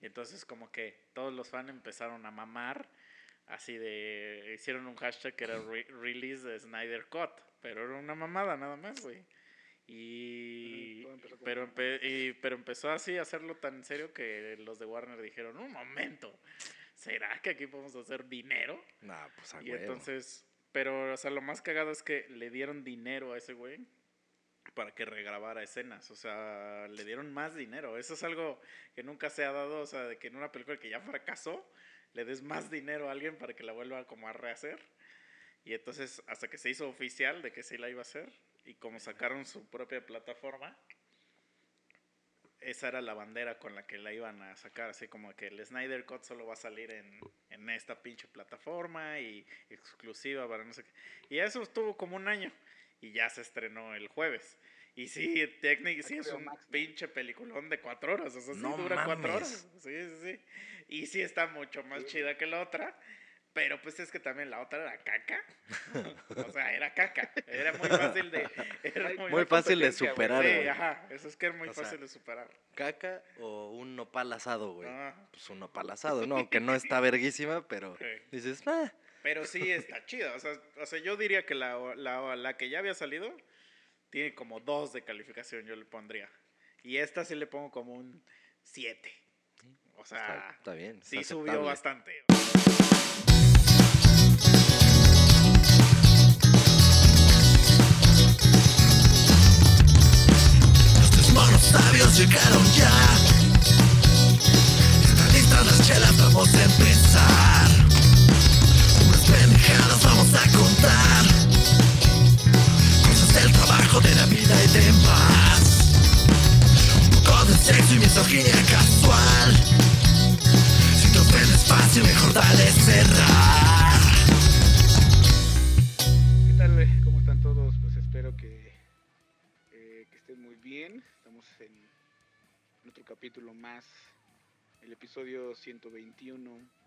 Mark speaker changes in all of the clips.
Speaker 1: Y entonces como que todos los fans empezaron a mamar, así de, hicieron un hashtag que era re- release de Snyder Cut, pero era una mamada nada más, güey. Y,
Speaker 2: empezó como
Speaker 1: pero, empe- y- pero empezó así a hacerlo tan en serio que los de Warner dijeron, un momento, ¿será que aquí podemos hacer dinero?
Speaker 3: Nah, pues a
Speaker 1: Y
Speaker 3: huevo.
Speaker 1: entonces, pero, o sea, lo más cagado es que le dieron dinero a ese güey para que regrabara escenas. O sea, le dieron más dinero. Eso es algo que nunca se ha dado. O sea, de que en una película que ya fracasó, le des más dinero a alguien para que la vuelva como a rehacer. Y entonces, hasta que se hizo oficial de que sí la iba a hacer, y como sacaron su propia plataforma, esa era la bandera con la que la iban a sacar, así como que el Snyder Cut solo va a salir en, en esta pinche plataforma y exclusiva para no sé qué. Y eso estuvo como un año y ya se estrenó el jueves. Y sí, técnicamente sí es un
Speaker 2: Max, ¿no?
Speaker 1: pinche peliculón de cuatro horas, o sea, sí
Speaker 3: No
Speaker 1: dura cuatro
Speaker 3: mames.
Speaker 1: horas. Sí, sí, sí. Y sí está mucho más
Speaker 2: Sí.
Speaker 1: chida que la otra. Pero pues es que también la otra era caca. o sea, era caca. Era muy fácil de. Era
Speaker 2: Muy
Speaker 1: muy,
Speaker 3: fácil de
Speaker 2: competencia, güey.
Speaker 3: superar,
Speaker 1: Sí,
Speaker 3: güey.
Speaker 1: ajá. Eso es que era muy
Speaker 3: O sea,
Speaker 1: fácil de superar.
Speaker 3: ¿Caca o un nopal asado, güey?
Speaker 1: Ah,
Speaker 3: Pues un nopal asado, ¿no? Que no está verguísima, pero
Speaker 1: sí.
Speaker 3: dices, ah,
Speaker 1: Pero sí está chida. O sea, o sea, yo diría que la, la, la que ya había salido tiene como dos de calificación, yo le pondría. Y esta sí le pongo como un 7. O sea,
Speaker 3: está, está bien.
Speaker 1: sí subió bastante.
Speaker 4: Los monos sabios llegaron ya. Están listas las chelas, vamos a empezar. Pendejadas vamos a contar. Cosas del trabajo, de la vida y demás. Un poco de sexo y misoginia casual. Si te ofendes fácil, mejor dale cerrar.
Speaker 2: ¿Qué tal? eh? ¿Cómo están todos? Pues espero que, eh, que estén muy bien. Estamos en, en otro capítulo más, el episodio 121 de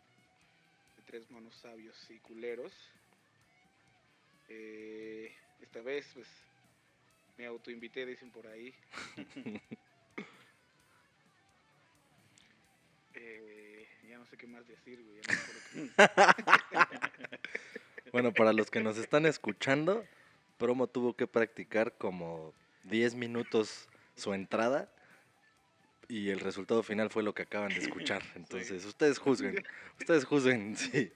Speaker 2: Tres Monos Sabios y Culeros. Eh, esta vez, pues, me autoinvité, dicen por ahí. Eh, ya no sé qué más decir, güey. ya no me acuerdo qué-
Speaker 3: Bueno, para los que nos están escuchando, Promo tuvo que practicar como 10 minutos su entrada y el resultado final fue lo que acaban de escuchar. Entonces, ustedes juzguen, ustedes juzguen si,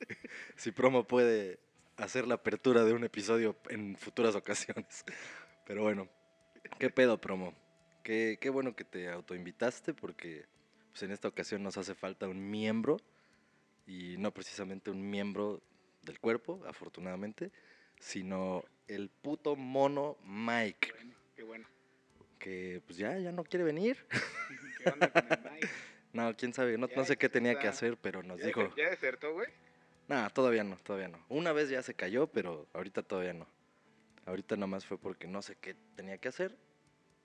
Speaker 3: si Promo puede hacer la apertura de un episodio en futuras ocasiones. Pero bueno, ¿qué pedo, Promo? Qué, qué bueno que te autoinvitaste porque pues, en esta ocasión nos hace falta un miembro y no precisamente un miembro del cuerpo, afortunadamente, sino el puto mono Mike,
Speaker 2: Bueno, qué bueno.
Speaker 3: Que pues ya, ya no quiere venir.
Speaker 2: ¿Qué onda con el Mike?
Speaker 3: No, quién sabe, no, no sé qué tenía que hacer, pero nos
Speaker 2: ¿Ya,
Speaker 3: dijo,
Speaker 2: ¿Ya desertó, güey?
Speaker 3: nada, todavía no, todavía no. Una vez ya se cayó, pero ahorita todavía no. Ahorita nomás fue porque no sé qué tenía que hacer,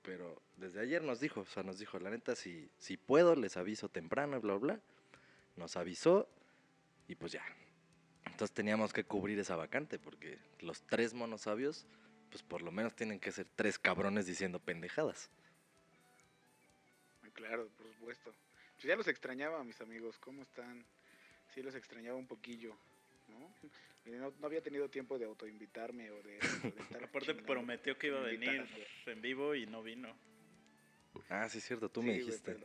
Speaker 3: pero desde ayer nos dijo, o sea, nos dijo, la neta, si, si puedo, les aviso temprano, y bla, bla. Nos avisó y pues ya. Entonces teníamos que cubrir esa vacante porque los tres monos sabios, pues por lo menos tienen que ser tres cabrones diciendo pendejadas.
Speaker 2: Claro, por supuesto. Pues ya los extrañaba, mis amigos. ¿Cómo están? Sí, los extrañaba un poquillo, ¿no? Y no, no había tenido tiempo de autoinvitarme o de... o de estar
Speaker 1: Aparte prometió que iba a venir en vivo y no vino.
Speaker 3: Ah, sí, es cierto, tú
Speaker 2: Sí,
Speaker 3: me dijiste.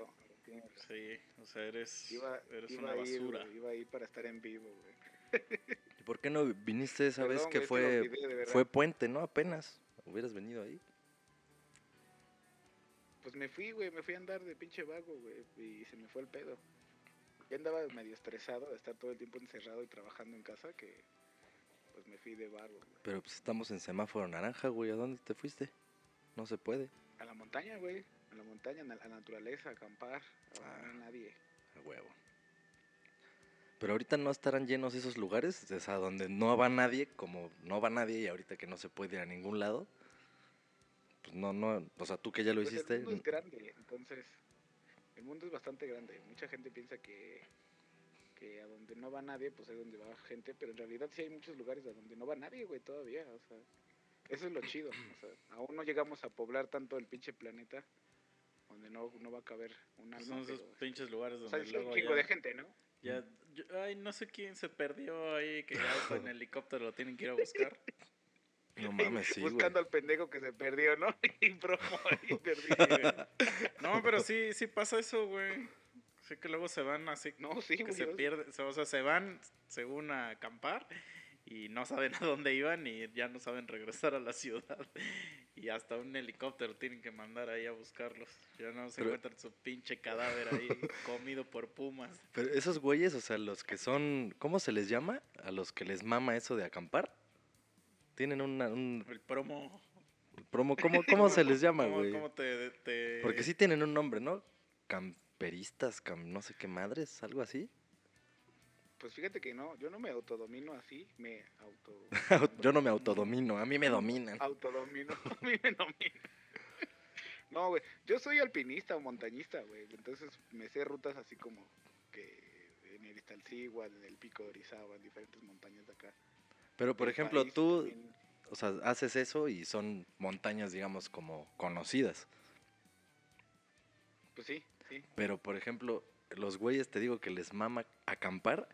Speaker 1: Sí, o sea, eres,
Speaker 2: Iba,
Speaker 1: eres
Speaker 2: iba
Speaker 1: una
Speaker 2: ir,
Speaker 1: basura.
Speaker 2: güey, iba a ir para estar en vivo, güey.
Speaker 3: ¿Y por qué no viniste esa vez
Speaker 2: Perdón,
Speaker 3: que fue,
Speaker 2: olvidé,
Speaker 3: fue puente, no? Apenas. Hubieras venido ahí.
Speaker 2: Pues me fui, güey, me fui a andar de pinche vago, güey, y se me fue el pedo. Ya andaba medio estresado de estar todo el tiempo encerrado y trabajando en casa que pues me fui de vago, güey.
Speaker 3: Pero pues estamos en semáforo naranja, güey. ¿A dónde te fuiste? No se puede.
Speaker 2: A la montaña, güey, a la montaña, a la naturaleza, a acampar, a
Speaker 3: Ah.
Speaker 2: nadie.
Speaker 3: A huevo. Pero ahorita no estarán llenos esos lugares, o sea, donde no va nadie, como no va nadie y ahorita que no se puede ir a ningún lado. Pues no, no, o sea, tú que ya lo
Speaker 2: Pues
Speaker 3: hiciste.
Speaker 2: el mundo es grande, entonces el mundo es bastante grande. Mucha gente piensa que, que a donde no va nadie, pues es donde va gente, pero en realidad sí hay muchos lugares a donde no va nadie, güey, todavía. O sea, eso es lo chido. O sea, aún no llegamos a poblar tanto el pinche planeta donde no, no va a caber un alma.
Speaker 1: Son esos
Speaker 2: pero-
Speaker 1: pinches lugares
Speaker 2: o sea,
Speaker 1: donde
Speaker 2: es un
Speaker 1: luego
Speaker 2: chingo
Speaker 1: ya,
Speaker 2: de gente, ¿no?
Speaker 1: ya- yo- ay, no sé quién se perdió ahí, que ya está en helicóptero, lo tienen que ir a buscar.
Speaker 3: No mames, sí, güey.
Speaker 2: Buscando al pendejo que se perdió, ¿no? Y promo ahí
Speaker 1: güey. No, pero sí, sí pasa eso, güey. Sí que luego se van así,
Speaker 2: No, sí,
Speaker 1: que
Speaker 2: güey.
Speaker 1: se pierden, o sea, se van según a acampar y no saben a dónde iban y ya no saben regresar a la ciudad. Y hasta un helicóptero tienen que mandar ahí a buscarlos. Ya no se
Speaker 3: Pero-
Speaker 1: encuentran su pinche cadáver ahí comido por pumas.
Speaker 3: Pero esos güeyes, o sea, los que son, ¿cómo se les llama? A los que les mama eso de acampar. Tienen una, un
Speaker 1: El promo.
Speaker 3: promo, ¿cómo, cómo se les llama,
Speaker 1: ¿Cómo-
Speaker 3: güey?
Speaker 1: cómo te, te-
Speaker 3: Porque sí tienen un nombre, ¿no? Camperistas, cam- no sé qué madres, algo así.
Speaker 2: Pues fíjate que no, yo no me autodomino así, me auto...
Speaker 3: Yo no me autodomino, a mí me dominan.
Speaker 2: Autodomino, a mí me domino. No, güey, yo soy alpinista o montañista, güey, entonces me sé rutas así como que en el Iztaccíhuatl, en el Pico de Orizaba, en diferentes montañas de acá.
Speaker 3: Pero, por ejemplo,
Speaker 2: país
Speaker 3: tú,
Speaker 2: también.
Speaker 3: o sea, haces eso y son montañas, digamos, como conocidas.
Speaker 2: Pues sí, sí.
Speaker 3: Pero, por ejemplo, los güeyes, te digo que les mama acampar,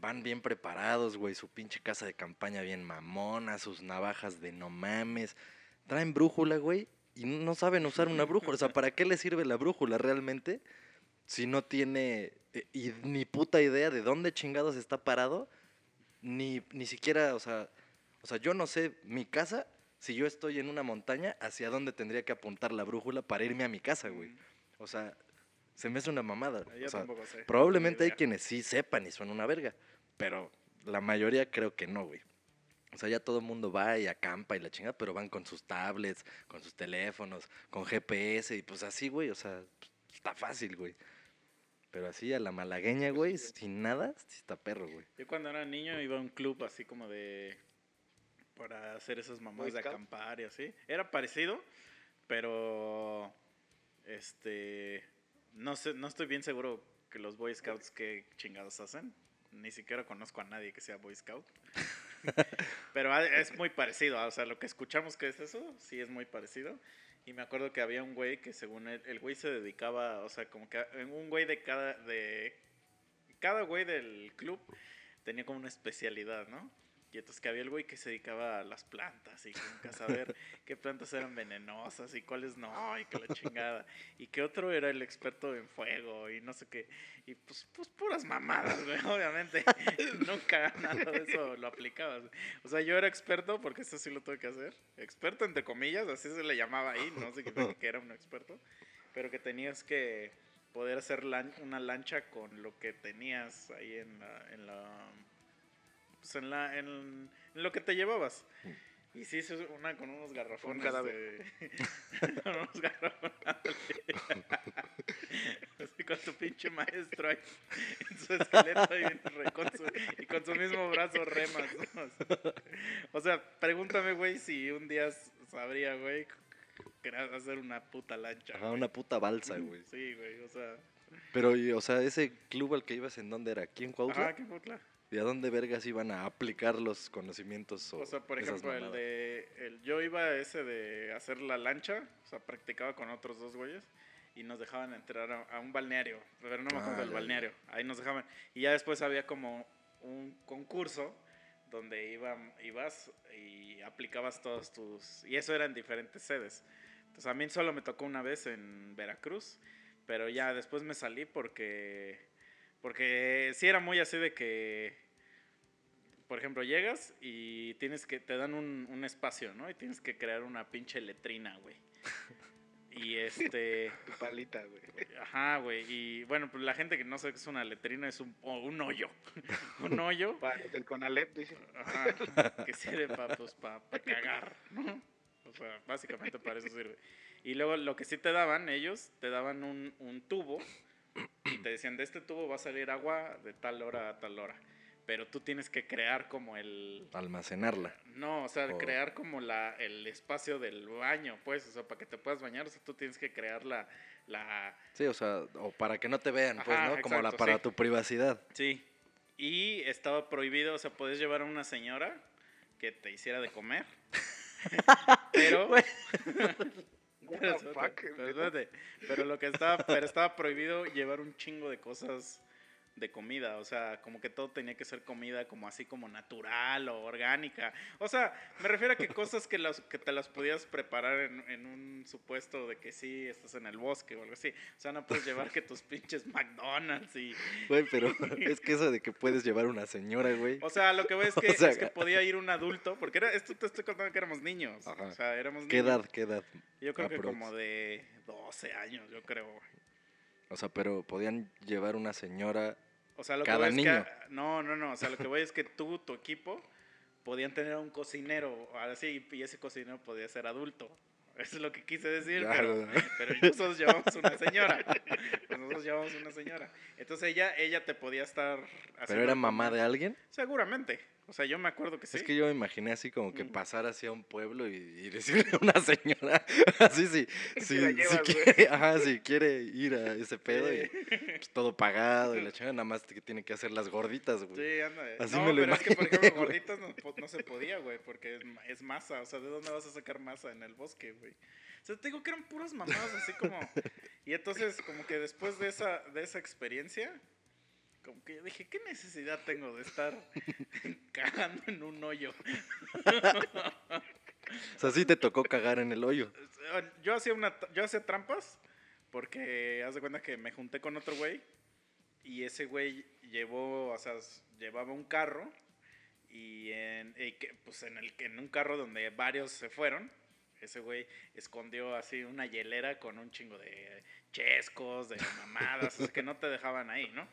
Speaker 3: van bien preparados, güey, su pinche casa de campaña bien mamona, sus navajas de no mames, traen brújula, güey, y no saben usar una brújula. O sea, ¿para qué les sirve la brújula realmente si no tiene eh, y ni puta idea de dónde chingados está parado? Ni, ni siquiera, o sea, o sea, yo no sé mi casa, si yo estoy en una montaña, hacia dónde tendría que apuntar la brújula para irme a mi casa, güey. O sea, se me hace una mamada.
Speaker 1: Yo
Speaker 3: O sea,
Speaker 1: tampoco sé.
Speaker 3: probablemente hay quienes sí sepan y son una verga, pero la mayoría creo que no, güey. O sea, ya todo el mundo va y acampa y la chingada, pero van con sus tablets, con sus teléfonos, con GPS y pues así, güey. O sea, está fácil, güey. Pero así a la malagueña, güey, sin nada, sí está perro, güey.
Speaker 1: Yo cuando era niño iba a un club así como de... Para hacer esas mamadas de acampar y así. Era parecido, pero... Este... No sé, no estoy bien seguro que los Boy Scouts qué chingados hacen. Ni siquiera conozco a nadie que sea Boy Scout. Pero es muy parecido, ah, o sea, lo que escuchamos que es eso, sí es muy parecido. Y me acuerdo que había un güey que según él, el güey se dedicaba, o sea, como que un güey de cada, de cada güey del club tenía como una especialidad, ¿no? Y entonces que había el güey que se dedicaba a las plantas y como que a saber qué plantas eran venenosas y cuáles no, y que la chingada. Y que otro era el experto en fuego y no sé qué. Y pues, pues puras mamadas, güey, obviamente. Nunca nada de eso lo aplicabas. O sea, yo era experto, porque eso sí lo tuve que hacer. Experto entre comillas, así se le llamaba ahí, no sé qué que era un experto. Pero que tenías que poder hacer lan- una lancha con lo que tenías ahí en la, en la pues en la en, en lo que te llevabas. Y sí, hice una con unos garrafones.
Speaker 2: cadáver.
Speaker 1: de- con unos garrafones. Así con tu pinche maestro ahí en su esqueleto y, con su, y con su mismo brazo remas. ¿no? O sea, pregúntame, güey, si un día sabría, güey, querer hacer una puta lancha.
Speaker 3: Ajá, una puta balsa, güey.
Speaker 1: Sí, güey, o sea.
Speaker 3: Pero, y, o sea, ese club al que ibas, ¿en dónde era? ¿Aquí en Cuautla?
Speaker 1: Ajá, qué putla.
Speaker 3: ¿Y a dónde vergas iban a aplicar los conocimientos? O,
Speaker 1: O sea, por ejemplo, el de. El, yo iba a ese de hacer la lancha, o sea, practicaba con otros dos güeyes y nos dejaban entrar a, a un balneario, pero no me acuerdo
Speaker 3: Ah,
Speaker 1: del
Speaker 3: ya.
Speaker 1: balneario. Ahí nos dejaban. Y ya después había como un concurso donde iba, ibas y aplicabas todos tus. Y eso era en diferentes sedes. Entonces a mí solo me tocó una vez en Veracruz, pero ya después me salí porque. Porque sí era muy así de que por ejemplo, llegas y tienes que, te dan un, un espacio, ¿no? Y tienes que crear una pinche letrina, güey. Y este,
Speaker 2: Tu palita, güey.
Speaker 1: ajá, güey. Y bueno, pues la gente que no sabe qué es una letrina es un, un hoyo. un hoyo,
Speaker 2: Para del Conalep, dice.
Speaker 1: ajá, que sirve para pues, pa- pa cagar, ¿no? O sea, básicamente para eso sirve. Y luego lo que sí te daban ellos, te daban un, un tubo te decían, de este tubo va a salir agua de tal hora a tal hora. Pero tú tienes que crear como el,
Speaker 3: Almacenarla.
Speaker 1: no, o sea,
Speaker 3: O-
Speaker 1: crear como la, el espacio del baño, pues, o sea, para que te puedas bañar, o sea, tú tienes que crear la, la,
Speaker 3: Sí, o sea, o para que no te vean, pues, ¿no? Como la para
Speaker 1: sí.
Speaker 3: tu privacidad.
Speaker 1: sí, y estaba prohibido, o sea, podías llevar a una señora que te hiciera de comer, pero, Pero,
Speaker 2: fuck,
Speaker 1: pero, pero lo que estaba, pero estaba prohibido llevar un chingo de cosas de comida, o sea, como que todo tenía que ser comida como así como natural o orgánica. O sea, me refiero a que cosas que, las, que te las podías preparar en, en un supuesto de que sí, estás en el bosque o algo así. O sea, no puedes llevar que tus pinches McDonald's y...
Speaker 3: Güey, pero es que eso de que puedes llevar una señora, güey.
Speaker 1: O sea, lo que veo es que,
Speaker 3: O sea,
Speaker 1: es que podía ir un adulto, porque era, esto te estoy contando que éramos niños.
Speaker 3: Ajá.
Speaker 1: O sea, éramos
Speaker 3: ¿Qué
Speaker 1: niños.
Speaker 3: edad? ¿Qué edad?
Speaker 1: Yo creo que como de 12 años, yo creo.
Speaker 3: O sea, pero podían llevar una señora.
Speaker 1: O sea, lo
Speaker 3: Cada
Speaker 1: que
Speaker 3: niño.
Speaker 1: es que... No, no, no. O sea, lo que voy es que tú, tu equipo, podían tener un cocinero, así, y ese cocinero podía ser adulto. Eso es lo que quise decir,
Speaker 3: Ya,
Speaker 1: pero, pero nosotros llevamos una señora. Nosotros llevamos una señora. Entonces ella, ella te podía estar...
Speaker 3: ¿Pero era mamá de alguien?
Speaker 1: Seguramente. O sea, yo me acuerdo que sí.
Speaker 3: Es que yo me imaginé así como que
Speaker 1: Mm.
Speaker 3: pasar hacia un pueblo y, y decirle a una señora, así sí, sí,
Speaker 2: llevas,
Speaker 3: quiere, ajá, si quiere ir a ese pedo y pues, todo pagado y la chingada nada más que tiene que hacer las gorditas, güey.
Speaker 1: Sí, anda.
Speaker 3: Así
Speaker 1: no,
Speaker 3: me lo
Speaker 1: pero es que, por
Speaker 3: imaginé,
Speaker 1: ejemplo,
Speaker 3: güey.
Speaker 1: gorditas no, se podía, güey, porque es masa. O sea, ¿de dónde vas a sacar masa en el bosque, güey? O sea, te digo que eran puras mamadas así como... Y entonces, como que después de esa, de esa experiencia, como que yo dije, ¿qué necesidad tengo de estar cagando en un hoyo?
Speaker 3: O sea, sí te tocó cagar en el hoyo.
Speaker 1: Yo hacía, una, yo hacía trampas porque haz de cuenta que me junté con otro güey y ese güey llevó, o sea, llevaba un carro y en, y que, pues en, el, en un carro donde varios se fueron, ese güey escondió así una hielera con un chingo de chescos, de mamadas, o sea, que no te dejaban ahí, ¿no?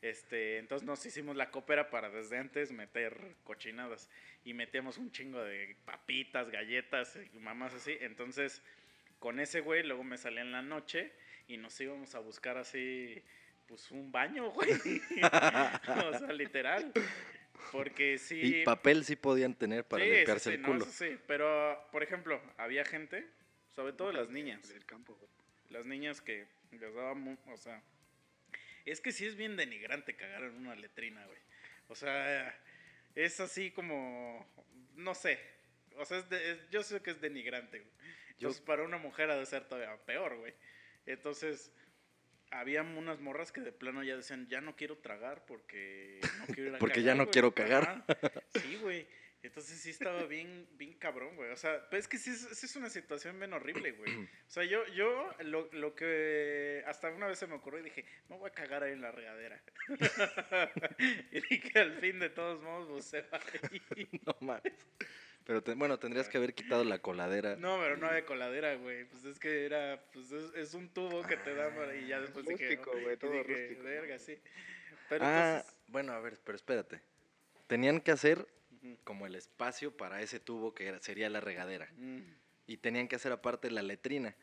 Speaker 1: Este, entonces nos hicimos la copera para desde antes meter cochinadas y metíamos un chingo de papitas, galletas y mamás así. Entonces, con ese güey luego me salía en la noche y nos íbamos a buscar así, pues un baño, güey. o sea, literal. Porque sí.
Speaker 3: Y papel sí podían tener para
Speaker 1: sí,
Speaker 3: limpiarse
Speaker 1: sí,
Speaker 3: el
Speaker 1: no,
Speaker 3: culo.
Speaker 1: sí. Pero, por ejemplo, había gente, sobre todo las niñas
Speaker 2: Del campo, güey.
Speaker 1: las niñas que les daba o sea, es que sí es bien denigrante cagar en una letrina, güey. O sea, es así como, no sé, o sea, es de- es- yo sé que es denigrante, güey. Entonces, para una mujer ha de ser todavía peor, güey. Entonces, había unas morras que de plano ya decían, ya no quiero tragar porque no quiero ir a
Speaker 3: Porque ya no
Speaker 1: güey".
Speaker 3: quiero cagar.
Speaker 1: Sí, güey. Entonces sí estaba bien, bien cabrón, güey. O sea, pues es que sí es, sí es una situación bien horrible, güey. O sea, yo, yo lo, lo que hasta una vez se me ocurrió y dije, me voy a cagar ahí en la regadera. y dije, al fin de todos modos, pues se va ahí.
Speaker 3: No mames. Pero te- bueno, tendrías que haber quitado la coladera.
Speaker 1: No, pero no había coladera, güey. Pues es que era, pues es, es un tubo que te dan para- y ya después dije,
Speaker 2: Rústico,
Speaker 1: oh,
Speaker 2: güey, todo
Speaker 1: dije,
Speaker 2: rústico.
Speaker 1: verga, sí. Pero
Speaker 3: ah,
Speaker 1: entonces,
Speaker 3: bueno, a ver, pero espérate. Tenían que hacer Como el espacio para ese tubo que era- sería la regadera.
Speaker 1: mm,
Speaker 3: Y tenían que hacer aparte la letrina.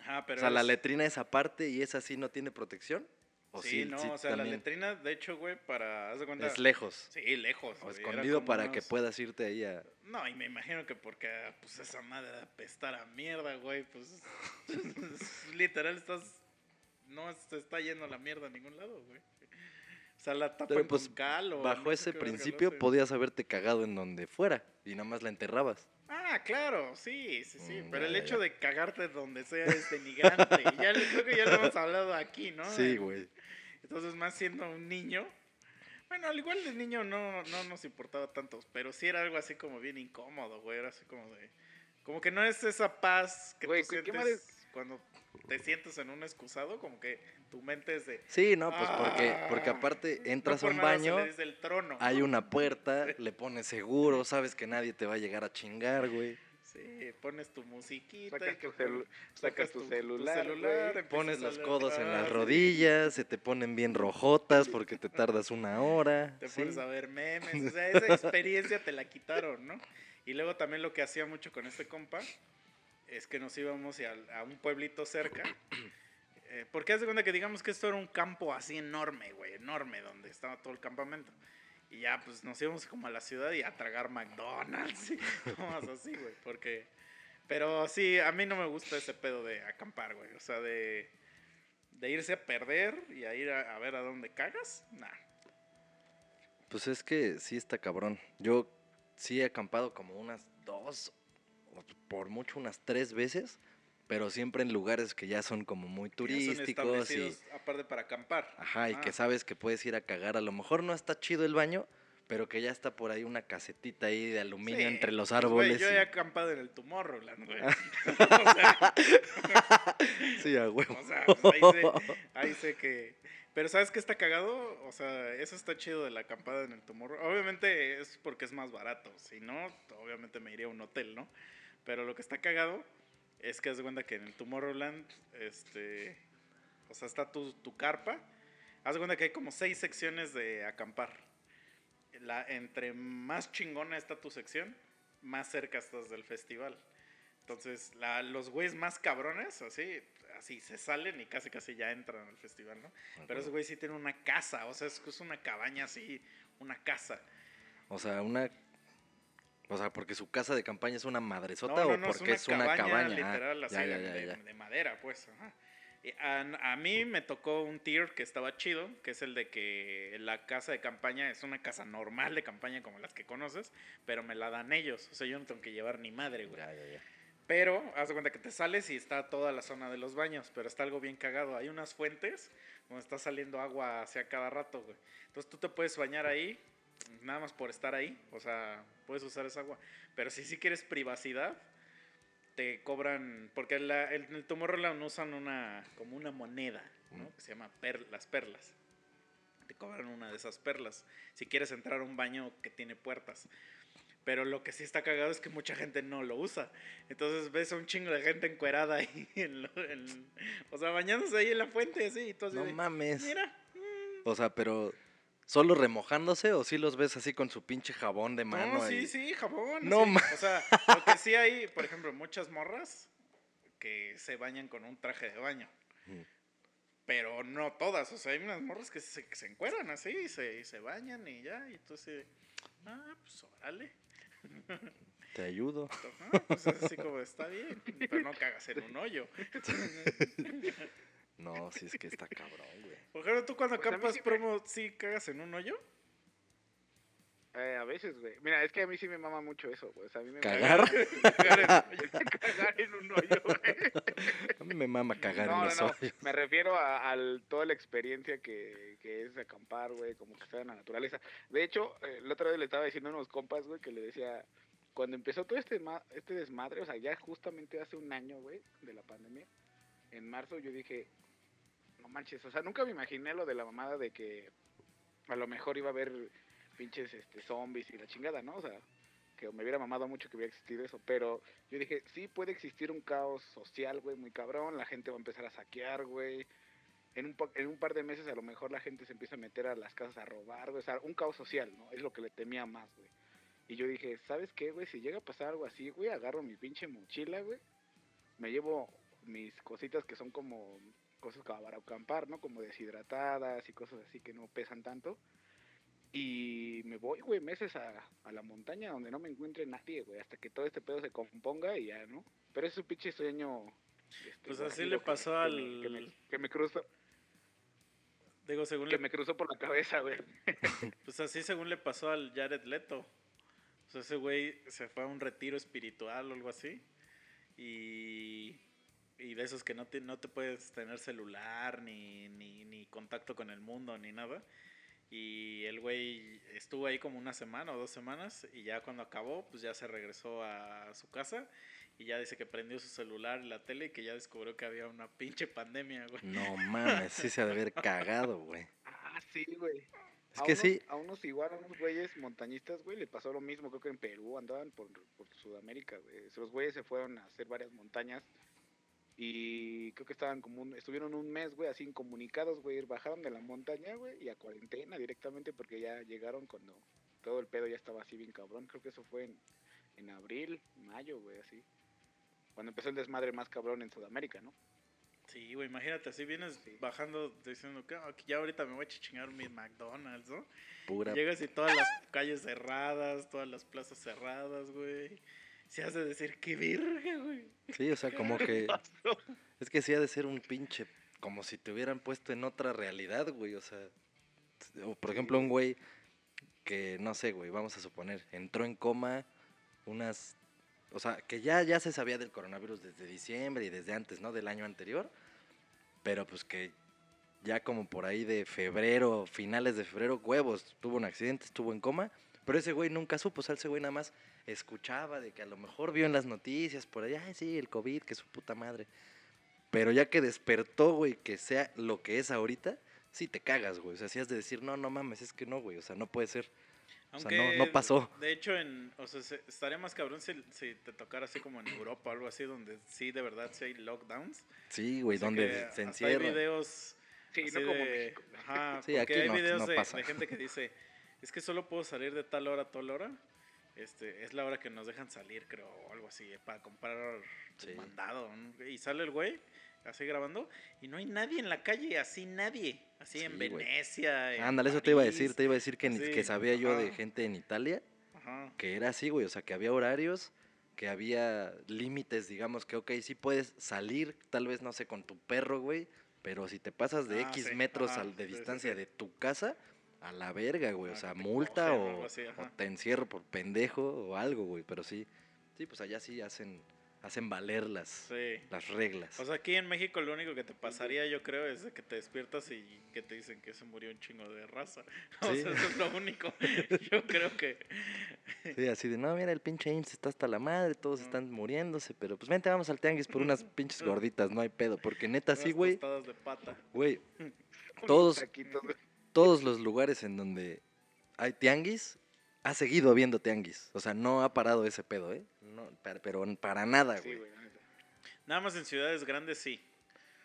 Speaker 1: Ajá, pero
Speaker 3: o sea, la letrina es aparte y esa sí no tiene protección. ¿O
Speaker 1: sí, no, o sea, la letrina, de hecho, güey, para, haz de cuenta.
Speaker 3: Es lejos.
Speaker 1: Sí, lejos.
Speaker 3: O
Speaker 1: güey,
Speaker 3: escondido para que puedas irte ahí a...
Speaker 1: No, y me imagino que porque, pues, esa madre de apestar a mierda, güey, pues, literal estás, no se está yendo a la mierda a ningún lado, güey. O sea, la tapan
Speaker 3: Pero, pues,
Speaker 1: cal o
Speaker 3: Bajo ese principio podías haberte cagado en donde fuera y nada más la enterrabas.
Speaker 1: Ah, claro, sí, sí, sí.
Speaker 3: Mm,
Speaker 1: pero
Speaker 3: ya,
Speaker 1: el
Speaker 3: ya,
Speaker 1: hecho
Speaker 3: ya.
Speaker 1: de cagarte donde sea es denigrante. ya creo que ya lo hemos hablado aquí, ¿no?
Speaker 3: Sí, güey.
Speaker 1: Entonces, más siendo un niño. Bueno, al igual de niño no, no nos importaba tanto, pero sí era algo así como bien incómodo, güey. Era así como de. Como que no es esa paz que
Speaker 2: Güey,
Speaker 1: tú
Speaker 2: ¿qué- qué
Speaker 1: sientes
Speaker 2: madre-
Speaker 1: cuando te sientes en un excusado, como que tu mente es de.
Speaker 3: Sí, no, pues porque, porque
Speaker 1: Ah,
Speaker 3: aparte
Speaker 1: no
Speaker 3: entras a un
Speaker 1: se
Speaker 3: baño,
Speaker 1: le dice el trono.
Speaker 3: hay una puerta, le pones seguro, sabes que nadie te va a llegar a chingar, güey.
Speaker 1: Sí, pones tu musiquita.
Speaker 2: Sacas tu, celu- sacas tu celular,
Speaker 3: Pones los codos en
Speaker 1: Ah,
Speaker 3: las rodillas, se te ponen bien rojotas porque te tardas una hora.
Speaker 1: Te
Speaker 3: sí.
Speaker 1: pones a ver memes. O sea, esa experiencia te la quitaron, ¿no? Y luego también lo que hacía mucho con este compa es que nos íbamos a, a un pueblito cerca. Eh, porque haz de cuenta que digamos que esto era un campo así enorme, güey, enorme, donde estaba todo el campamento. Y ya, pues nos íbamos como a la ciudad y a tragar McDonald's y cosas así, güey. Porque. Pero sí, a mí no me gusta ese pedo de acampar, güey. O sea, de. De irse a perder y a ir a, ver a dónde cagas. Nah.
Speaker 3: Pues es que sí está cabrón. Yo sí he acampado como unas dos, por mucho unas tres veces, pero siempre en lugares que ya son como muy
Speaker 1: son
Speaker 3: turísticos y,
Speaker 1: aparte para acampar.
Speaker 3: ajá, y que
Speaker 1: Ah.
Speaker 3: sabes que puedes ir a cagar. A lo mejor no está chido el baño, pero que ya está por ahí una casetita ahí de aluminio
Speaker 1: Sí,
Speaker 3: entre los
Speaker 1: pues,
Speaker 3: árboles.
Speaker 1: yo
Speaker 3: y-
Speaker 1: he acampado en el Tomorrowland, güey.
Speaker 3: Sí, a huevo.
Speaker 1: O sea, pues, ahí, sé, ahí sé que... Pero ¿sabes qué está cagado? O sea, eso está chido de la acampada en el Tomorrow. Obviamente es porque es más barato. Si no, obviamente me iría a un hotel, ¿no? Pero lo que está cagado es que de cuenta que en el Tomorrowland, este... O sea, está tu, tu carpa. Haz de cuenta que hay como seis secciones de acampar. La, entre más chingona está tu sección, más cerca estás del festival. Entonces, la- los güeyes más cabrones, así, así se salen y casi casi ya entran al festival, ¿no? Pero esos güeyes sí tienen una casa, o sea, es, es una cabaña así, una casa.
Speaker 3: O sea, una. O sea, porque su casa de campaña es una madresota
Speaker 1: No, no,
Speaker 3: o
Speaker 1: no,
Speaker 3: porque es una cabaña. Ah,
Speaker 1: literal, así
Speaker 3: ya, ya,
Speaker 1: de,
Speaker 3: ya,
Speaker 1: de- de madera, pues. ajá. A, a mí me tocó un tier que estaba chido, que es el de que la casa de campaña es una casa normal de campaña como las que conoces, pero me la dan ellos. O sea, yo no tengo que llevar ni madre, güey.
Speaker 3: Ya, ya, ya.
Speaker 1: Pero, haz de cuenta que te sales y está toda la zona de los baños, pero está algo bien cagado. Hay unas fuentes donde está saliendo agua hacia cada rato, güey. Entonces tú te puedes bañar ahí, nada más por estar ahí. O sea, puedes usar esa agua. Pero si sí quieres privacidad, te cobran, porque la, el, el Tomorrowland usan una, como una moneda, ¿no? Que se llama per- las perlas. Te cobran una de esas perlas. Si quieres entrar a un baño que tiene puertas. Pero lo que sí está cagado es que mucha gente no lo usa. Entonces ves a un chingo de gente encuerada ahí. En lo- en- o sea, bañándose ahí en la fuente, así. Y tú así
Speaker 3: No
Speaker 1: de,
Speaker 3: mames.
Speaker 1: Mira.
Speaker 3: O sea, pero. ¿Solo remojándose o sí los ves así con su pinche jabón de mano?
Speaker 1: No, sí,
Speaker 3: ahí?
Speaker 1: sí, jabón.
Speaker 3: No
Speaker 1: sí. O sea, lo que sí hay, por ejemplo, muchas morras que se bañan con un traje de baño.
Speaker 3: Mm.
Speaker 1: Pero no todas. O sea, hay unas morras que se, que se encueran así y se, y se bañan y ya. Y entonces, ah, pues órale.
Speaker 3: Te ayudo.
Speaker 1: Ajá, pues es así como está bien. Pero no cagas en un hoyo.
Speaker 3: No, sí es que está cabrón, güey.
Speaker 1: Por ejemplo, tú cuando
Speaker 2: Pues
Speaker 1: acampas
Speaker 2: siempre-
Speaker 1: promo, ¿sí cagas en un hoyo?
Speaker 2: Eh, a veces, güey. Mira, es que a mí sí me mama mucho eso, güey. O sea, a mí me
Speaker 3: ¿Cagar?
Speaker 2: cagar en, cagar en un hoyo, güey.
Speaker 3: A mí me mama cagar
Speaker 2: No,
Speaker 3: en
Speaker 2: no,
Speaker 3: los
Speaker 2: no.
Speaker 3: hoyos.
Speaker 2: Me refiero a, al- toda la experiencia que, que es acampar, güey, como que estar en la naturaleza. De hecho, eh, la otra vez le estaba diciendo a unos compas, güey, que le decía, cuando empezó todo este, ma- este desmadre, o sea, ya justamente hace un año, güey, de la pandemia, en marzo yo dije, no manches, o sea, nunca me imaginé lo de la mamada de que a lo mejor iba a haber pinches este, zombies y la chingada, ¿no? O sea, que me hubiera mamado mucho que hubiera existido eso, pero yo dije, sí puede existir un caos social, güey, muy cabrón, la gente va a empezar a saquear, güey. En un, en un par de meses a lo mejor la gente se empieza a meter a las casas a robar, güey, o sea, un caos social, ¿no? Es lo que le temía más, güey. Y yo dije, ¿sabes qué, güey? Si llega a pasar algo así, güey, agarro mi pinche mochila, güey, me llevo mis cositas que son como cosas como para acampar, ¿no? Como deshidratadas y cosas así que no pesan tanto. Y me voy, güey, meses a, a la montaña donde no me encuentre nadie, güey, hasta que todo este pedo se componga y ya, ¿no? Pero es un pinche sueño. este,
Speaker 1: Pues así le
Speaker 2: que-
Speaker 1: pasó
Speaker 2: que me-
Speaker 1: al-
Speaker 2: Que me, que me cruzó,
Speaker 1: Digo, según
Speaker 2: que
Speaker 1: le,
Speaker 2: me cruzó por la cabeza, güey.
Speaker 1: pues así según le pasó al Jared Leto. O sea, ese güey se fue a un retiro espiritual o algo así. Y, y de esos que no te, no te puedes tener celular, ni, ni, ni contacto con el mundo, ni nada. Y el güey estuvo ahí como una semana o dos semanas y ya cuando acabó, pues ya se regresó a su casa y ya dice que prendió su celular y la tele y que ya descubrió que había una pinche pandemia, güey.
Speaker 3: No mames, sí se ha de haber cagado, güey.
Speaker 2: Ah, sí, güey.
Speaker 3: Es
Speaker 2: a
Speaker 3: que
Speaker 2: unos,
Speaker 3: sí.
Speaker 2: A unos igual, a unos güeyes montañistas, güey, le pasó lo mismo. Creo que en Perú andaban por, por Sudamérica, güey. Los güeyes se fueron a hacer varias montañas y creo que estaban como un, estuvieron un mes, güey, así incomunicados, güey. Bajaron de la montaña, güey, y a cuarentena directamente porque ya llegaron cuando todo el pedo ya estaba así bien cabrón. Creo que eso fue en, en abril, mayo, güey, así. Cuando empezó el desmadre más cabrón en Sudamérica, ¿no?
Speaker 1: Sí, güey, imagínate, así vienes bajando diciendo que "Ah, ya ahorita me voy a chingar mi McDonald's, ¿no?
Speaker 3: Pura.
Speaker 1: Llegas y todas las calles cerradas, todas las plazas cerradas, güey. Se hace decir, qué virga, güey.
Speaker 3: Sí, o sea, como que. Es que sí ha de ser un pinche. Como si te hubieran puesto en otra realidad, güey. O sea. O por ejemplo, un güey que, no sé, güey, vamos a suponer, entró en coma unas o sea, que ya, ya se sabía del coronavirus desde diciembre y desde antes, ¿no? Del año anterior, pero pues que ya como por ahí de febrero, finales de febrero, huevos, tuvo un accidente, estuvo en coma, pero ese güey nunca supo, o sea, ese güey nada más escuchaba de que a lo mejor vio en las noticias por allá, ay, sí, el COVID, que su puta madre. Pero ya que despertó, güey, que sea lo que es ahorita, sí te cagas, güey. O sea, si has de decir, no, no mames, es que no, güey. O sea, no puede ser. O sea, no- no pasó.
Speaker 1: De hecho, en, o sea, se- estaría más cabrón si, si te tocara así como en Europa o algo así, donde sí, de verdad, sí hay lockdowns.
Speaker 3: Sí, güey,
Speaker 1: O sea,
Speaker 3: donde se
Speaker 1: hasta Hay
Speaker 3: encierra.
Speaker 1: videos
Speaker 2: Sí, no como
Speaker 1: de-
Speaker 2: México.
Speaker 1: Ajá,
Speaker 3: Sí,
Speaker 1: porque
Speaker 3: aquí
Speaker 1: hay
Speaker 3: no-
Speaker 1: videos
Speaker 3: no
Speaker 1: de,
Speaker 3: pasa.
Speaker 1: de gente que dice, es que solo puedo salir de tal hora a tal hora. Este, es la hora que nos dejan salir, creo, o algo así, para comprar
Speaker 3: Sí.
Speaker 1: mandado. ¿no? Y sale el güey, así grabando, y no hay nadie en la calle, así nadie. Así en
Speaker 3: güey.
Speaker 1: Venecia. en
Speaker 3: Ándale, eso te iba a decir, te iba a decir que, sabía yo de gente en Italia
Speaker 1: Ajá.
Speaker 3: que era así, güey. O sea, que había horarios, que había límites, digamos, que, ok, sí puedes salir, tal vez, no sé, con tu perro, güey, pero si te pasas de
Speaker 1: Ah,
Speaker 3: X metros
Speaker 1: ajá,
Speaker 3: al- de distancia de tu casa, a la verga, güey. O
Speaker 1: Ah,
Speaker 3: sea, multa
Speaker 1: o
Speaker 3: o,
Speaker 1: así,
Speaker 3: o te encierro por pendejo o algo, güey. Pero sí, sí, pues allá sí hacen, hacen valer las,
Speaker 1: Sí.
Speaker 3: las reglas.
Speaker 1: O sea, aquí en México lo único que te pasaría, yo creo, es que te despiertas y que te dicen que se murió un chingo de raza. O
Speaker 3: Sí.
Speaker 1: sea, eso es lo único. Yo creo que...
Speaker 3: Sí, así de, no, mira, el pinche IMSS está hasta la madre, todos están muriéndose, pero pues vente, vamos al tianguis por unas pinches gorditas, no hay pedo, porque neta, sí, güey,
Speaker 1: de pata.
Speaker 3: güey, todos-. Todos los lugares en donde hay tianguis, ha seguido habiendo tianguis, o sea, no ha parado ese pedo, ¿eh? No, pero, pero para nada, güey.
Speaker 1: Nada más en ciudades grandes sí.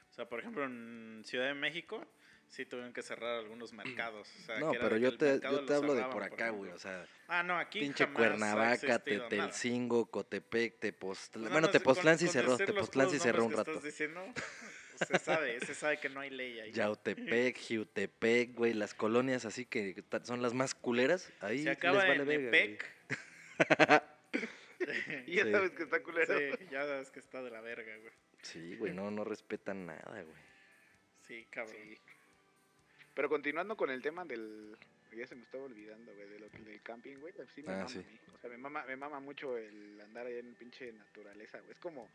Speaker 1: O sea, por ejemplo, en Ciudad de México sí tuvieron que cerrar algunos mercados. o sea,
Speaker 3: no,
Speaker 1: que
Speaker 3: pero yo te, yo hablo de por acá, güey, o sea,
Speaker 1: Ah, no, aquí
Speaker 3: pinche Cuernavaca. Tetelcingo, Cotepec, Tepoztlán, bueno, Tepoztlán sí cerró, Tepoztlán sí cerró un rato.
Speaker 1: estás diciendo, se sabe, se sabe que no hay ley ahí.
Speaker 3: Yautepec, Jiutepec, güey, las colonias así que son las más culeras, ahí
Speaker 1: Se
Speaker 3: les vale
Speaker 1: en
Speaker 3: verga.
Speaker 2: Y ya
Speaker 3: Sí.
Speaker 2: sabes que está culero.
Speaker 1: Sí, ya sabes que está de la verga, güey.
Speaker 3: Sí, güey, no, no respetan nada, güey.
Speaker 1: Sí, cabrón.
Speaker 2: Sí. Pero continuando con el tema del. Ya se me estaba olvidando, güey, de lo que- del camping, güey. pues Sí me
Speaker 3: Ah,
Speaker 2: mama
Speaker 3: sí.
Speaker 2: O sea, me mama, me mama mucho el andar allá en pinche naturaleza, güey. Es como.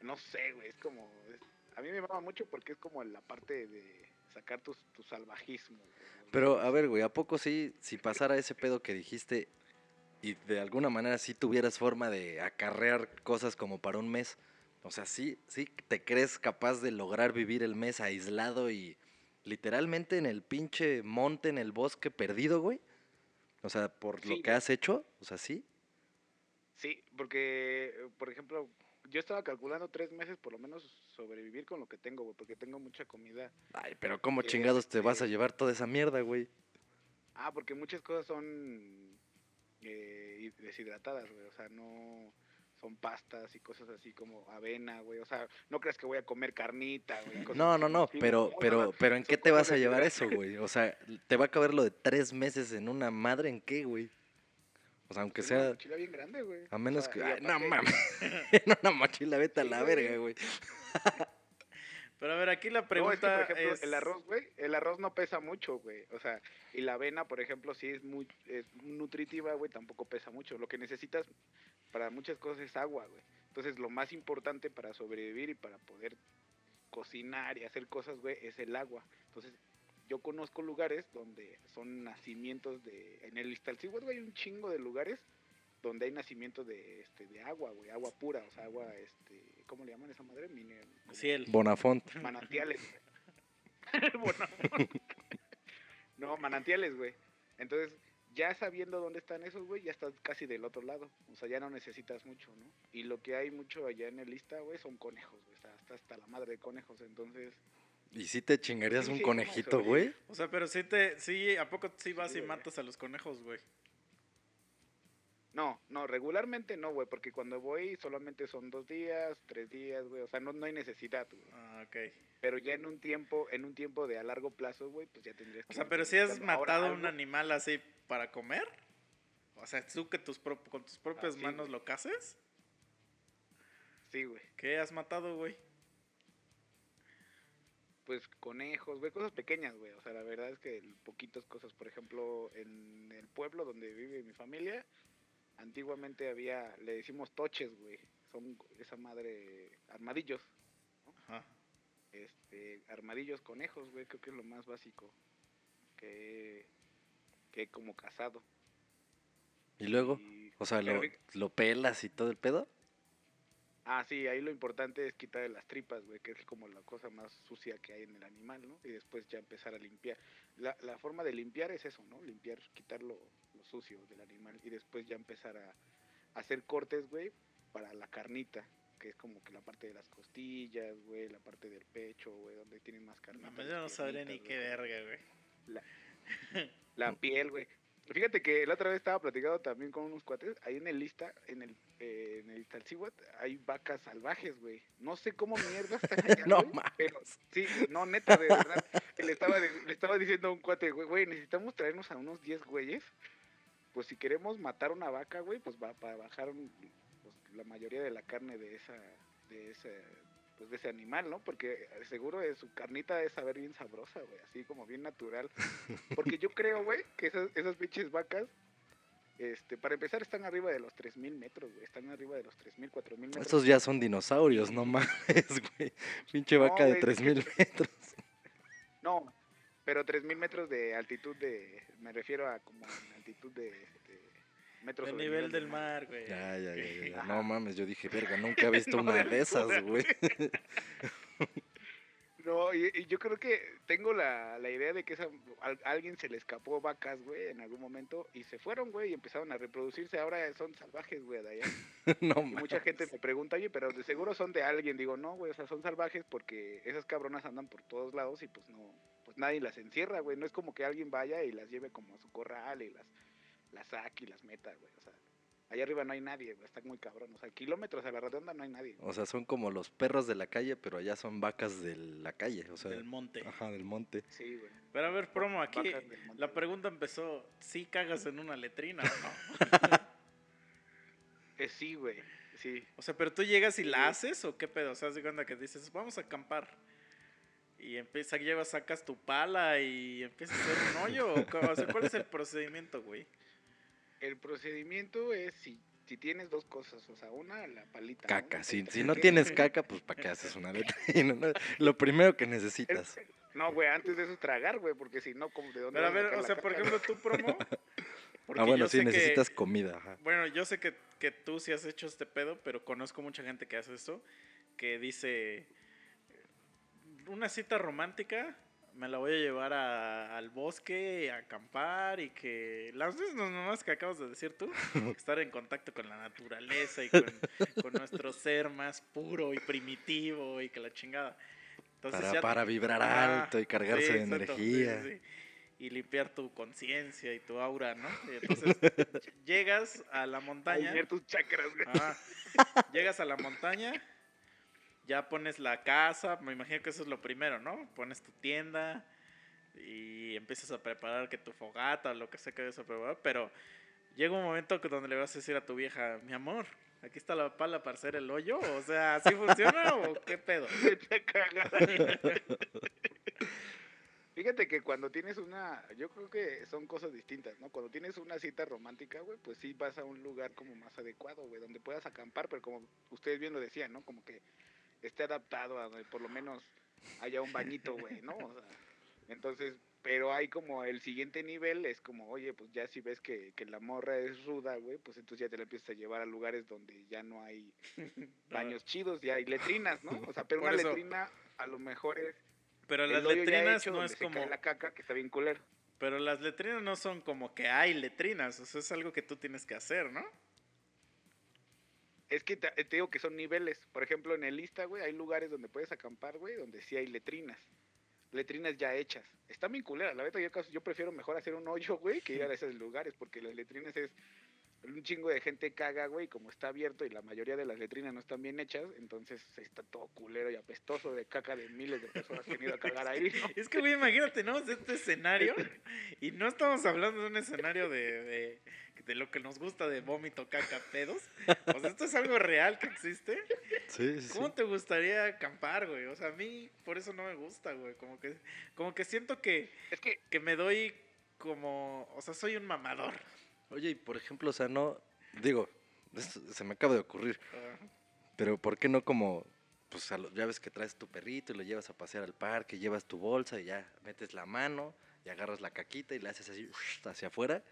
Speaker 2: No sé, güey. Es como. es- a mí me mama mucho porque es como la parte de sacar tu, tu salvajismo. güey.
Speaker 3: Pero, a ver, güey, ¿a poco sí, si pasara ese pedo que dijiste y de alguna manera sí tuvieras forma de acarrear cosas como para un mes, o sea, sí, sí te crees capaz de lograr vivir el mes aislado y literalmente en el pinche monte, en el bosque perdido, güey? O sea, por lo que has hecho, o sea, sí.
Speaker 2: Sí, porque, por ejemplo, yo estaba calculando tres meses por lo menos sobrevivir con lo que tengo, güey, porque tengo mucha comida.
Speaker 3: Ay, pero ¿cómo chingados te vas a
Speaker 2: este-
Speaker 3: llevar toda esa mierda, güey?
Speaker 2: Ah, porque muchas cosas son eh, deshidratadas, güey. O sea, no son pastas y cosas así como avena, güey. O sea, no creas que voy a comer carnita, güey. cosas
Speaker 3: No, no, no, pero,
Speaker 2: no,
Speaker 3: pero,
Speaker 2: no,
Speaker 3: pero ¿en qué te vas a llevar eso, güey? O sea, ¿te va a caber lo de tres meses en una madre? ¿En qué, güey? O sea, aunque
Speaker 2: Es una
Speaker 3: sea,
Speaker 2: mochila bien grande, güey.
Speaker 3: a
Speaker 2: O
Speaker 3: menos
Speaker 2: sea,
Speaker 3: que... ay, no mames, en una mochila, vete a la verga, güey.
Speaker 1: Pero a ver, aquí la
Speaker 2: No, es que,
Speaker 1: pregunta
Speaker 2: por ejemplo,
Speaker 1: es...
Speaker 2: el arroz, güey, el arroz no pesa mucho, güey. O sea, y la avena, por ejemplo, sí es muy es nutritiva, güey, tampoco pesa mucho. Lo que necesitas para muchas cosas es agua, güey. Entonces, lo más importante para sobrevivir y para poder cocinar y hacer cosas, güey, es el agua. Entonces, yo conozco lugares donde son nacimientos de... En el Iztaccíhuatl, güey, hay un chingo de lugares donde hay nacimientos de, este, de agua, güey, agua pura, o sea, agua, este, ¿cómo le llaman esa madre? Mine- como-
Speaker 1: Ciel.
Speaker 3: Bonafont.
Speaker 2: manantiales. Bueno, no, manantiales, güey. Entonces, ya sabiendo dónde están esos, güey, ya estás casi del otro lado. O sea, ya no necesitas mucho, ¿no? Y lo que hay mucho allá en el lista, güey, son conejos, güey. Está, está hasta la madre de conejos. Entonces,
Speaker 3: ¿Y si te chingarías
Speaker 2: Sí,
Speaker 3: un
Speaker 2: sí, ¿cómo
Speaker 3: conejito, güey?
Speaker 1: O sea, pero sí te... Sí, ¿a poco sí vas
Speaker 2: Sí,
Speaker 1: y matas a los conejos, güey?
Speaker 2: No, no, regularmente no, güey, porque cuando voy solamente son dos días, tres días, güey. O sea, no, no hay necesidad, güey.
Speaker 1: Ah, ok.
Speaker 2: Pero ya en un tiempo, en un tiempo de a largo plazo, güey, pues ya tendrías que...
Speaker 1: O sea, pero si has matado un animal así para comer. O sea, tú que tus prop- con tus propias
Speaker 2: Ah, sí,
Speaker 1: manos lo caces.
Speaker 2: Sí, güey.
Speaker 1: ¿Qué has matado, güey?
Speaker 2: pues conejos, güey, cosas pequeñas, güey. O sea, la verdad es que poquitas cosas, por ejemplo, en el pueblo donde vive mi familia, antiguamente había, le decimos toches, güey. Son esa madre armadillos.
Speaker 1: Ajá.
Speaker 2: Este, armadillos conejos, güey, creo que es lo más básico que, que he como cazado.
Speaker 3: Y luego,
Speaker 2: Y-
Speaker 3: o sea, lo, lo pelas y todo el pedo.
Speaker 2: Ah, sí, ahí lo importante es quitarle las tripas, güey, que es como la cosa más sucia que hay en el animal, ¿no? Y después ya empezar a limpiar. La, la forma de limpiar es eso, ¿no? Limpiar, quitar lo, sucio del animal y después ya empezar a, a hacer cortes, güey, para la carnita, que es como que la parte de las costillas, güey, la parte del pecho, güey, donde tiene más carnita. Las
Speaker 1: yo no sabría ni qué verga, güey.
Speaker 2: La piel, güey. Fíjate que la otra vez estaba platicando también con unos cuates. Ahí en el lista, en el, eh, en el Iztaccíhuatl, hay vacas salvajes, güey. No sé cómo mierda están allá,
Speaker 3: No
Speaker 2: güey. Pero sí, no, neta, de verdad. le, estaba le estaba diciendo a un cuate, güey, güey, necesitamos traernos a unos 10 güeyes. Pues si queremos matar una vaca, güey, pues va para bajar pues, la mayoría de la carne de esa, de ese, pues de ese animal, ¿no? Porque seguro de su carnita debe saber bien sabrosa, güey, así como bien natural. Porque yo creo, güey, que esas, esas pinches vacas, este, para empezar están arriba de los 3000 metros, güey, están arriba de los 3000, 4000 metros.
Speaker 3: Estos ya son dinosaurios, no mames, güey. Pinche
Speaker 2: No,
Speaker 3: vaca de
Speaker 2: es que-
Speaker 3: 3000 metros.
Speaker 2: No, pero 3000 metros de altitud de, me refiero a como en altitud de, de metros
Speaker 1: El nivel del mar, güey.
Speaker 3: Ya, ya, ya, ya, ya.
Speaker 2: Ajá.
Speaker 3: No mames, yo dije, verga, nunca he visto
Speaker 2: No,
Speaker 3: una
Speaker 2: de
Speaker 3: esas, güey.
Speaker 2: No, y, y yo creo que tengo la, la idea de que esa, a, alguien se le escapó vacas, güey, en algún momento y se fueron, güey, y empezaron a reproducirse. Ahora son salvajes, güey, de allá.
Speaker 3: No
Speaker 2: Y
Speaker 3: mames.
Speaker 2: mucha gente me pregunta, oye, pero de seguro son de alguien. Digo, no, güey, o sea, son salvajes porque esas cabronas andan por todos lados y pues no, pues nadie las encierra, güey. No es como que alguien vaya y las lleve como a su corral y las, las saque y las meta, güey. O sea, allá arriba no hay nadie, güey, está muy cabrón. O sea, kilómetros a la redonda no hay nadie.
Speaker 3: O sea, son como los perros de la calle, pero allá son vacas de la calle, o sea,
Speaker 1: Del monte.
Speaker 3: ajá, del monte.
Speaker 2: Sí, güey.
Speaker 1: Pero a ver, promo, aquí
Speaker 2: monte,
Speaker 1: la
Speaker 2: güey.
Speaker 1: pregunta empezó, ¿sí cagas en una letrina o no?
Speaker 2: Eh, sí, güey, sí.
Speaker 1: O sea, pero tú llegas y la haces o qué pedo? O sea, de cuenta que dices, vamos a acampar. Y empieza, llevas, sacas tu pala y empiezas a hacer un hoyo. ¿o sea, ¿cuál es el procedimiento, güey?
Speaker 2: El procedimiento es si, si tienes dos cosas, o sea, una, la palita. ¿no?
Speaker 3: Caca, si, si no tienes caca, pues ¿para qué haces una letrina? no? Lo primero que necesitas.
Speaker 2: No, güey, antes de eso es tragar, güey, porque si no, ¿cómo- ¿de dónde
Speaker 1: Pero a ver, o sea, por ejemplo, tú promo. porque
Speaker 3: Ah, bueno, sí,
Speaker 1: que-
Speaker 3: necesitas comida, ajá.
Speaker 1: Bueno, yo sé que, que tú sí has hecho este pedo, pero conozco mucha gente que hace esto, que dice, una cita romántica, me la voy a llevar a- al bosque, a acampar y que las mismas nomás que acabas de decir tú, estar en contacto con la naturaleza y con, con nuestro ser más puro y primitivo y que la chingada. Entonces
Speaker 3: Para,
Speaker 1: ya-
Speaker 3: para vibrar alto y cargarse
Speaker 1: sí,
Speaker 3: de
Speaker 1: exacto,
Speaker 3: energía.
Speaker 1: sí, sí. Y limpiar tu conciencia y tu aura, ¿no? Y entonces llegas a la montaña.
Speaker 2: tus chakras, güey.
Speaker 1: Ajá. Llegas a la montaña, ya pones la casa, me imagino que eso es lo primero, ¿no? Pones tu tienda y empiezas a preparar que tu fogata o lo que sea que vayas a preparar, pero llega un momento que donde le vas a decir a tu vieja, mi amor, aquí está la pala para hacer el hoyo, o sea, ¿así funciona o qué pedo?
Speaker 2: Fíjate que cuando tienes una, yo creo que son cosas distintas, ¿no? Cuando tienes una cita romántica, güey, pues sí vas a un lugar como más adecuado, güey, donde puedas acampar, pero como ustedes bien lo decían, ¿no? Como que esté adaptado a donde por lo menos haya un bañito, güey, ¿no? O sea, entonces, pero hay como el siguiente nivel, es como, oye, pues ya si ves que, que la morra es ruda, güey, pues entonces ya te la empiezas a llevar a lugares donde ya no hay baños chidos, ya hay letrinas, ¿no? O sea, pero
Speaker 1: Por
Speaker 2: una
Speaker 1: eso-
Speaker 2: letrina a lo mejor es
Speaker 1: Pero las letrinas no es como...
Speaker 2: la caca que está bien culero.
Speaker 1: Pero las letrinas no son como que hay letrinas, o sea, es algo que tú tienes que hacer, ¿no?
Speaker 2: Es que te, te digo que son niveles. Por ejemplo, en el lista, güey, hay lugares donde puedes acampar, güey, donde sí hay letrinas. Letrinas ya hechas. Está bien culera, la verdad, yo, yo prefiero mejor hacer un hoyo, güey, que ir a esos lugares, porque las letrinas es... Un chingo de gente caga, güey, como está abierto y la mayoría de las letrinas no están bien hechas, entonces está todo culero y apestoso de caca de miles de personas que han ido a cagar ahí, ¿no?
Speaker 1: Es que, güey, imagínate, ¿no? Este escenario, y no estamos hablando de un escenario de, de, de lo que nos gusta de vómito, caca, pedos. O sea, esto es algo real que existe.
Speaker 3: Sí, sí, sí.
Speaker 1: ¿Cómo te gustaría acampar, güey? O sea, a mí por eso no me gusta, güey. Como que, como que siento que,
Speaker 2: Es que
Speaker 1: que me doy como, o sea, soy un mamador.
Speaker 3: Oye, y por ejemplo, o sea, no, digo, esto se me acaba de ocurrir, pero ¿por qué no como, pues ya ves que traes tu perrito y lo llevas a pasear al parque, llevas tu bolsa y ya metes la mano y agarras la caquita y le haces así hacia afuera?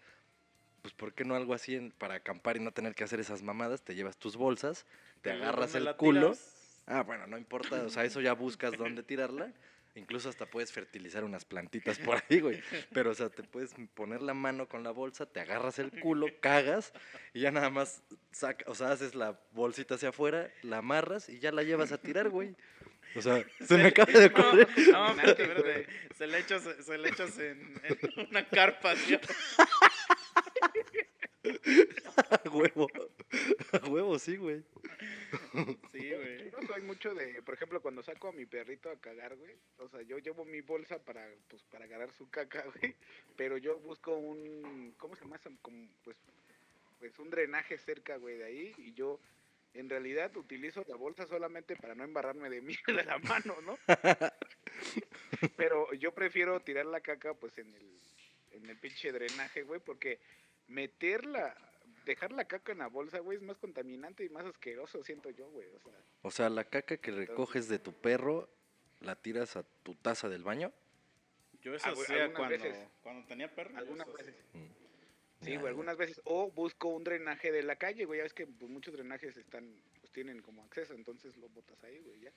Speaker 3: Pues ¿por qué no algo así en- para acampar y no tener que hacer esas mamadas? Te llevas tus bolsas, te agarras
Speaker 1: ¿dónde
Speaker 3: el culo.
Speaker 1: tiras?
Speaker 3: Ah, bueno, no importa, o sea, eso ya buscas dónde tirarla. Incluso hasta puedes fertilizar unas plantitas por ahí, güey. Pero, o sea, te puedes poner la mano con la bolsa, te agarras el culo, cagas y ya nada más saca, o sea, haces la bolsita hacia afuera, la amarras y ya la llevas a tirar, güey. O sea, se me acaba de
Speaker 1: No,
Speaker 3: ocurrir.
Speaker 1: no, espérate. Se le echas, se le echas en, en una carpa, ¿sí?
Speaker 3: A huevo. A huevo, sí, güey.
Speaker 1: Sí, güey.
Speaker 2: Yo no soy mucho de, por ejemplo, cuando saco a mi perrito a cagar, güey. O sea, yo llevo mi bolsa para, pues, para agarrar su caca, güey. Pero yo busco un, ¿cómo se llama? eso? Como, pues, pues un drenaje cerca, güey, de ahí. Y yo, en realidad, utilizo la bolsa solamente para no embarrarme de mierda la mano, ¿no? Pero yo prefiero tirar la caca, pues, en el, en el pinche drenaje, güey, porque meterla, dejar la caca en la bolsa, güey, es más contaminante y más asqueroso, siento yo, güey. O sea,
Speaker 3: O sea, la caca que recoges de tu perro, la tiras a tu taza del baño.
Speaker 1: Yo eso
Speaker 2: Ah,
Speaker 1: hacía cuando,
Speaker 2: veces.
Speaker 1: cuando tenía perro.
Speaker 2: algunas veces.
Speaker 3: Mm.
Speaker 2: Sí, güey, algunas veces. O busco un drenaje de la calle, güey. Ya ves que pues, muchos drenajes están, pues tienen como acceso, entonces lo botas ahí, güey, ya.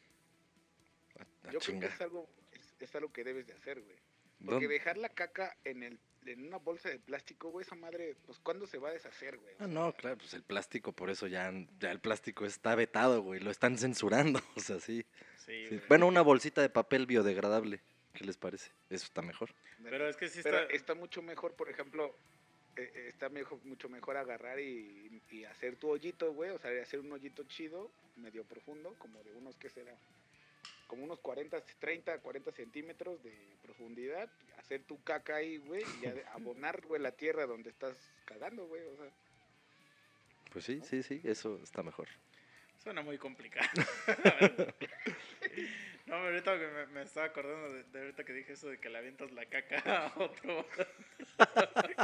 Speaker 3: A- a
Speaker 2: Yo creo
Speaker 3: chingar.
Speaker 2: que es algo, es, es algo que debes de hacer, güey. Porque
Speaker 3: ¿Dónde?
Speaker 2: dejar la caca en el en una bolsa de plástico, güey, esa madre, pues ¿cuándo se va a deshacer, güey?
Speaker 3: Ah, no, claro, pues el plástico, por eso ya, ya el plástico está vetado, güey. Lo están censurando. O sea, sí.
Speaker 1: Sí.
Speaker 3: Bueno, una bolsita de papel biodegradable. ¿Qué les parece? Eso está mejor.
Speaker 1: Pero es que sí
Speaker 2: Pero
Speaker 1: está...
Speaker 2: está mucho mejor, por ejemplo, eh, eh, está mejor, mucho mejor agarrar y, y hacer tu hoyito, güey, o sea, hacer un hoyito chido, medio profundo, como de unos, ¿qué será? Como unos 40, 30, 40 centímetros de profundidad, hacer tu caca ahí, güey, y abonar, güey, la tierra donde estás cagando, güey, o sea,
Speaker 3: Pues sí, sí, sí, eso está mejor.
Speaker 1: Suena muy complicado. no, pero ahorita que me, me estaba acordando de, de ahorita que dije eso de que le avientas la caca a otro.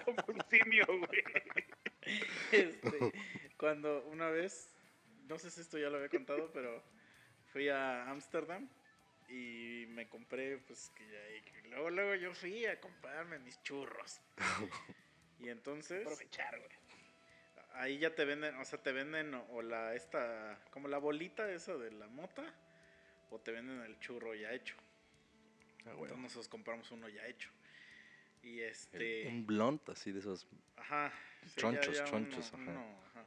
Speaker 2: como un simio, güey.
Speaker 1: Este, cuando una vez, no sé si esto ya lo había contado, pero fui a Ámsterdam y me compré, pues que ya, y luego, luego yo fui a comprarme mis churros. Y entonces,
Speaker 2: Aprovechar, güey.
Speaker 1: ahí ya te venden, o sea, te venden o, o la, esta, como la bolita esa de la mota, o te venden el churro ya hecho.
Speaker 3: Ah, huevo.
Speaker 1: Entonces nosotros compramos uno ya hecho. Y
Speaker 3: El-
Speaker 1: este...
Speaker 3: un blunt así de esos.
Speaker 1: Ajá. sí,
Speaker 3: Chonchos,
Speaker 1: ya
Speaker 3: chonchos, ajá.
Speaker 1: uno, ajá.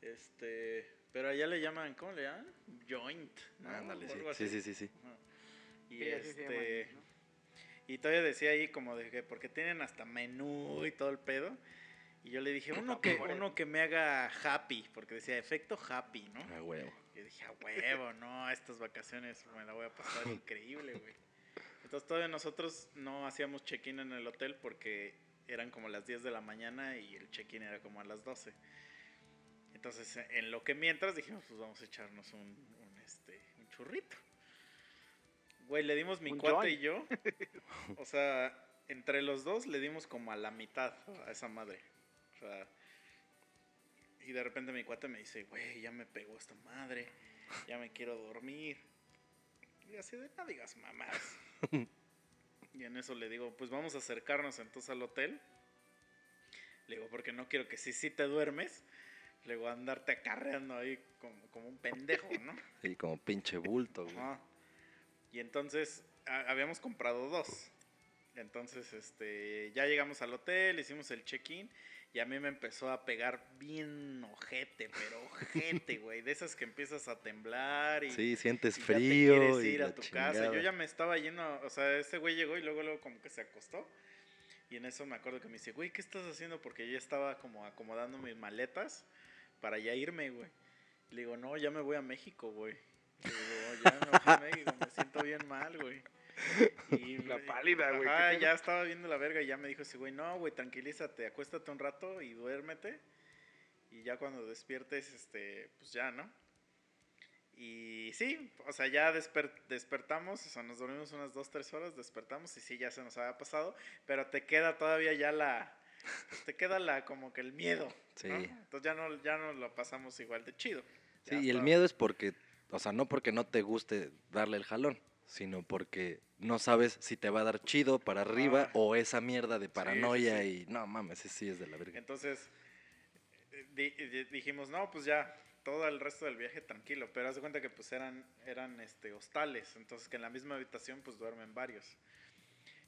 Speaker 1: Este, pero allá le llaman, ¿cómo le llaman? Joint. ¿no?
Speaker 3: Ándale,
Speaker 1: O
Speaker 3: sí. Sí, sí, sí, sí.
Speaker 1: Ajá. Y
Speaker 2: Sí, llaman,
Speaker 1: este,
Speaker 2: ¿no?
Speaker 1: y todavía decía ahí como de que porque tienen hasta menú y todo el pedo. Y yo le dije, uno que, uno que me haga happy, porque decía efecto happy, ¿no?
Speaker 3: A huevo.
Speaker 1: Y dije, a huevo, no, estas vacaciones me la voy a pasar increíble, güey. Entonces todavía nosotros no hacíamos check-in en el hotel porque eran como las 10 de la mañana y el check-in era como a las 12. Entonces, en lo que mientras dijimos, pues vamos a echarnos un, un, este, un churrito. Güey, le dimos mi cuate y yo. O sea, entre los dos le dimos como a la mitad a esa madre. O sea, y de repente mi cuate me dice, güey, ya me pegó esta madre, ya me quiero dormir. Y así de, no digas mamás. y en eso le digo, pues vamos a acercarnos entonces al hotel. Le digo, porque no quiero que si sí te duermes, le digo, andarte acarreando ahí como, como un pendejo, ¿no?
Speaker 3: Sí, como pinche bulto, güey.
Speaker 1: Ajá. Y entonces a- habíamos comprado dos. Entonces, este, ya llegamos al hotel, hicimos el check-in y a mí me empezó a pegar bien ojete, pero ojete, güey, de esas que empiezas a temblar y,
Speaker 3: Sí, sientes
Speaker 1: y ya te
Speaker 3: frío.
Speaker 1: quieres
Speaker 3: y
Speaker 1: ir a
Speaker 3: la
Speaker 1: tu
Speaker 3: chingada.
Speaker 1: casa. Yo ya me estaba yendo, o sea, ese güey llegó y luego luego como que se acostó. Y en eso me acuerdo que me dice, güey, ¿qué estás haciendo? Porque yo ya estaba como acomodando mis maletas para ya irme, güey. Le digo, no, ya me voy a México, güey. Le digo, ya me voy a México, me siento bien mal, güey. Y
Speaker 2: La pálida, güey,
Speaker 1: Ajá,
Speaker 2: ¿qué pedo?
Speaker 1: ya estaba viendo la verga y ya me dijo ese güey, no, güey, tranquilízate, acuéstate un rato y duérmete. Y ya cuando despiertes, este, pues ya, ¿no? Y sí, o sea, ya desper- despertamos, o sea, nos dormimos unas dos, tres horas, despertamos y sí, ya se nos había pasado, pero te queda todavía ya la, pues, te queda la, como que el miedo. Entonces ya no, ya no lo pasamos igual de chido.
Speaker 3: Sí, y el miedo es porque, o sea, no porque no te guste darle el jalón, sino porque no sabes si te va a dar chido para arriba
Speaker 1: Ah.
Speaker 3: o esa mierda de paranoia
Speaker 1: sí.
Speaker 3: y no mames, sí, sí es de la verga.
Speaker 1: Entonces eh, di- di- dijimos, no, pues ya, todo el resto del viaje tranquilo. Pero haz de cuenta que pues eran, eran este, hostales. Entonces que en la misma habitación pues duermen varios.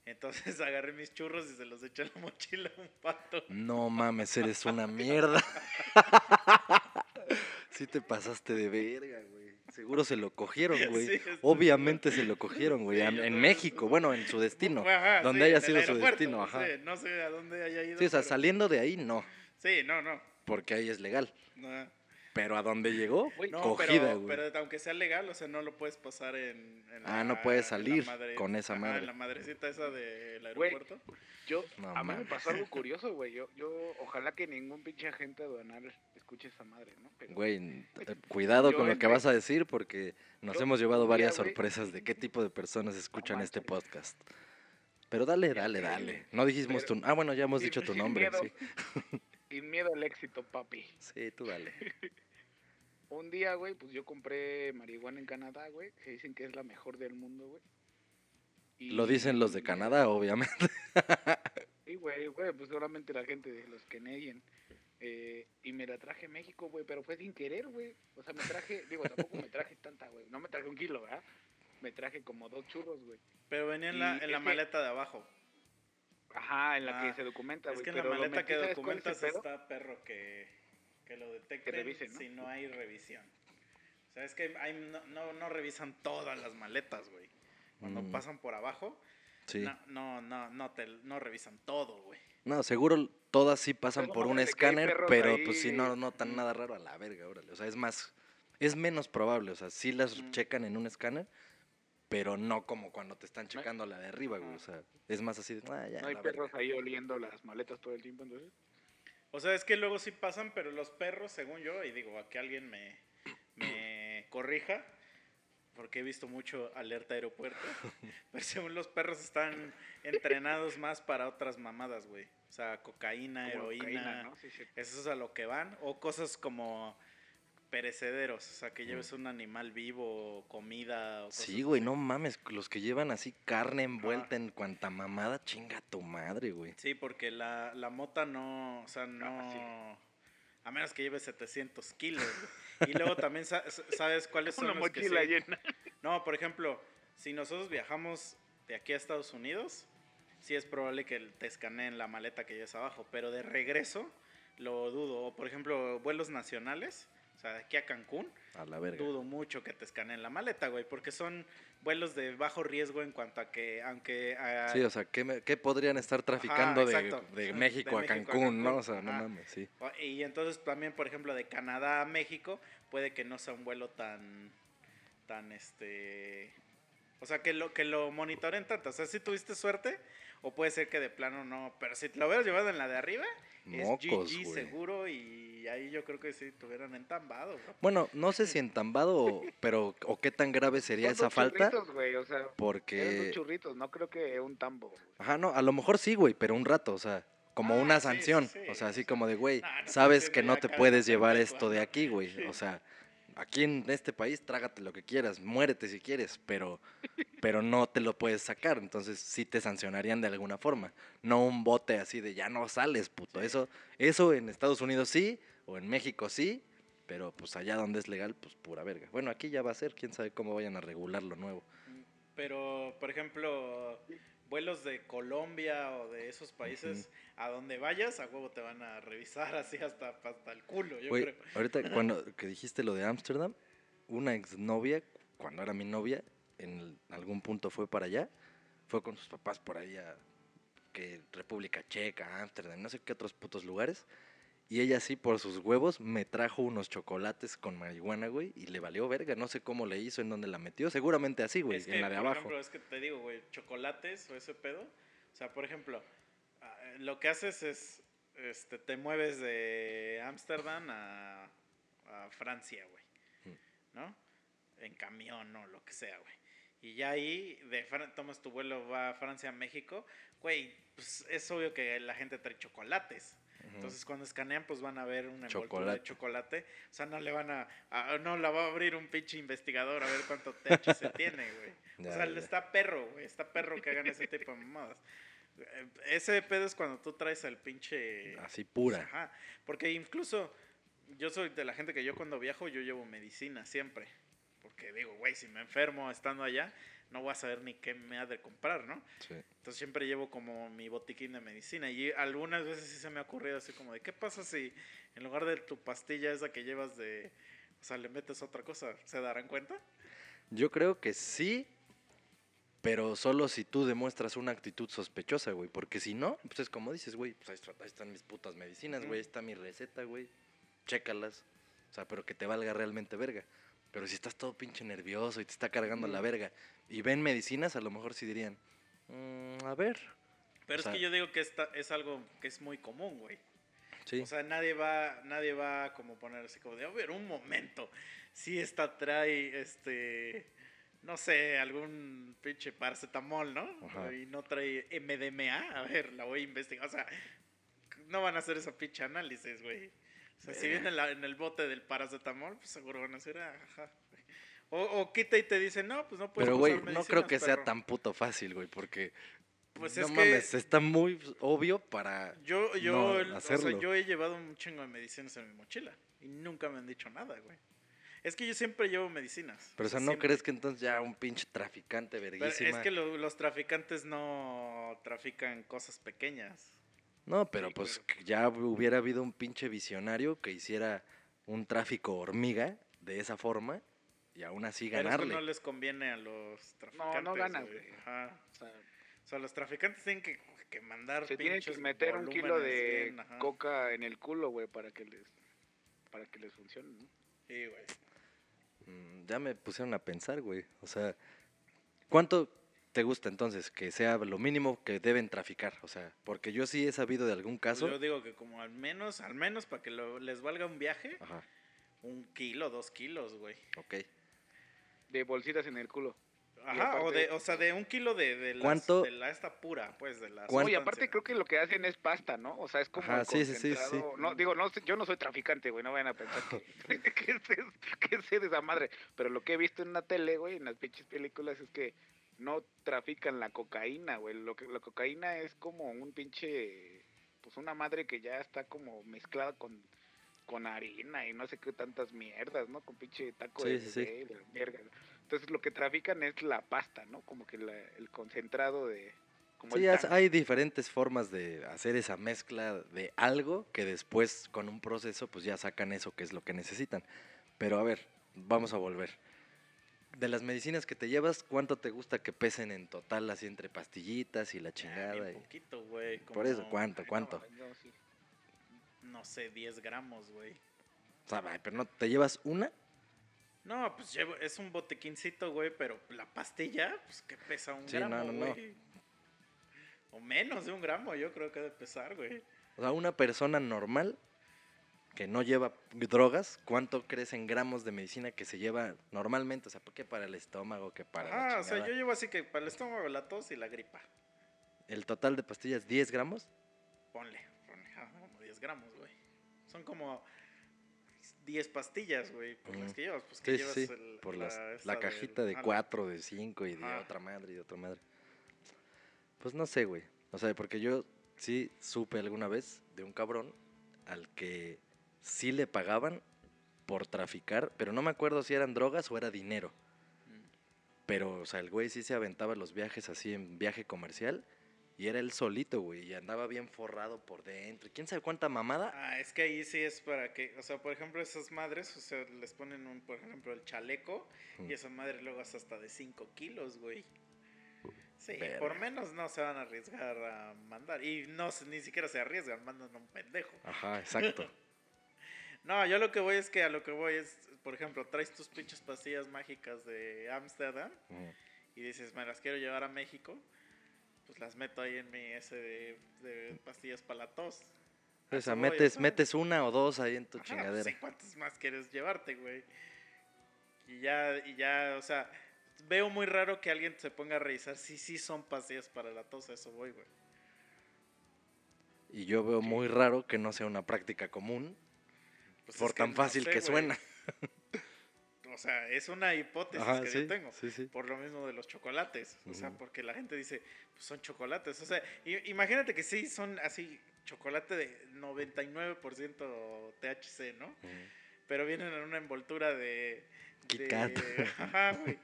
Speaker 1: Entonces agarré mis churros y se los eché en la mochila a un pato.
Speaker 3: No mames, eres una mierda. sí te pasaste de verga, güey. Seguro se lo cogieron, güey.
Speaker 1: Sí,
Speaker 3: Obviamente se lo cogieron, güey.
Speaker 1: Sí,
Speaker 3: en. México, bueno, en su destino.
Speaker 1: Ajá,
Speaker 3: donde
Speaker 1: sí,
Speaker 3: haya sido su destino, ajá.
Speaker 1: no sé a dónde haya ido.
Speaker 3: Sí, o sea,
Speaker 1: pero-
Speaker 3: saliendo de ahí, no,
Speaker 1: Sí, no, no.
Speaker 3: porque ahí es legal.
Speaker 1: no.
Speaker 3: Pero a dónde llegó,
Speaker 2: Güey,
Speaker 1: No,
Speaker 3: cogida,
Speaker 1: pero,
Speaker 3: güey.
Speaker 1: pero aunque sea legal, o sea, no lo puedes pasar en, en
Speaker 3: Ah, no
Speaker 1: la-
Speaker 3: puedes
Speaker 1: en la
Speaker 3: salir con esa madre.
Speaker 1: en la madrecita esa del
Speaker 2: Güey,
Speaker 1: aeropuerto.
Speaker 2: Yo,
Speaker 3: No
Speaker 2: a mí me pasó algo curioso, güey. Yo, yo, ojalá que ningún pinche agente aduanal escuche esa madre, ¿no? Pero,
Speaker 3: Güey, eh, cuidado
Speaker 2: Yo
Speaker 3: con lo que vas a decir porque nos
Speaker 2: Yo
Speaker 3: hemos llevado varias
Speaker 2: güey-
Speaker 3: sorpresas de qué tipo de personas escuchan este podcast. Pero dale, dale, dale. No dijimos
Speaker 2: Pero-
Speaker 3: tu... Ah, bueno, ya hemos
Speaker 2: sin-
Speaker 3: dicho tu nombre, sí.
Speaker 2: Sin miedo al éxito, papi.
Speaker 3: Sí, tú dale.
Speaker 2: Un día, güey, pues yo compré marihuana en Canadá, güey. Que dicen que es la mejor del mundo, güey. Y-
Speaker 3: Lo dicen los de Canadá, obviamente.
Speaker 2: Sí, güey, güey, pues solamente la gente de los Canadian. Eh, y me la traje a México, güey, pero fue sin querer, güey. O sea, me traje, digo, tampoco me traje tanta, güey. No me traje un kilo, ¿verdad? Me traje como dos churros, güey.
Speaker 1: Pero venía en la, en la
Speaker 2: que-
Speaker 1: maleta de abajo.
Speaker 2: Ajá, en la
Speaker 1: Ah,
Speaker 2: que se documenta,
Speaker 1: Es que en la maleta que
Speaker 2: ¿sabes cuál es
Speaker 1: documentas
Speaker 2: pedo?
Speaker 1: está perro que, que lo detecten
Speaker 2: revisen, ¿no?
Speaker 1: si no hay revisión. O sea, es que hay, no, no, no revisan todas las maletas, güey. Cuando
Speaker 3: Mm.
Speaker 1: pasan por abajo,
Speaker 3: Sí.
Speaker 1: no, no, no, te, no revisan todo, güey.
Speaker 3: No, seguro todas sí pasan
Speaker 2: Pero
Speaker 3: por un
Speaker 2: que
Speaker 3: escáner, pero
Speaker 2: ahí.
Speaker 3: pues sí no notan nada raro a la verga, órale. O sea, es más, es menos probable. O sea, sí las
Speaker 1: Mm.
Speaker 3: checan en un escáner, pero no como cuando te están checando la de arriba, güey. O sea, es más así de, ah, ya,
Speaker 2: No hay
Speaker 3: la verga".
Speaker 2: perros ahí oliendo las maletas todo el tiempo, entonces.
Speaker 1: O sea, es que luego sí pasan, pero los perros, según yo, y digo, a que alguien me, me corrija, porque he visto mucho alerta aeropuerto, pero según los perros están entrenados más para otras mamadas, güey. O sea, cocaína,
Speaker 2: como
Speaker 1: heroína,
Speaker 2: cocaína, ¿no? Sí, sí.
Speaker 1: eso es a lo que van, o cosas como perecederos, o sea, que lleves un animal vivo, comida, o cosas
Speaker 3: Sí, güey,
Speaker 1: así.
Speaker 3: no mames, los que llevan así carne envuelta en cuanta mamada, chinga tu madre, güey.
Speaker 1: Sí, porque la, la mota no, o sea, no...
Speaker 2: Ah,
Speaker 1: A menos que lleve 700 kilos. güey. Y luego también sa- sa- sabes cuáles son
Speaker 2: Una
Speaker 1: los que
Speaker 2: mochila
Speaker 1: sí-
Speaker 2: llena.
Speaker 1: No, por ejemplo, si nosotros viajamos de aquí a Estados Unidos, sí es probable que te escaneen la maleta que lleves abajo, pero de regreso lo dudo. O por ejemplo, vuelos nacionales, sea, de aquí a Cancún,
Speaker 3: A la verga.
Speaker 1: dudo mucho que te escaneen la maleta, güey, porque son vuelos de bajo riesgo en cuanto a que, aunque... ah,
Speaker 3: Sí, o sea, ¿qué, me- qué podrían estar traficando de, de
Speaker 1: De
Speaker 3: México a
Speaker 1: México a
Speaker 3: Cancún, no? O sea, no mames, sí.
Speaker 1: Y entonces también, por ejemplo, de Canadá a México, puede que no sea un vuelo tan, tan, este, o sea, que lo, que lo monitoren tanto. O sea, si tuviste suerte, o puede ser que de plano no, pero si te lo hubieras llevado en la de arriba,
Speaker 3: Mocos,
Speaker 1: es GG seguro y ahí yo creo que sí te hubieran entambado.
Speaker 3: Bueno, no sé si entambado, o- pero o qué tan grave sería
Speaker 2: Son
Speaker 3: esa
Speaker 2: dos
Speaker 3: falta,
Speaker 2: churritos, güey, o sea, dos
Speaker 3: porque...
Speaker 2: churritos, no creo que un tambo. güey.
Speaker 3: Ajá, no, a lo mejor sí, güey, pero un rato, o sea, como
Speaker 1: Ah,
Speaker 3: una
Speaker 1: sí,
Speaker 3: sanción.
Speaker 1: sí,
Speaker 3: o sea, así como de, güey,
Speaker 1: nah, no
Speaker 3: sabes que no te
Speaker 1: de
Speaker 3: puedes llevar esto de aquí, güey.
Speaker 1: Sí.
Speaker 3: O sea, aquí en este país trágate lo que quieras, muérete si quieres, pero, pero no te lo puedes sacar. Entonces sí te sancionarían de alguna forma. No un bote así de ya no sales, puto.
Speaker 1: Sí.
Speaker 3: Eso, eso en Estados Unidos sí, o en México sí, pero pues allá donde es legal, pues pura verga. Bueno, aquí ya va a ser, quién sabe cómo vayan a regular lo nuevo.
Speaker 1: Pero, por ejemplo, vuelos de Colombia o de esos países, a donde vayas, a huevo te van a revisar así hasta, hasta el culo, yo
Speaker 3: Güey,
Speaker 1: creo.
Speaker 3: ahorita cuando que dijiste lo de Ámsterdam, una exnovia, cuando era mi novia, en el- algún punto fue para allá, fue con sus papás por ahí a que República Checa, Ámsterdam, no sé qué otros putos lugares. Y ella sí, por sus huevos, me trajo unos chocolates con marihuana, güey, y le valió verga. No sé cómo le hizo, en dónde la metió. Seguramente así, güey,
Speaker 1: Es
Speaker 3: en la de
Speaker 1: por
Speaker 3: abajo.
Speaker 1: ejemplo, es que te digo, güey, chocolates o ese pedo. O sea, por ejemplo, ah, lo que haces es, este, te mueves de Ámsterdam a, a Francia, güey.
Speaker 3: Mm.
Speaker 1: ¿No? En camión o lo que sea, güey. Y ya ahí, de Fran- tomas tu vuelo, va a Francia, a México. güey, pues es obvio que la gente trae chocolates. Entonces cuando escanean pues van a ver una envoltura de chocolate. O sea, no le van a, a- no la va a abrir un pinche investigador a ver cuánto THC tiene, güey. O sea, está perro, güey. Está perro que hagan ese tipo de mamadas. Eh, Ese pedo es cuando tú traes al pinche...
Speaker 3: Así pura.
Speaker 1: Ajá. Porque incluso yo soy de la gente que yo cuando viajo yo llevo medicina siempre. Porque digo, güey, si me enfermo estando allá, no voy a saber ni qué me ha de comprar, ¿no?
Speaker 3: Sí.
Speaker 1: Entonces siempre llevo como mi botiquín de medicina. Y algunas veces sí se me ha ocurrido así como de, ¿qué pasa si en lugar de tu pastilla esa que llevas de... O sea, le metes otra cosa? ¿Se darán cuenta?
Speaker 3: Yo creo que sí, pero solo si tú demuestras una actitud sospechosa, güey. Porque si no, pues es como dices, güey, pues ahí, está- ahí están mis putas medicinas, güey, ahí está mi receta, güey. Chécalas. O sea, pero que te valga realmente verga. Pero si estás todo pinche nervioso y te está cargando la verga y ven medicinas, a lo mejor sí dirían, "Mm, a ver.
Speaker 1: Pero
Speaker 3: O
Speaker 1: es
Speaker 3: sea-
Speaker 1: que yo digo que esta es algo que es muy común, güey.
Speaker 3: Sí.
Speaker 1: O sea, nadie va, nadie va a como poner así como de, a ver, un momento. Si esta trae, este, no sé, algún pinche paracetamol, ¿no?
Speaker 3: Ajá.
Speaker 1: Y no trae MDMA. A ver, la voy a investigar. O sea, no van a hacer ese pinche análisis, güey. Sea, si viene en, la- en el bote del paracetamol, pues seguro van a hacer, "Ah, ajá. O, o quita y te dice, no, pues no puedes
Speaker 3: pero, güey, no creo que sea
Speaker 1: perro".
Speaker 3: tan puto fácil, güey, porque...
Speaker 1: Pues
Speaker 3: no
Speaker 1: es que-
Speaker 3: mames, está muy obvio para...
Speaker 1: Yo, yo,
Speaker 3: no
Speaker 1: el- o sea,
Speaker 3: hacerlo.
Speaker 1: yo he llevado un chingo de medicinas en mi mochila y nunca me han dicho nada, güey. Es que yo siempre llevo medicinas.
Speaker 3: Pero, o sea, ¿no
Speaker 1: siempre.
Speaker 3: crees que entonces ya un pinche traficante
Speaker 1: Pero
Speaker 3: verguísima...
Speaker 1: es que lo- los traficantes no trafican cosas pequeñas.
Speaker 3: No, pero
Speaker 1: Sí,
Speaker 3: pues ya hubiera habido un pinche visionario que hiciera un tráfico hormiga de esa forma y aún así
Speaker 1: Pero
Speaker 3: ganarle.
Speaker 1: eso no les conviene a los traficantes.
Speaker 2: no
Speaker 1: güey.
Speaker 2: güey.
Speaker 1: Ajá.
Speaker 2: O sea,
Speaker 1: O sea, los traficantes tienen que, que mandar
Speaker 2: se tiene que meter un kilo de
Speaker 1: bien,
Speaker 2: coca en el culo, güey, para que les para que les funcione, ¿no?
Speaker 1: Sí, güey.
Speaker 3: Mm, Ya me pusieron a pensar, güey. O sea, ¿cuánto te gusta entonces que sea lo mínimo que deben traficar? O sea, porque yo sí he sabido de algún
Speaker 1: Pues
Speaker 3: caso.
Speaker 1: Yo digo que como al menos, al menos para que lo- les valga un viaje,
Speaker 3: Ajá,
Speaker 1: un kilo, dos kilos, güey.
Speaker 3: ok.
Speaker 2: De bolsitas en el culo.
Speaker 1: Ajá, o, de, o sea, de un kilo de, de, las-
Speaker 3: ¿Cuánto-
Speaker 1: de la esta pura, pues, de la
Speaker 3: ¿Cuánto-
Speaker 2: No, y aparte creo que lo que hacen es pasta, ¿no? O sea, es como
Speaker 3: Ajá, sí, sí, sí, sí.
Speaker 2: No, digo, no, sé- yo no soy traficante, güey, no vayan a pensar que, que, sé, que sé de esa madre. Pero lo que he visto en la tele, güey, en las pinches películas es que no trafican la cocaína, güey. Lo que la cocaína es como un pinche, pues una madre que ya está como mezclada con con harina y no sé qué tantas mierdas, ¿no? Con pinche taco de
Speaker 3: Sí,
Speaker 2: de verga. Entonces lo que trafican es la pasta, ¿no? Como que la- el concentrado de... Como
Speaker 3: Sí, hay diferentes formas de hacer esa mezcla de algo que después con un proceso pues ya sacan eso que es lo que necesitan. Pero a ver, vamos a volver. De las medicinas que te llevas, ¿cuánto te gusta que pesen en total así entre pastillitas y la
Speaker 1: Ah,
Speaker 3: chingada?
Speaker 1: bien
Speaker 3: y-
Speaker 1: poquito, güey.
Speaker 3: Por eso, ¿cuánto?
Speaker 2: No,
Speaker 3: ¿Cuánto?
Speaker 2: no, sí.
Speaker 1: No sé, 10 gramos, güey.
Speaker 3: O sea, pero no, ¿te llevas una?
Speaker 1: No, pues llevo, es un botequincito, güey, pero la pastilla, pues que pesa un
Speaker 3: Sí,
Speaker 1: gramo,
Speaker 3: no.
Speaker 1: güey. O menos de un gramo, yo creo que debe pesar, güey.
Speaker 3: O sea, una persona normal que no lleva drogas, ¿cuánto crees en gramos de medicina que se lleva normalmente? O sea, ¿por qué para el estómago, que para la
Speaker 1: Ah, o sea, yo llevo así que para el estómago, la tos y la gripa.
Speaker 3: ¿El total de pastillas 10 gramos?
Speaker 1: Ponle, ponle, como 10 gramos, güey. Son como 10 pastillas, güey, por las
Speaker 3: Ujú.
Speaker 1: que llevas. Pues que
Speaker 3: Sí,
Speaker 1: llevas
Speaker 3: sí,
Speaker 1: el-
Speaker 3: por
Speaker 1: la,
Speaker 3: las- la
Speaker 1: del-
Speaker 3: cajita de
Speaker 1: ah, la-
Speaker 3: 4, de 5 y de otra madre y de otra madre. Pues no sé, güey. O sea, porque yo sí supe alguna vez de un cabrón al que sí le pagaban por traficar, pero no me acuerdo si eran drogas o era dinero.
Speaker 1: Mm.
Speaker 3: Pero, o sea, el güey sí se aventaba los viajes así en viaje comercial y era él solito, güey, y andaba bien forrado por dentro. ¿Quién sabe cuánta mamada?
Speaker 1: Ah, es que ahí sí es para que, o sea, por ejemplo, esas madres, o sea, les ponen un, por ejemplo, el chaleco
Speaker 3: Mm.
Speaker 1: y esa madre luego es hasta de 5 kilos, güey. Sí,
Speaker 3: Verga.
Speaker 1: por menos no se van a arriesgar a mandar. Y no, ni siquiera se arriesgan, mandan a un pendejo.
Speaker 3: Ajá, exacto.
Speaker 1: No, yo lo que voy es que a lo que voy es, por ejemplo, traes tus pinches pastillas mágicas de Ámsterdam
Speaker 3: Ujú.
Speaker 1: y dices, me las quiero llevar a México, pues las meto ahí en mi ese de, de pastillas para la tos.
Speaker 3: O sea,
Speaker 1: voy,
Speaker 3: metes, metes una o dos ahí en tu
Speaker 1: Ajá,
Speaker 3: chingadera.
Speaker 1: Sí, ¿cuántos más quieres llevarte, güey? Y ya, y ya, o sea, veo muy raro que alguien se ponga a revisar si sí son pastillas para la tos, eso voy, güey.
Speaker 3: Y yo veo muy raro que no sea una práctica común
Speaker 1: Pues
Speaker 3: por
Speaker 1: que
Speaker 3: tan
Speaker 1: no
Speaker 3: fácil
Speaker 1: sé,
Speaker 3: que suena.
Speaker 1: O sea, es una hipótesis
Speaker 3: Ajá,
Speaker 1: que
Speaker 3: sí,
Speaker 1: yo tengo.
Speaker 3: sí, sí.
Speaker 1: Por lo mismo de los chocolates. O sea, porque la gente dice, pues son chocolates. O sea, imagínate que sí son así, chocolate de 99% THC, ¿no? Pero vienen en una envoltura de.
Speaker 3: Kit
Speaker 1: de-
Speaker 3: Kat.
Speaker 1: Ajá, güey.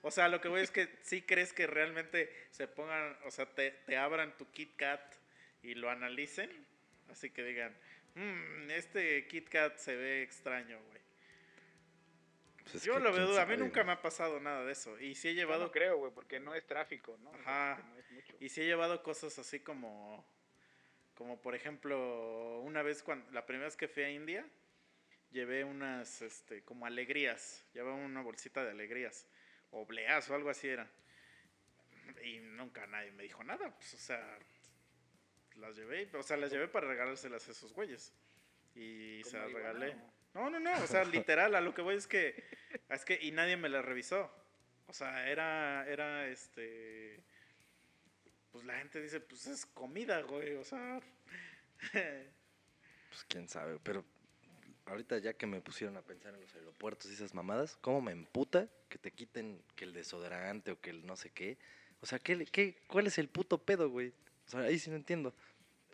Speaker 1: O sea, lo que voy es que sí crees que realmente se pongan, o sea, te, te abran tu Kit Kat y lo analicen. Así que digan, "Mm, este Kit Kat se ve extraño, güey.
Speaker 3: Pues es
Speaker 1: Yo lo veo, a mí nunca me ha pasado nada de eso. Y sí he
Speaker 2: Yo
Speaker 1: llevado,
Speaker 2: no creo, güey, porque no es tráfico, ¿no?
Speaker 1: Ajá.
Speaker 2: no es mucho.
Speaker 1: y sí he llevado cosas así como, como por ejemplo, una vez cuando, la primera vez que fui a India, llevé unas, este, como alegrías, llevaba una bolsita de alegrías, obleas o algo así era. Y nunca nadie me dijo nada, pues, o sea, las llevé, o sea, las llevé para regalárselas a esos güeyes. Y se
Speaker 2: ¿Como
Speaker 1: las regalé. No, no, no, o sea, literal, a lo que voy es que, es que, y nadie me la revisó. O sea, era, era, este, pues la gente dice, pues es comida, güey, o sea.
Speaker 3: Pues quién sabe, pero ahorita ya que me pusieron a pensar en los aeropuertos y esas mamadas, ¿cómo me emputa que te quiten que el desodorante o que el no sé qué? O sea, ¿qué, le- qué, ¿cuál es el puto pedo, güey? O sea, ahí sí no entiendo.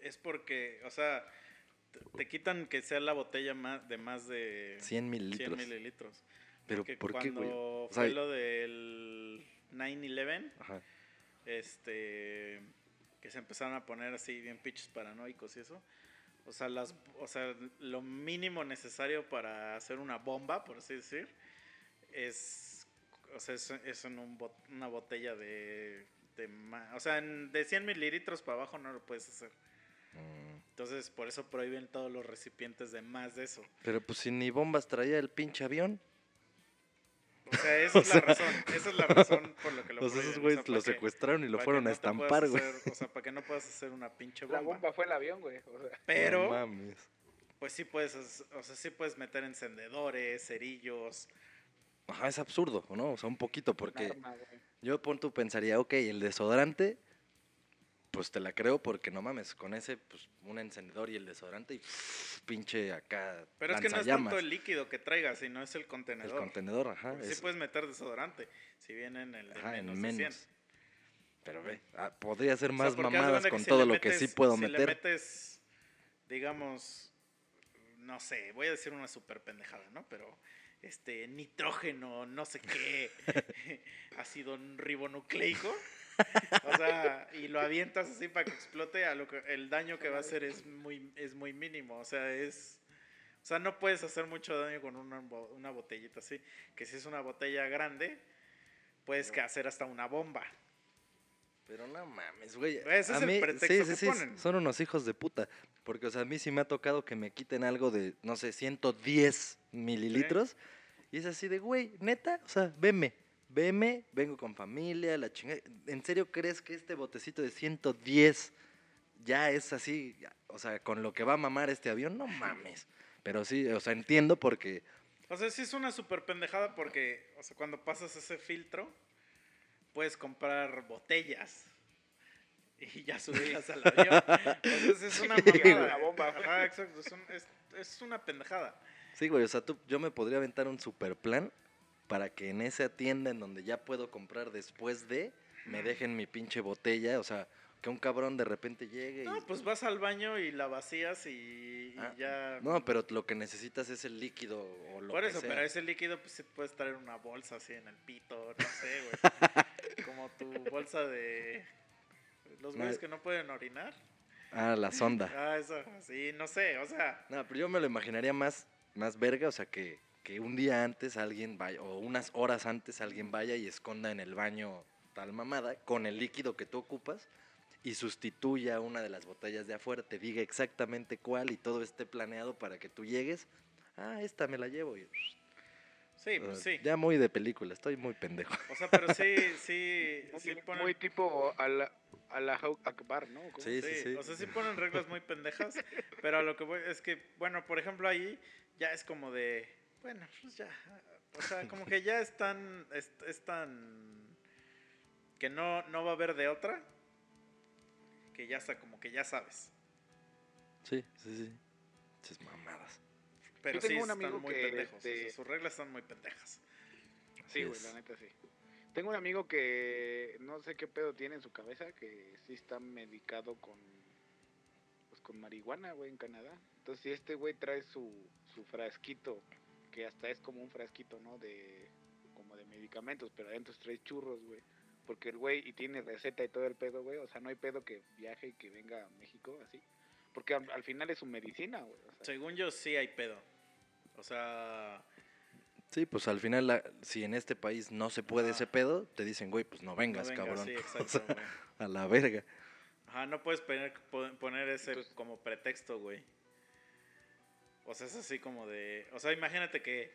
Speaker 1: Es porque, o sea, te, quitan que sea la botella más, de más de
Speaker 3: 100
Speaker 1: 100
Speaker 3: mililitros.
Speaker 1: mililitros.
Speaker 3: Pero
Speaker 1: Porque
Speaker 3: ¿por qué, güey?
Speaker 1: cuando
Speaker 3: O sea,
Speaker 1: fue lo del 9-11,
Speaker 3: Ajá.
Speaker 1: este que se empezaron a poner así bien pinches paranoicos y eso. O sea, las o sea, lo mínimo necesario para hacer una bomba, por así decir, es o sea, es, es en un bot- una botella de, de o sea, en- de 100 mililitros para abajo no lo puedes hacer.
Speaker 3: Mm,
Speaker 1: Entonces, por eso prohíben todos los recipientes de más de eso.
Speaker 3: Pero pues si ni bombas traía el pinche avión.
Speaker 1: O sea, esa es la razón, esa es la razón por lo que lo
Speaker 3: O sea, esos güeyes lo
Speaker 1: que-
Speaker 3: secuestraron y lo fueron a
Speaker 1: no
Speaker 3: estampar, güey.
Speaker 1: O sea, para que no puedas hacer una pinche
Speaker 2: La
Speaker 1: bomba.
Speaker 2: bomba fue el avión, güey. O sea,
Speaker 1: Pero,
Speaker 3: No mames.
Speaker 1: pues sí puedes, o sea, sí puedes meter encendedores, cerillos.
Speaker 3: Ajá, es absurdo, ¿no? O sea, un poquito, porque
Speaker 2: arma,
Speaker 3: yo pon tú pensaría, ok, el desodorante, pues te la creo porque no mames, con ese, pues un encendedor y el desodorante y pinche acá.
Speaker 1: Pero es que no es tanto el líquido que traigas, sino es el
Speaker 3: El
Speaker 1: contenedor.
Speaker 3: contenedor, ajá.
Speaker 1: Porque
Speaker 3: es-
Speaker 1: sí puedes meter desodorante, si viene en el de
Speaker 3: ajá,
Speaker 1: menos,
Speaker 3: en
Speaker 1: de 100.
Speaker 3: menos. Pero ve, ah, podría ser
Speaker 1: O sea,
Speaker 3: más
Speaker 1: de
Speaker 3: mamadas con
Speaker 1: si
Speaker 3: todo lo que sí puedo
Speaker 1: si le
Speaker 3: meter.
Speaker 1: metes, digamos, no sé, voy a decir una super pendejada, ¿no? Pero, este, nitrógeno, no sé qué, ácido ribonucleico. O sea, y lo avientas así para que explote, a lo que el daño que va a hacer es muy, es muy mínimo. O sea, es. O sea, no puedes hacer mucho daño con una, una botellita así. Que si es una botella grande, puedes que hacer hasta una bomba.
Speaker 3: Pero no mames, güey.
Speaker 1: Ese es
Speaker 3: a
Speaker 1: el
Speaker 3: mí,
Speaker 1: pretexto
Speaker 3: sí,
Speaker 1: que
Speaker 3: sí, sí,
Speaker 1: ponen.
Speaker 3: son unos hijos de puta. Porque, o sea, a mí sí me ha tocado que me quiten algo de, no sé, 110 mililitros. Y es así de, güey, neta, o sea, veme, veme, vengo con familia, la chingada. ¿En serio crees que este botecito de 110 ya es así? O sea, con lo que va a mamar este avión, no mames. Pero sí, o sea, entiendo porque,
Speaker 1: O sea, sí es una super pendejada porque, o sea, cuando pasas ese filtro, puedes comprar botellas y ya subirlas al avión. Entonces es una
Speaker 3: Sí,
Speaker 2: bomba.
Speaker 1: Ajá, exacto. Es, un- es- es una pendejada.
Speaker 3: sí, güey, o sea, tú, yo me podría aventar un super plan para que en esa tienda en donde ya puedo comprar después de, me dejen mi pinche botella, o sea, que un cabrón de repente llegue y...
Speaker 1: No, pues vas al baño y la vacías y, y
Speaker 3: Ah,
Speaker 1: ya.
Speaker 3: No, pero lo que necesitas es el líquido o lo
Speaker 1: Por
Speaker 3: que
Speaker 1: eso,
Speaker 3: sea.
Speaker 1: pero ese líquido, pues sí puedes traer una bolsa así en el pito, no sé, güey. Como tu bolsa de. Los
Speaker 3: No,
Speaker 1: güeyes que no pueden orinar.
Speaker 3: Ah, la sonda.
Speaker 1: Ah, eso, sí, no sé, o sea.
Speaker 3: No, pero yo me lo imaginaría más, más verga, o sea, que, que un día antes alguien vaya, o unas horas antes alguien vaya y esconda en el baño tal mamada con el líquido que tú ocupas y sustituya una de las botellas de afuera, te diga exactamente cuál y todo esté planeado para que tú llegues. Ah, esta me la llevo. Y,
Speaker 1: Sí, pues sí.
Speaker 3: Ya muy de película, estoy muy pendejo.
Speaker 1: O sea, pero sí, sí, sí
Speaker 2: Muy,
Speaker 1: ponen,
Speaker 2: muy tipo a la, a la Akbar, ¿no?
Speaker 3: Sí, sí,
Speaker 1: sí,
Speaker 3: sí.
Speaker 1: o sea, sí ponen reglas muy pendejas, pero a lo que voy es que, bueno, por ejemplo, ahí ya es como de, bueno, pues ya, o sea, como que ya es tan, es, es tan, que no, no va a haber de otra, que ya está, como que ya sabes.
Speaker 3: Sí, sí, sí. Esas mamadas.
Speaker 1: Pero
Speaker 2: tengo
Speaker 1: sí
Speaker 2: un
Speaker 1: están
Speaker 2: amigo
Speaker 1: muy
Speaker 2: que,
Speaker 1: pendejos. o sea,
Speaker 2: este-
Speaker 1: sus reglas están muy pendejas.
Speaker 2: Sí, güey, la neta sí. Tengo un amigo que no sé qué pedo tiene en su cabeza, que sí está medicado con pues con marihuana, güey, en Canadá. Entonces, si este güey trae su, su frasquito, que hasta es como un frasquito, ¿no? De como de medicamentos, pero adentro trae churros, güey. Porque el güey y tiene receta y todo el pedo, güey. O sea, no hay pedo que viaje y que venga a México así. Porque al, al final es su medicina, güey. o sea,
Speaker 1: Según yo, sí hay pedo. O sea,
Speaker 3: Sí, pues al final, la- si en este país no se puede ese pedo, te dicen, güey, pues no
Speaker 1: no
Speaker 3: vengas,
Speaker 1: venga,
Speaker 3: cabrón.
Speaker 1: Sí,
Speaker 3: O
Speaker 1: exacto,
Speaker 3: sea, a la verga.
Speaker 1: Ajá, no puedes poner, po- poner ese
Speaker 2: Entonces-
Speaker 1: como pretexto, güey. O sea, es así como de... O sea, imagínate que...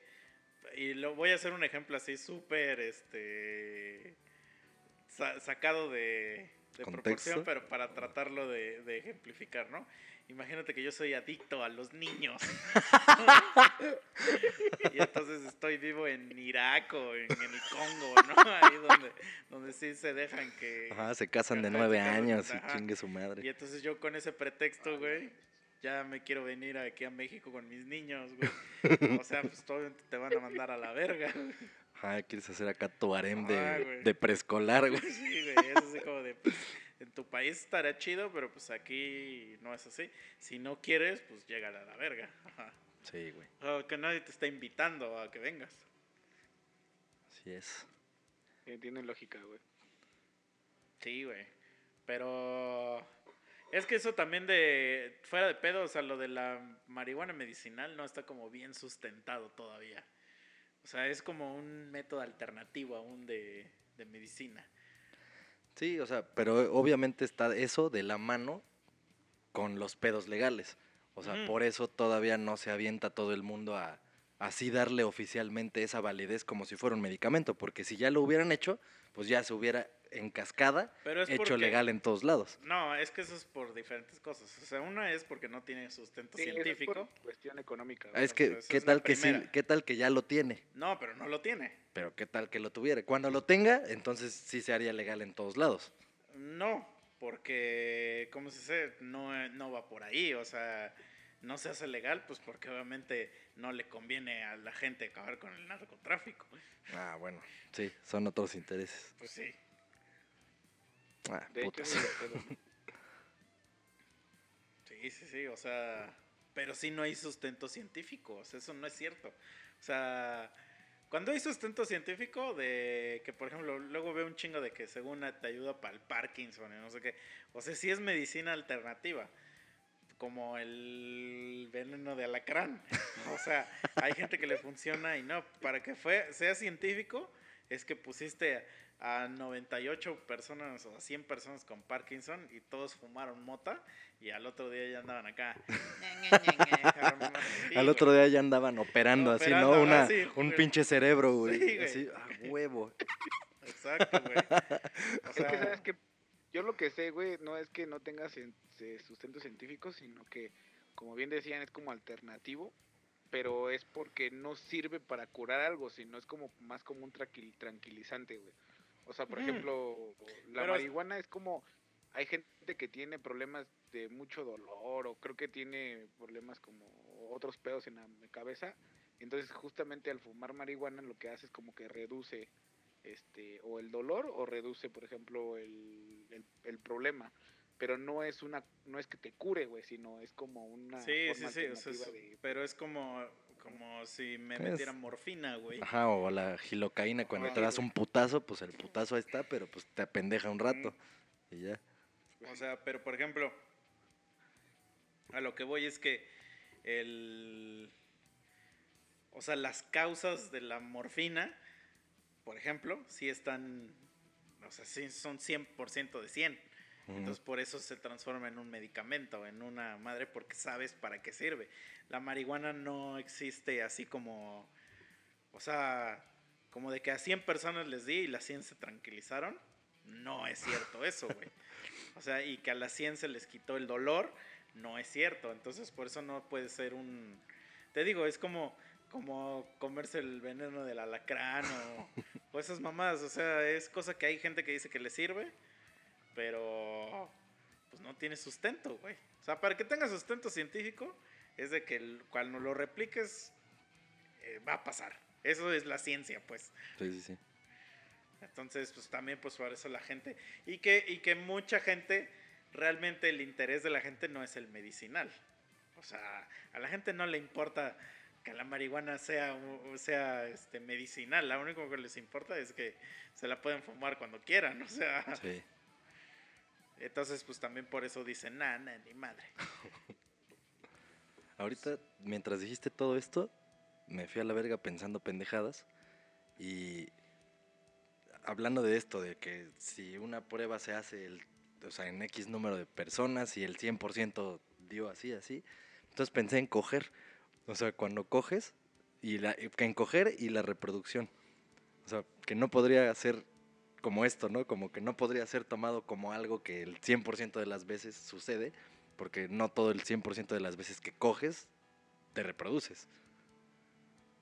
Speaker 1: Y lo voy a hacer un ejemplo así súper, este... sa- sacado de, de proporción, pero para tratarlo de, de ejemplificar, ¿no? Imagínate que yo soy adicto a los niños. y entonces estoy vivo en Irak o en, en el Congo, ¿no? Ahí donde, donde sí se dejan que...
Speaker 3: Ajá, se casan de nueve años y chingue su
Speaker 1: Y
Speaker 3: madre.
Speaker 1: entonces yo con ese pretexto, güey, ya me quiero venir aquí a México con mis niños, güey. O sea, pues todo te van a mandar a la verga.
Speaker 3: Ajá, quieres hacer acá tu harem
Speaker 1: Ajá,
Speaker 3: de,
Speaker 1: güey.
Speaker 3: de preescolar, güey.
Speaker 1: Sí, güey, es así como de, pues, en tu país estaría chido, pero pues aquí no es así. Si no quieres, pues llega a la verga. Ajá.
Speaker 3: Sí, güey.
Speaker 1: O que nadie te está invitando a que vengas.
Speaker 3: Así es.
Speaker 2: eh, tiene lógica, güey.
Speaker 1: Sí, güey. Pero es que eso también de fuera de pedo, o sea, lo de la marihuana medicinal no está como bien sustentado todavía. O sea, es como un método alternativo aún de, de medicina.
Speaker 3: Sí, o sea, pero obviamente está eso de la mano con los pedos legales. O sea, por eso todavía no se avienta todo el mundo a así darle oficialmente esa validez como si fuera un medicamento, porque si ya lo hubieran hecho, pues ya se hubiera en cascada
Speaker 1: Pero es
Speaker 3: hecho
Speaker 1: porque-
Speaker 3: legal en todos lados.
Speaker 1: No, es que eso es por diferentes cosas. O sea, una es porque no tiene sustento
Speaker 2: Sí, eso es
Speaker 1: científico.
Speaker 2: por cuestión económica.
Speaker 3: Ah. Es
Speaker 1: o
Speaker 3: que, ¿qué
Speaker 1: es
Speaker 3: tal que sí, qué tal que ya lo tiene?
Speaker 1: No, pero no lo tiene.
Speaker 3: Pero qué tal que lo tuviera. Cuando lo tenga, entonces sí se haría legal en todos lados.
Speaker 1: No, porque, ¿cómo se dice? No, no va por ahí, o sea, no se hace legal, pues porque obviamente no le conviene a la gente acabar con el narcotráfico.
Speaker 3: Ah, bueno, sí, son otros intereses.
Speaker 1: Pues sí.
Speaker 3: Ah,
Speaker 2: De
Speaker 3: putas.
Speaker 1: Sí, sí, sí, o sea, pero sí no hay sustento científico, o sea, eso no es cierto. O sea, cuando hay sustento científico de que, por ejemplo, luego veo un chingo de que según te ayuda para el Parkinson y no sé qué, o sea, sí es medicina alternativa, como el veneno de alacrán. O sea, hay gente que le funciona y no, para que fue, sea científico es que pusiste a 98 personas o a 100 personas con Parkinson y todos fumaron mota y al otro día ya andaban acá. Sí,
Speaker 3: Al otro día ya andaban operando, así,
Speaker 1: Operando,
Speaker 3: ¿no? Una,
Speaker 1: sí,
Speaker 3: un
Speaker 1: güey.
Speaker 3: pinche cerebro, güey.
Speaker 1: Sí, güey.
Speaker 3: así, a huevo.
Speaker 1: Exacto, güey. O
Speaker 2: Es que,
Speaker 1: sea,
Speaker 2: ¿sabes que Yo lo que sé, güey, no es que no tenga eh, sustento científico, sino que, como bien decían, es como alternativo, pero es porque no sirve para curar algo, sino es como más como un tranquil- tranquilizante, güey. O sea, por ejemplo, la
Speaker 1: Pero
Speaker 2: marihuana es como... Hay gente que tiene problemas de mucho dolor o creo que tiene problemas como otros pedos en la cabeza. Entonces justamente al fumar marihuana lo que hace es como que reduce este o el dolor o reduce por ejemplo el, el, el problema pero no es una no es que te cure güey sino es como una
Speaker 1: sí, sí,
Speaker 2: forma
Speaker 1: sí, o sea,
Speaker 2: alternativa
Speaker 1: es-
Speaker 2: de-
Speaker 1: pero es como, como si me
Speaker 3: Es-
Speaker 1: metieran morfina, güey.
Speaker 3: Ajá, o la gilocaína, cuando te das un putazo, pues el putazo ahí está, pero pues te apendeja un rato. Y ya.
Speaker 1: O sea, pero por ejemplo, a lo que voy es que el... O sea, las causas de la morfina, por ejemplo, sí están... O sea, sí son 100% de 100.
Speaker 3: Ujú.
Speaker 1: Entonces por eso se transforma en un medicamento, en una madre, porque sabes para qué sirve. La marihuana no existe así como, o sea, como de que a 100 personas les di y las 100 se tranquilizaron. No es cierto eso, güey. O sea, y que a las 100 se les quitó el dolor, no es cierto. Entonces por eso no puede ser un... Te digo, es como, como comerse el veneno del alacrán o, o esas mamadas. O sea, es cosa que hay gente que dice que le sirve pero pues no tiene sustento, güey. O sea, para que tenga sustento científico, es de que el- cuando lo repliques, eh, va a pasar. Eso es la ciencia, pues.
Speaker 3: Sí, sí, sí.
Speaker 1: Entonces, pues también, pues por eso la gente. Y que, y que mucha gente, realmente el interés de la gente no es el medicinal. O sea, a la gente no le importa que la marihuana sea, u- sea este, medicinal. Lo único que les importa es que se la pueden fumar cuando quieran. O sea,
Speaker 3: Sí.
Speaker 1: entonces, pues también por eso dicen, nada, nah, ni madre.
Speaker 3: Ahorita, mientras dijiste todo esto, me fui a la verga pensando pendejadas y hablando de esto, de que si una prueba se hace el, o sea, en X número de personas y el 100% dio así, así, entonces pensé en coger, o sea, cuando coges, y la, que en coger y la reproducción, o sea, que no podría ser como esto, ¿no? Como que no podría ser tomado como algo que el 100% de las veces sucede, porque no todo el 100% de las veces que coges te reproduces.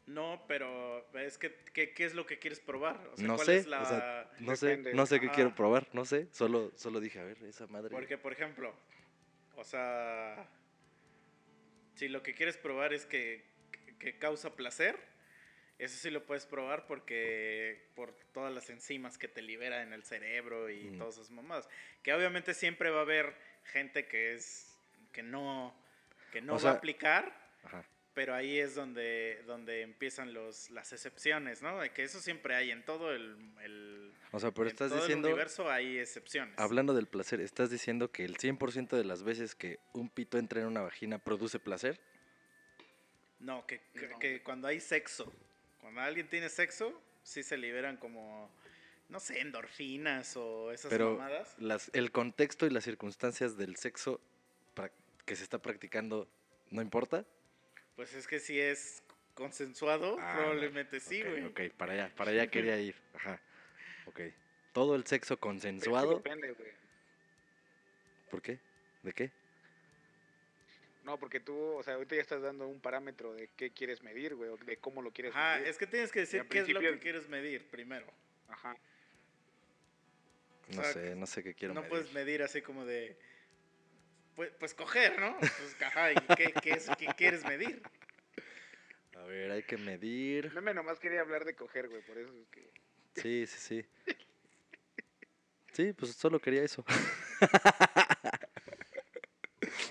Speaker 1: No, pero es que, ¿qué, qué es lo que quieres probar? O sea,
Speaker 3: no
Speaker 1: ¿cuál
Speaker 3: sé,
Speaker 1: es la...?
Speaker 3: o sea, no sé, no sé qué quiero probar, no sé, solo, solo dije, a ver, esa madre.
Speaker 1: Porque, por ejemplo, o sea, si lo que quieres probar es que, que causa placer, eso sí lo puedes probar porque por todas las enzimas que te libera en el cerebro y
Speaker 3: Mm.
Speaker 1: todas esas mamadas. Que obviamente siempre va a haber gente que es que no que no
Speaker 3: O
Speaker 1: va
Speaker 3: sea-
Speaker 1: a aplicar,
Speaker 3: Ajá.
Speaker 1: Pero ahí es donde donde empiezan los las excepciones, ¿no? De que eso siempre hay en todo el, el
Speaker 3: O sea, pero
Speaker 1: en
Speaker 3: estás
Speaker 1: todo el
Speaker 3: diciendo,
Speaker 1: universo hay excepciones.
Speaker 3: hablando del placer, estás diciendo que el 100% de las veces que un pito entra en una vagina produce placer.
Speaker 1: No, que, que-
Speaker 2: No.
Speaker 1: que cuando hay sexo, cuando alguien tiene sexo, sí se liberan como, no sé, endorfinas o esas
Speaker 3: Pero
Speaker 1: mamadas.
Speaker 3: las, el contexto y las circunstancias del sexo que se está practicando no importa.
Speaker 1: Pues es que si es consensuado,
Speaker 3: Ah,
Speaker 1: probablemente sí,
Speaker 3: Ok,
Speaker 1: güey.
Speaker 3: Ok, para allá, para allá quería ir. Ajá. Ok. Todo el sexo
Speaker 2: Pero
Speaker 3: consensuado.
Speaker 2: depende, güey.
Speaker 3: ¿Por qué? ¿De qué?
Speaker 2: No, porque tú, o sea, ahorita ya estás dando un parámetro de qué quieres medir, güey, o de cómo lo quieres
Speaker 1: Ajá,
Speaker 2: medir.
Speaker 1: es que tienes que decir qué es lo que quieres medir primero.
Speaker 2: Ajá.
Speaker 1: O
Speaker 3: No
Speaker 1: sea,
Speaker 3: sé, no sé qué quiero
Speaker 1: no
Speaker 3: medir.
Speaker 1: puedes medir así como de, pues, pues coger, ¿no? Pues, ajá, ¿y qué, qué es, qué quieres medir?
Speaker 3: A ver, hay que medir.
Speaker 2: Meme nomás quería hablar de coger, güey, por eso es que...
Speaker 3: Sí, sí, sí. Sí, pues solo quería eso.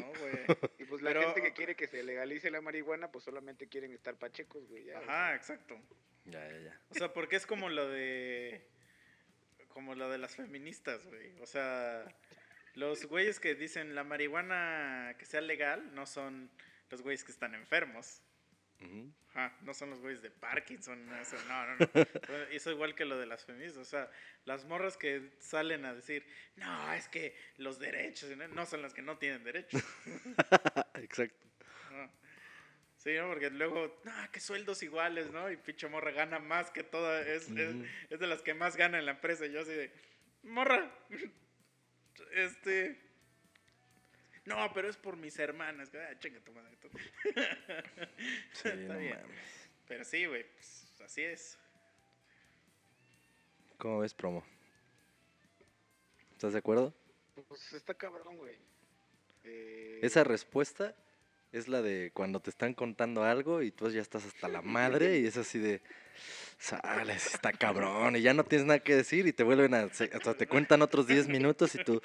Speaker 1: No, güey.
Speaker 2: Y pues la
Speaker 1: Pero-
Speaker 2: gente que quiere que se legalice la marihuana, pues solamente quieren estar pachecos, güey, ya.
Speaker 1: Ajá, exacto.
Speaker 3: Ya, ya, ya.
Speaker 1: O sea, porque es como lo de. Como lo de las feministas, güey. O sea, los güeyes que dicen la marihuana que sea legal no son los güeyes que están enfermos.
Speaker 3: Ujú.
Speaker 1: Ajá, no son los güeyes de Parkinson. eso, no, no, no. Eso igual que lo de las feministas. O sea, las morras que salen a decir, no, es que los derechos no son las que no tienen derechos.
Speaker 3: Exacto.
Speaker 1: No. Sí, ¿no? Porque luego, no, que sueldos iguales, ¿no? Y pinche morra gana más que toda, es, es,
Speaker 3: Ujú.
Speaker 1: es de las que más gana en la empresa. Y yo así de, morra, este... No, pero es por mis hermanas. Ah, chinga tu madre.
Speaker 3: Sí,
Speaker 1: Está
Speaker 3: no
Speaker 1: bien.
Speaker 3: mames.
Speaker 1: Pero sí, güey, pues, así es.
Speaker 3: ¿Cómo ves, promo? ¿Estás de acuerdo?
Speaker 2: Pues está cabrón, güey. Eh,
Speaker 3: Esa respuesta es la de cuando te están contando algo y tú ya estás hasta la madre y es así de, sale, sí está cabrón y ya no tienes nada que decir y te vuelven a, se- hasta te cuentan otros 10 minutos y tú,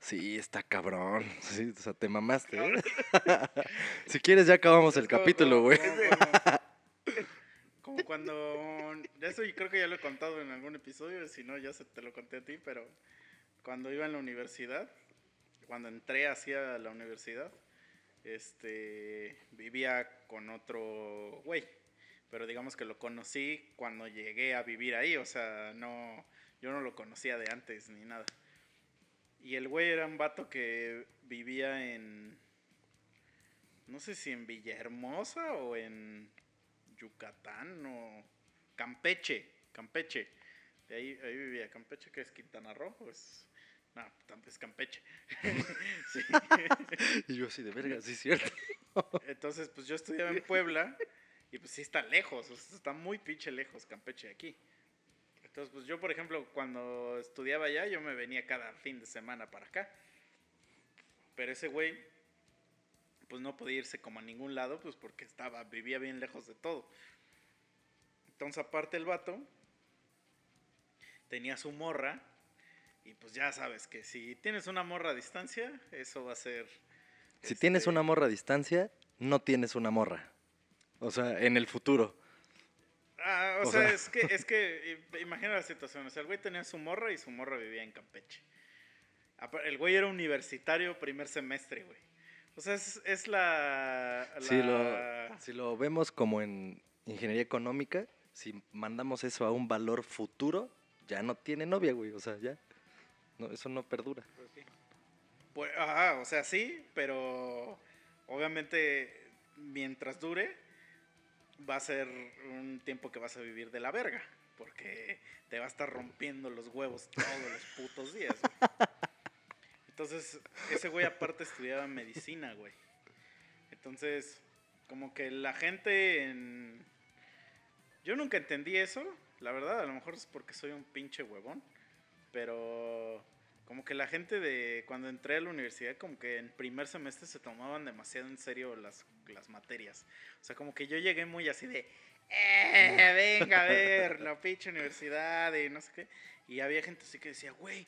Speaker 3: sí, está cabrón, sí, o sea, te mamaste. ¿eh? si quieres ya acabamos el capítulo, güey.
Speaker 1: Como, cuando. Eso creo que ya lo he contado en algún episodio, si no, ya se te lo conté a ti, pero cuando iba en la universidad, cuando entré hacia la universidad, este vivía con otro güey. Pero digamos que lo conocí cuando llegué a vivir ahí, o sea, no. Yo no lo conocía de antes ni nada. Y el güey era un vato que vivía en. No sé si en Villahermosa o en Yucatán o Campeche, Campeche. De ahí, ahí vivía Campeche, que es Quintana Roo, pues. No, tanto es Campeche. Sí.
Speaker 3: Y yo así de verga, sí es cierto.
Speaker 1: Entonces, pues yo estudiaba en Puebla y pues sí está lejos, o sea, está muy pinche lejos Campeche de aquí. Entonces, pues yo, por ejemplo, cuando estudiaba allá, yo me venía cada fin de semana para acá. Pero ese güey, pues no podía irse como a ningún lado, pues porque estaba, vivía bien lejos de todo. Entonces, aparte el vato, tenía su morra, y pues ya sabes que si tienes una morra a distancia, eso va a ser...
Speaker 3: Si tienes
Speaker 1: este,
Speaker 3: una morra a distancia, no tienes una morra. O sea, en el futuro.
Speaker 1: Ah, o,
Speaker 3: O
Speaker 1: sea,
Speaker 3: sea-
Speaker 1: es que, es que imagina la situación. O sea, el güey tenía su morra y su morra vivía en Campeche. El güey era universitario primer semestre, güey. O sea, es, es la,
Speaker 3: Si, lo,
Speaker 1: la-
Speaker 3: si lo vemos como en ingeniería económica, si mandamos eso a un valor futuro, ya no tiene novia, güey. O sea, ya. No, eso no perdura.
Speaker 2: Pues.
Speaker 1: Pues, ajá, o sea, sí, pero obviamente mientras dure, va a ser un tiempo que vas a vivir de la verga. Porque te va a estar rompiendo los huevos todos los putos días. güey. Entonces, ese güey aparte estudiaba medicina, güey. Entonces, como que la gente en... Yo nunca entendí eso, la verdad, a lo mejor es porque soy un pinche huevón. Pero como que la gente de cuando entré a la universidad, como que en primer semestre se tomaban demasiado en serio las, las materias. O sea, como que yo llegué muy así de, eh, venga a ver, la pinche universidad y no sé qué. Y había gente así que decía, güey,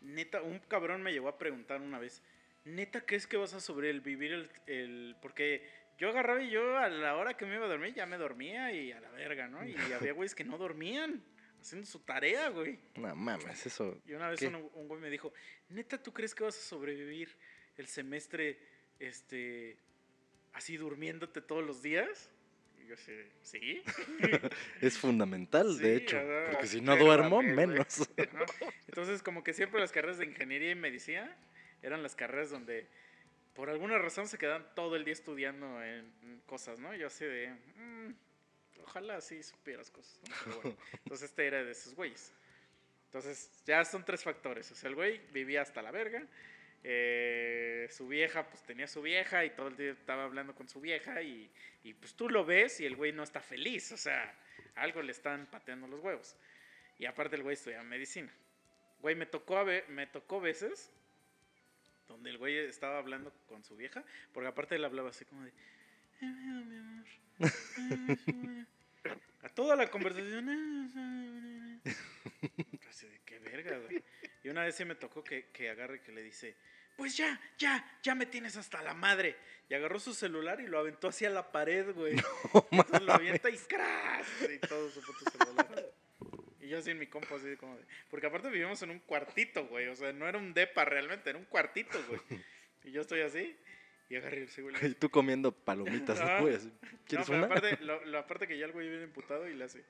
Speaker 1: neta, un cabrón me llegó a preguntar una vez, neta, ¿crees que vas a sobrevivir el, el... Porque yo agarraba y yo a la hora que me iba a dormir ya me dormía y a la verga, ¿no? Y había güeyes que no dormían haciendo su tarea, güey.
Speaker 3: No mames, eso.
Speaker 1: Y una vez un, un güey me dijo, neta, ¿tú crees que vas a sobrevivir el semestre este, así durmiéndote todos los días? Y yo así, sí.
Speaker 3: Es fundamental, de
Speaker 1: Sí,
Speaker 3: hecho. Porque si no duermo, menos.
Speaker 1: Entonces, como que siempre las carreras de ingeniería y medicina eran las carreras donde por alguna razón se quedan todo el día estudiando en, en cosas, ¿no? Yo así de, "Mm, ojalá así supieras cosas, ¿no? Pero bueno, entonces este era de esos güeyes. Entonces, ya son tres factores. O sea, el güey vivía hasta la verga. eh, su vieja, pues tenía su vieja y todo el día estaba hablando con su vieja y, y, pues tú lo ves y el güey no está feliz. O sea, algo le están pateando los huevos. Y aparte el güey estudia medicina. Güey, me tocó, a ve- me tocó veces donde el güey estaba hablando con su vieja, porque aparte él hablaba así como de... "Ay, mi amor, sí, güey". A toda la conversación... Así de qué verga, güey. Y una vez sí me tocó que, que agarre y que le dice, pues ya, ya, ya me tienes hasta la madre. Y agarró su celular y lo aventó hacia la pared, güey. Entonces lo avienta y ¡crash! Y todo su puto celular. Y yo así en mi compa, así como de... Porque aparte vivimos en un cuartito, güey. O sea, no era un depa realmente, era un cuartito, güey. Y yo estoy así y agarré ese güey.
Speaker 3: Y tú comiendo palomitas
Speaker 1: Ah. No,
Speaker 3: ¿Quieres
Speaker 1: pero
Speaker 3: una?
Speaker 1: aparte, lo, que ya el güey viene emputado y le hace...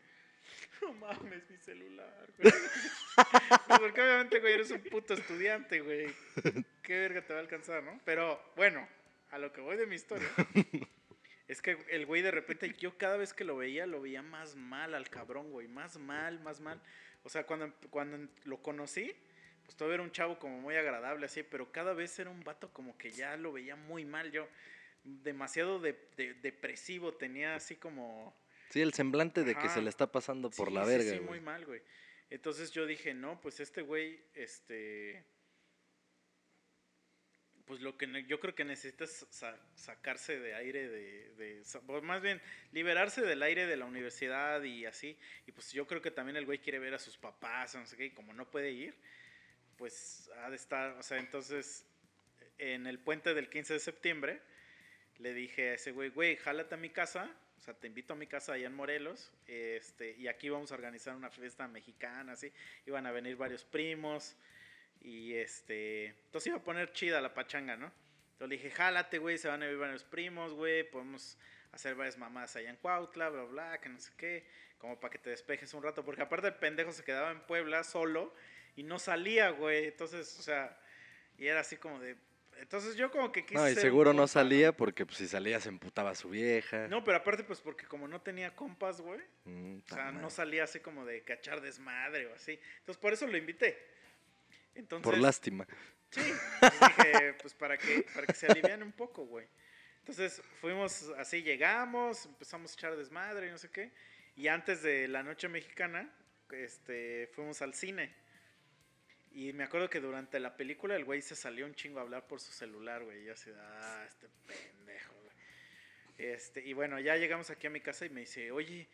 Speaker 1: No mames, mi celular, güey. Pues porque obviamente, güey, eres un puto estudiante, güey. Qué verga te va a alcanzar, ¿no? Pero, bueno, a lo que voy de mi historia... Es que el güey de repente, yo cada vez que lo veía, lo veía más mal al cabrón, güey. Más mal, más mal. O sea, cuando, cuando lo conocí, pues todavía era un chavo como muy agradable, así, pero cada vez era un vato como que ya lo veía muy mal. Yo, demasiado de- de- depresivo, tenía así como...
Speaker 3: Sí, el semblante de que se le está pasando por
Speaker 1: Sí,
Speaker 3: la verga,
Speaker 1: Sí,
Speaker 3: güey.
Speaker 1: muy mal, güey. Entonces yo dije, no, pues este güey, este... Pues lo que yo creo que necesita es sa- sacarse de aire de, de- más bien liberarse del aire de la universidad y así. Y pues yo creo que también el güey quiere ver a sus papás, no sé qué, y como no puede ir, pues ha de estar, o sea, entonces en el puente del 15 de septiembre le dije a ese güey, güey, jálate a mi casa, o sea, te invito a mi casa allá en Morelos, este, y aquí vamos a organizar una fiesta mexicana, así, iban a venir varios primos, y este, entonces iba a poner chida la pachanga, ¿no? Entonces le dije, jálate, güey, se van a venir varios primos, güey, podemos hacer varias mamás allá en Cuautla, bla, bla, que no sé qué, como para que te despejes un rato, porque aparte el pendejo se quedaba en Puebla solo y no salía, güey, entonces, o sea, y era así como de... Entonces yo como que quise
Speaker 3: No, y seguro no salía porque pues, si salía se emputaba a su vieja.
Speaker 1: No, pero aparte pues porque como no tenía compas, güey,
Speaker 3: Mm,
Speaker 1: o sea, no salía así como de cachar desmadre o así. Entonces por eso lo invité. Entonces,
Speaker 3: Por lástima.
Speaker 1: Sí, pues dije, pues para que, para que se alivian un poco, güey. Entonces fuimos así, llegamos, empezamos a echar desmadre y no sé qué. Y antes de la noche mexicana, este, fuimos al cine. Y me acuerdo que durante la película el güey se salió un chingo a hablar por su celular, güey. Y yo así, ah, este pendejo, güey. Este, y bueno, ya llegamos aquí a mi casa y me dice, oye,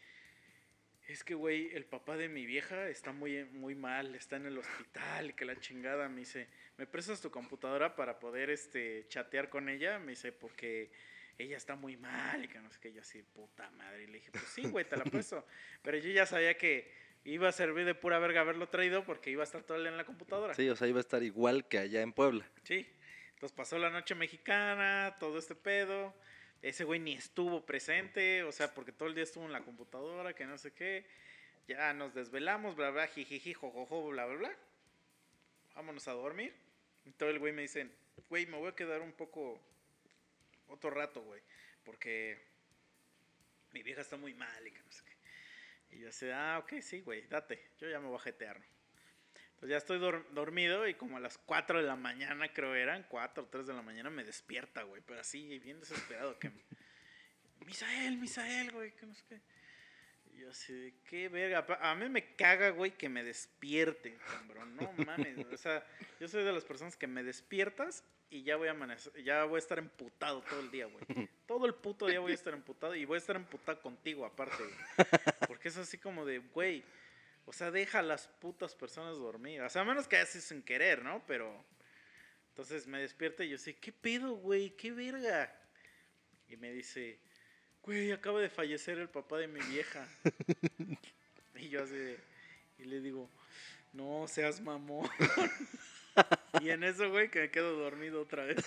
Speaker 1: es que, güey, el papá de mi vieja está muy, muy mal, está en el hospital, que la chingada. Me dice, ¿me prestas tu computadora para poder, este, chatear con ella? Me dice, porque ella está muy mal y que no sé qué. Yo así, puta madre. Y le dije, pues sí, güey, te la presto. Pero yo ya sabía que iba a servir de pura verga haberlo traído porque iba a estar todo el día en la computadora.
Speaker 3: Sí, o sea, iba a estar igual que allá en Puebla.
Speaker 1: Sí. Entonces pasó la noche mexicana, todo este pedo. Ese güey ni estuvo presente, o sea, porque todo el día estuvo en la computadora, que no sé qué. Ya nos desvelamos, bla, bla, jijiji, jojojo, bla, bla, bla. Vámonos a dormir. Y todo el güey me dice, güey, me voy a quedar un poco, otro rato, güey, porque mi vieja está muy mal y que no sé qué. Y yo así, ah, ok, sí, güey, date, yo ya me voy a jetear. Entonces ya estoy dor- dormido y como a las 4 de la mañana, creo eran, 4 o 3 de la mañana, me despierta, güey, pero así, bien desesperado, que... Misael, Misael, güey, que no sé qué. Yo así, de, qué verga. A mí me caga, güey, que me despierte, cabrón. No mames. O sea, yo soy de las personas que me despiertas y ya voy a amanecer, ya voy a estar emputado todo el día, güey. Todo el puto día voy a estar emputado y voy a estar emputado contigo aparte, güey. Porque es así como de, güey, o sea, deja a las putas personas dormir. O sea, a menos que haces sin querer, ¿no? Pero entonces me despierta y yo sé, ¿qué pedo, güey? ¿Qué verga? Y me dice, güey, acaba de fallecer el papá de mi vieja. y yo así, de- y le digo, no seas mamón. y en eso, güey, que me quedo dormido otra vez.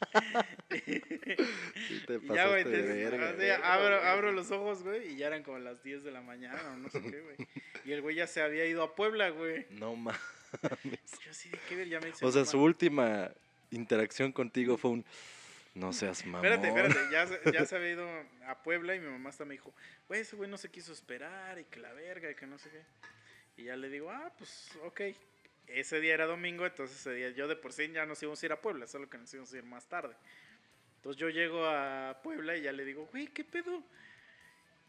Speaker 3: Sí, te
Speaker 1: ya, güey,
Speaker 3: de
Speaker 1: te-
Speaker 3: güey.
Speaker 1: abro, abro los ojos, güey, y ya eran como las 10 de la mañana o no sé qué, güey. Y el güey ya se había ido a Puebla, güey.
Speaker 3: No mames.
Speaker 1: Yo así de qué ver, ya me dice.
Speaker 3: O sea, su última interacción contigo fue un. No seas mamón.
Speaker 1: Espérate, espérate, ya, se- ya se había ido a Puebla y mi mamá hasta me dijo, güey, ese güey no se quiso esperar y que la verga y que no sé qué. Y ya le digo, ah, pues, ok. Ese día era domingo, entonces ese día yo de por sí ya nos íbamos a ir a Puebla, solo que nos íbamos a ir más tarde. Entonces yo llego a Puebla y ya le digo, güey, ¿qué pedo?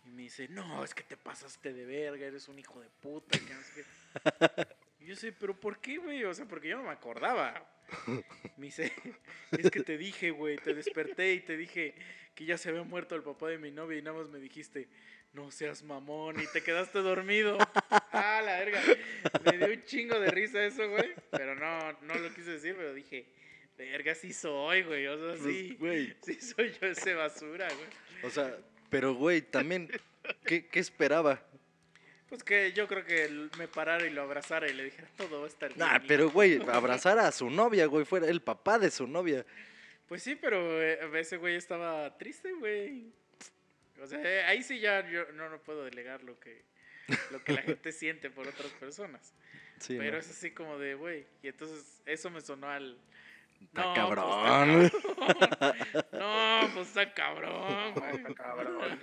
Speaker 1: Y me dice, no, es que te pasaste de verga, eres un hijo de puta, y que no sé qué. Y yo sé, pero ¿por qué, güey? O sea, porque yo no me acordaba. Me dice, es que te dije, güey, te desperté y te dije que ya se había muerto el papá de mi novia y nada más me dijiste, no seas mamón y te quedaste dormido. Ah, la verga. Me dio un chingo de risa eso, güey. Pero no, no lo quise decir, pero dije, verga, sí soy, güey. O sea,
Speaker 3: Pues,
Speaker 1: sí, sí soy yo ese basura, güey.
Speaker 3: O sea, pero güey, también. ¿Qué, qué esperaba?
Speaker 1: Pues que yo creo que me parara y lo abrazara y le dijera, todo estar bien.
Speaker 3: Nah,
Speaker 1: hijo".
Speaker 3: pero güey, abrazar a su novia, güey, fuera el papá de su novia.
Speaker 1: Pues sí, pero eh, ese güey estaba triste, güey. O sea, eh, ahí sí ya yo no, no puedo delegar lo que, lo que la gente siente por otras personas.
Speaker 3: Sí,
Speaker 1: pero
Speaker 3: ¿no?
Speaker 1: es así como de, güey. Y entonces eso me sonó al...
Speaker 3: Está
Speaker 1: No,
Speaker 3: cabrón.
Speaker 1: pues, está cabrón. No, pues está cabrón, güey.
Speaker 2: cabrón.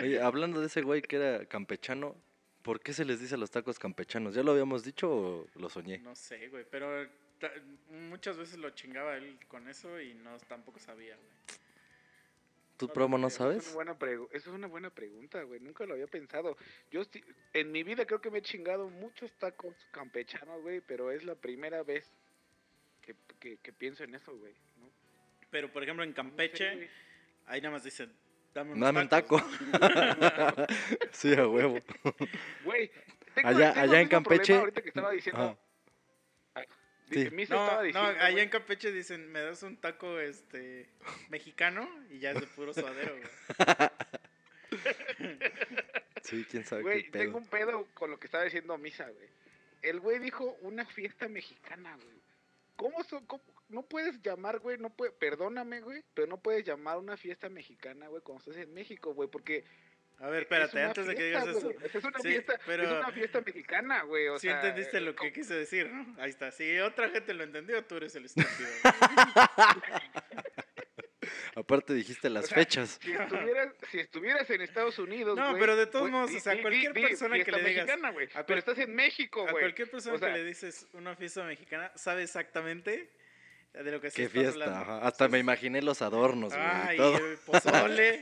Speaker 3: Oye, hablando de ese güey que era campechano, ¿por qué se les dice a los tacos campechanos? ¿Ya lo habíamos dicho o lo soñé?
Speaker 1: No sé, güey, pero muchas veces lo chingaba él con eso y no tampoco sabía, güey.
Speaker 3: ¿Tú, promo, no sabes?
Speaker 2: Es una buena pregu- Esa es una buena pregunta, güey. Nunca lo había pensado. Yo en mi vida creo que me he chingado muchos tacos campechanos, güey, pero es la primera vez que, que, que pienso en eso, güey. ¿no?
Speaker 1: Pero, por ejemplo, en
Speaker 2: No sé,
Speaker 1: Campeche, ahí nada más dicen, dame unos
Speaker 3: Dame un
Speaker 1: tacos".
Speaker 3: taco. sí, a huevo.
Speaker 2: Güey, tengo-
Speaker 3: Allá-
Speaker 2: tengo
Speaker 3: allá en Campeche-
Speaker 2: Ahorita que estaba diciendo. Dice,
Speaker 3: Sí.
Speaker 2: Misa
Speaker 1: No,
Speaker 2: estaba
Speaker 1: no,
Speaker 2: diciendo,
Speaker 1: allá en Campeche dicen, me das un taco este mexicano y ya es de puro suadero, güey.
Speaker 3: Sí, quién sabe
Speaker 2: Güey,
Speaker 3: qué pedo.
Speaker 2: tengo un pedo con lo que estaba diciendo Misa, güey. El güey dijo una fiesta mexicana, güey. ¿Cómo, so- cómo- no puedes llamar, güey? No puede, perdóname, güey, pero no puedes llamar una fiesta mexicana, güey, cuando estás en México, güey, porque
Speaker 1: A ver,
Speaker 2: es
Speaker 1: espérate, antes de que digas eso.
Speaker 2: güey. Es una
Speaker 1: Sí,
Speaker 2: fiesta,
Speaker 1: pero-
Speaker 2: es una fiesta mexicana, güey. O
Speaker 1: Sí
Speaker 2: sea,
Speaker 1: entendiste lo que
Speaker 2: ¿cómo-
Speaker 1: quise decir, ¿no? Ahí está. Si otra gente lo entendió, tú eres el estúpido.
Speaker 3: Aparte dijiste
Speaker 2: o
Speaker 3: las
Speaker 2: sea,
Speaker 3: fechas.
Speaker 2: Si estuvieras, si estuvieras en Estados Unidos,
Speaker 1: No,
Speaker 2: güey,
Speaker 1: pero de todos
Speaker 2: güey,
Speaker 1: modos,
Speaker 2: di-
Speaker 1: o sea,
Speaker 2: di-
Speaker 1: cualquier
Speaker 2: di-
Speaker 1: persona que
Speaker 2: fiesta
Speaker 1: le digas-
Speaker 2: mexicana, güey,
Speaker 1: a
Speaker 2: pero estás en México,
Speaker 1: A
Speaker 2: güey.
Speaker 1: cualquier persona
Speaker 2: O sea,
Speaker 1: que le dices una fiesta mexicana, sabe exactamente de lo que se
Speaker 3: Qué
Speaker 1: está
Speaker 3: fiesta,
Speaker 1: hablando.
Speaker 3: Hasta me imaginé los adornos, güey. y
Speaker 1: Ay,
Speaker 3: todo.
Speaker 1: el pozole,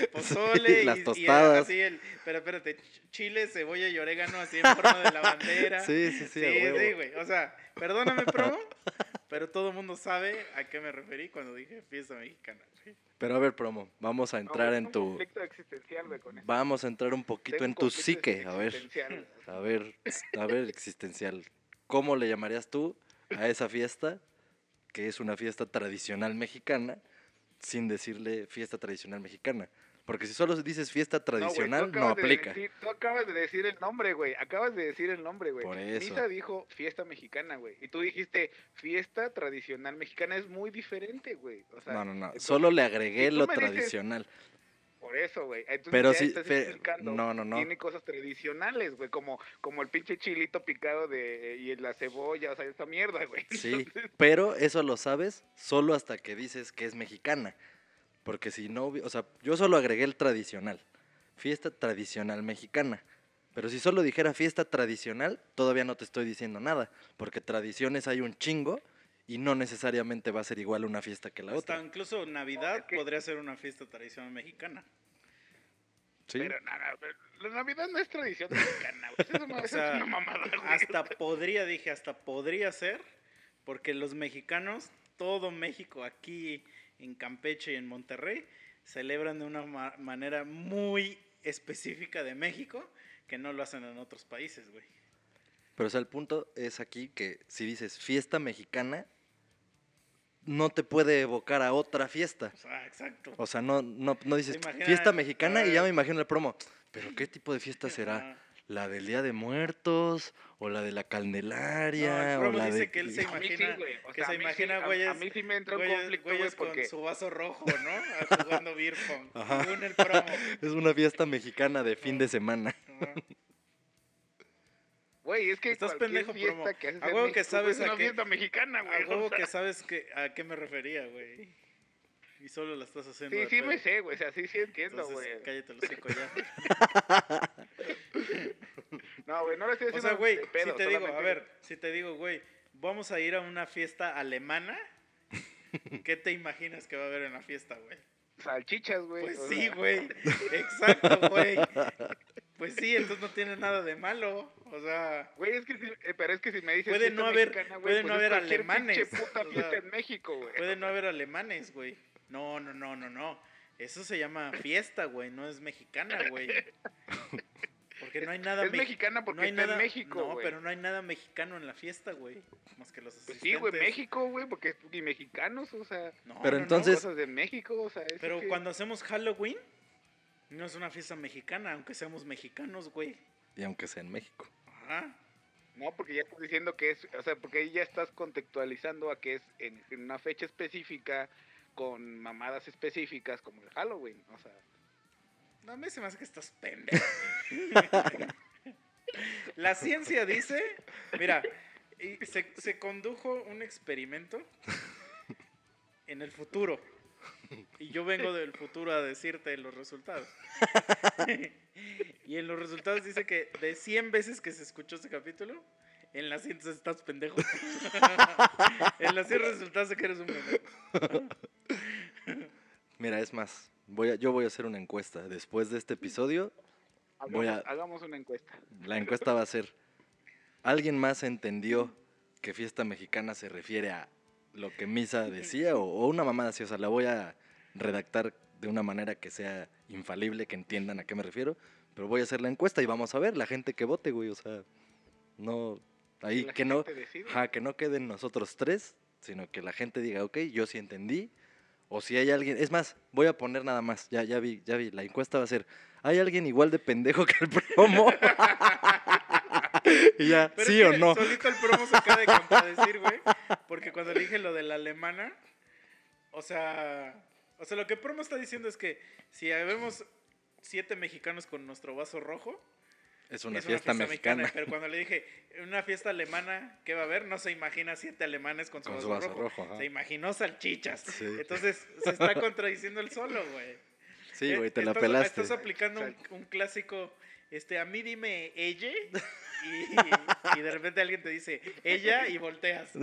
Speaker 1: el pozole
Speaker 3: Y las
Speaker 1: y- y
Speaker 3: tostadas.
Speaker 1: así el, pero espérate, ch- chile, cebolla y orégano así en forma de la bandera.
Speaker 3: Sí, sí, sí,
Speaker 1: sí,
Speaker 3: a huevo.
Speaker 1: sí, güey. O sea, perdóname, promo, pero todo el mundo sabe a qué me referí cuando dije fiesta mexicana.
Speaker 3: Pero a ver, promo, vamos a entrar en
Speaker 2: es
Speaker 3: tu...
Speaker 2: un conflicto existencial, güey, con esto.
Speaker 3: Vamos a entrar un poquito
Speaker 2: Tengo
Speaker 3: en tu psique, a ver. A ver, a ver, existencial. ¿Cómo le llamarías tú a esa fiesta, que es una fiesta tradicional mexicana, sin decirle fiesta tradicional mexicana? Porque si solo dices fiesta
Speaker 2: No,
Speaker 3: tradicional, no,
Speaker 2: acabas de
Speaker 3: aplica.
Speaker 2: decir- tú acabas de decir el nombre, güey. Acabas de decir el nombre, güey.
Speaker 3: Por eso.
Speaker 2: Misa dijo fiesta mexicana, güey. Y tú dijiste fiesta tradicional mexicana. Es muy diferente, güey. O sea,
Speaker 3: No, no, no.
Speaker 2: entonces,
Speaker 3: Solo le agregué
Speaker 2: si
Speaker 3: lo
Speaker 2: dices-
Speaker 3: tradicional.
Speaker 2: Por eso, güey. Entonces
Speaker 3: Pero
Speaker 2: ya
Speaker 3: sí,
Speaker 2: estás
Speaker 3: fe-
Speaker 2: explicando.
Speaker 3: no, no, no.
Speaker 2: Tiene cosas tradicionales, güey. Como, como el pinche chilito picado de y la cebolla. O sea, esa mierda, güey.
Speaker 3: Sí, pero eso lo sabes solo hasta que dices que es mexicana. Porque si no, o sea, yo solo agregué el tradicional. Fiesta tradicional mexicana. Pero si solo dijera fiesta tradicional, todavía no te estoy diciendo nada. Porque tradiciones hay un chingo y no necesariamente va a ser igual una fiesta que la
Speaker 1: Hasta
Speaker 3: otra.
Speaker 1: incluso Navidad podría ser una fiesta tradicional mexicana.
Speaker 3: ¿Sí?
Speaker 2: Pero nada, pero la Navidad no es tradición mexicana. Eso es una,
Speaker 1: O sea,
Speaker 2: es una mamada, güey.
Speaker 1: Hasta podría, dije, hasta podría ser, porque los mexicanos, todo México aquí en Campeche y en Monterrey, celebran de una ma- manera muy específica de México que no lo hacen en otros países, güey.
Speaker 3: Pero o sea, el punto es aquí que si dices fiesta mexicana, no te puede evocar a otra fiesta.
Speaker 1: O sea, exacto.
Speaker 3: O sea, no, no, no dices fiesta mexicana y ya me imagino el promo. Pero ¿qué tipo de fiesta será? ¿La del Día de Muertos? ¿O la de la
Speaker 1: No,
Speaker 3: Candelaria?
Speaker 1: el
Speaker 3: o
Speaker 1: promo
Speaker 3: la
Speaker 1: dice
Speaker 3: de...
Speaker 1: que él se
Speaker 2: A mí sí,
Speaker 1: imagina,
Speaker 2: güey. O
Speaker 1: que se
Speaker 2: a
Speaker 1: imagina
Speaker 2: a-
Speaker 1: güeyes,
Speaker 2: A mí sí me entra un
Speaker 1: güeyes-
Speaker 2: conflicto,
Speaker 1: güeyes
Speaker 2: güey, porque...
Speaker 1: con su vaso rojo, ¿no? Jugando beer pong.
Speaker 3: Ajá.
Speaker 1: Según el promo.
Speaker 3: Es una fiesta mexicana de fin de semana.
Speaker 2: Güey, es que
Speaker 1: Estás pendejo, promo.
Speaker 2: que
Speaker 1: A huevo que
Speaker 2: güey,
Speaker 1: sabes
Speaker 2: es una
Speaker 1: a qué-
Speaker 2: fiesta mexicana, güey.
Speaker 1: A
Speaker 2: o
Speaker 1: huevo
Speaker 2: sea,
Speaker 1: que sabes que, a qué me refería, güey. Y solo la estás haciendo.
Speaker 2: Sí, sí me sé, güey. O sea, sí, sí entiendo, güey.
Speaker 1: cállate el hocico ya.
Speaker 2: No, güey, no lo estoy
Speaker 1: O
Speaker 2: haciendo
Speaker 1: sea, güey, si te digo, a ver, si te digo, güey, vamos a ir a una fiesta alemana, ¿qué te imaginas que va a haber en la fiesta, güey?
Speaker 2: Salchichas, güey.
Speaker 1: Pues
Speaker 2: o
Speaker 1: sí, güey. Exacto, güey. Pues sí, entonces no tiene nada de malo. O sea,
Speaker 2: Güey, es que si, eh, pero es que si me dices
Speaker 1: Puede no haber-
Speaker 2: mexicana, güey,
Speaker 1: puede
Speaker 2: pues
Speaker 1: no
Speaker 2: es
Speaker 1: haber alemanes,
Speaker 2: puta
Speaker 1: o sea,
Speaker 2: en México, güey.
Speaker 1: puede no haber alemanes, güey. No, no, no, no, no. Eso se llama fiesta, güey. No es mexicana, güey. Porque no hay nada
Speaker 2: Es
Speaker 1: mex-
Speaker 2: mexicana porque
Speaker 1: no hay
Speaker 2: está
Speaker 1: nada,
Speaker 2: en México,
Speaker 1: No, pero no hay nada mexicano en la fiesta, güey. Más que los
Speaker 2: Pues sí, güey,
Speaker 1: asistentes.
Speaker 2: México, güey, porque es y mexicanos, o sea,
Speaker 1: No,
Speaker 3: Pero
Speaker 1: no, no.
Speaker 3: entonces-
Speaker 2: cosas de México, o sea,
Speaker 1: Pero
Speaker 2: que-
Speaker 1: cuando hacemos Halloween, no es una fiesta mexicana, aunque seamos mexicanos, güey.
Speaker 3: Y aunque sea en México.
Speaker 1: Ajá.
Speaker 2: No, porque ya estás diciendo que es, o sea, porque ahí ya estás contextualizando a que es en, en una fecha específica, con mamadas específicas, como el Halloween, o sea.
Speaker 1: No, mí se me hace que estás pendejo. La ciencia dice, mira, y se, se condujo un experimento en el futuro. Y yo vengo del futuro a decirte los resultados. Y en los resultados dice que de 100 veces que se escuchó ese capítulo, en las 100 estás pendejo. En las 100 resultados de que eres un pendejo.
Speaker 3: Mira, es más, voy a, yo voy a hacer una encuesta. Después de este episodio, Voy a-
Speaker 2: Hagamos, hagamos una encuesta.
Speaker 3: la encuesta va a ser, ¿alguien más entendió que fiesta mexicana se refiere a lo que Misa decía o, o una mamada así? O sea, la voy a redactar de una manera que sea infalible, que entiendan a qué me refiero, pero voy a hacer la encuesta y vamos a ver la gente que vote, güey, o sea, no, ahí que no, ajá, que no queden nosotros tres, sino que la gente diga, ok, yo sí entendí, o si hay alguien, es más, voy a poner nada más, ya, ya vi, ya vi, la encuesta va a ser, ¿hay alguien igual de pendejo que el promo? y ya,
Speaker 1: Pero
Speaker 3: sí
Speaker 1: es
Speaker 3: o no.
Speaker 1: Solito el promo se acaba de contradecir, güey. Porque cuando le dije lo de la alemana, o sea, o sea, lo que promo está diciendo es que si vemos siete mexicanos con nuestro vaso rojo,
Speaker 3: Es una
Speaker 1: es
Speaker 3: fiesta, mexicana.
Speaker 1: Pero cuando le dije una fiesta alemana, ¿qué va a haber? No se imagina siete alemanes con su,
Speaker 3: Con
Speaker 1: vaso,
Speaker 3: su vaso
Speaker 1: rojo. Se imaginó salchichas.
Speaker 3: Sí.
Speaker 1: Entonces se está contradiciendo el solo, güey.
Speaker 3: Sí, güey, te la
Speaker 1: Estás-
Speaker 3: pelaste.
Speaker 1: Estás aplicando un, un clásico, este, a mí dime ella, y, y de repente alguien te dice ella y volteas.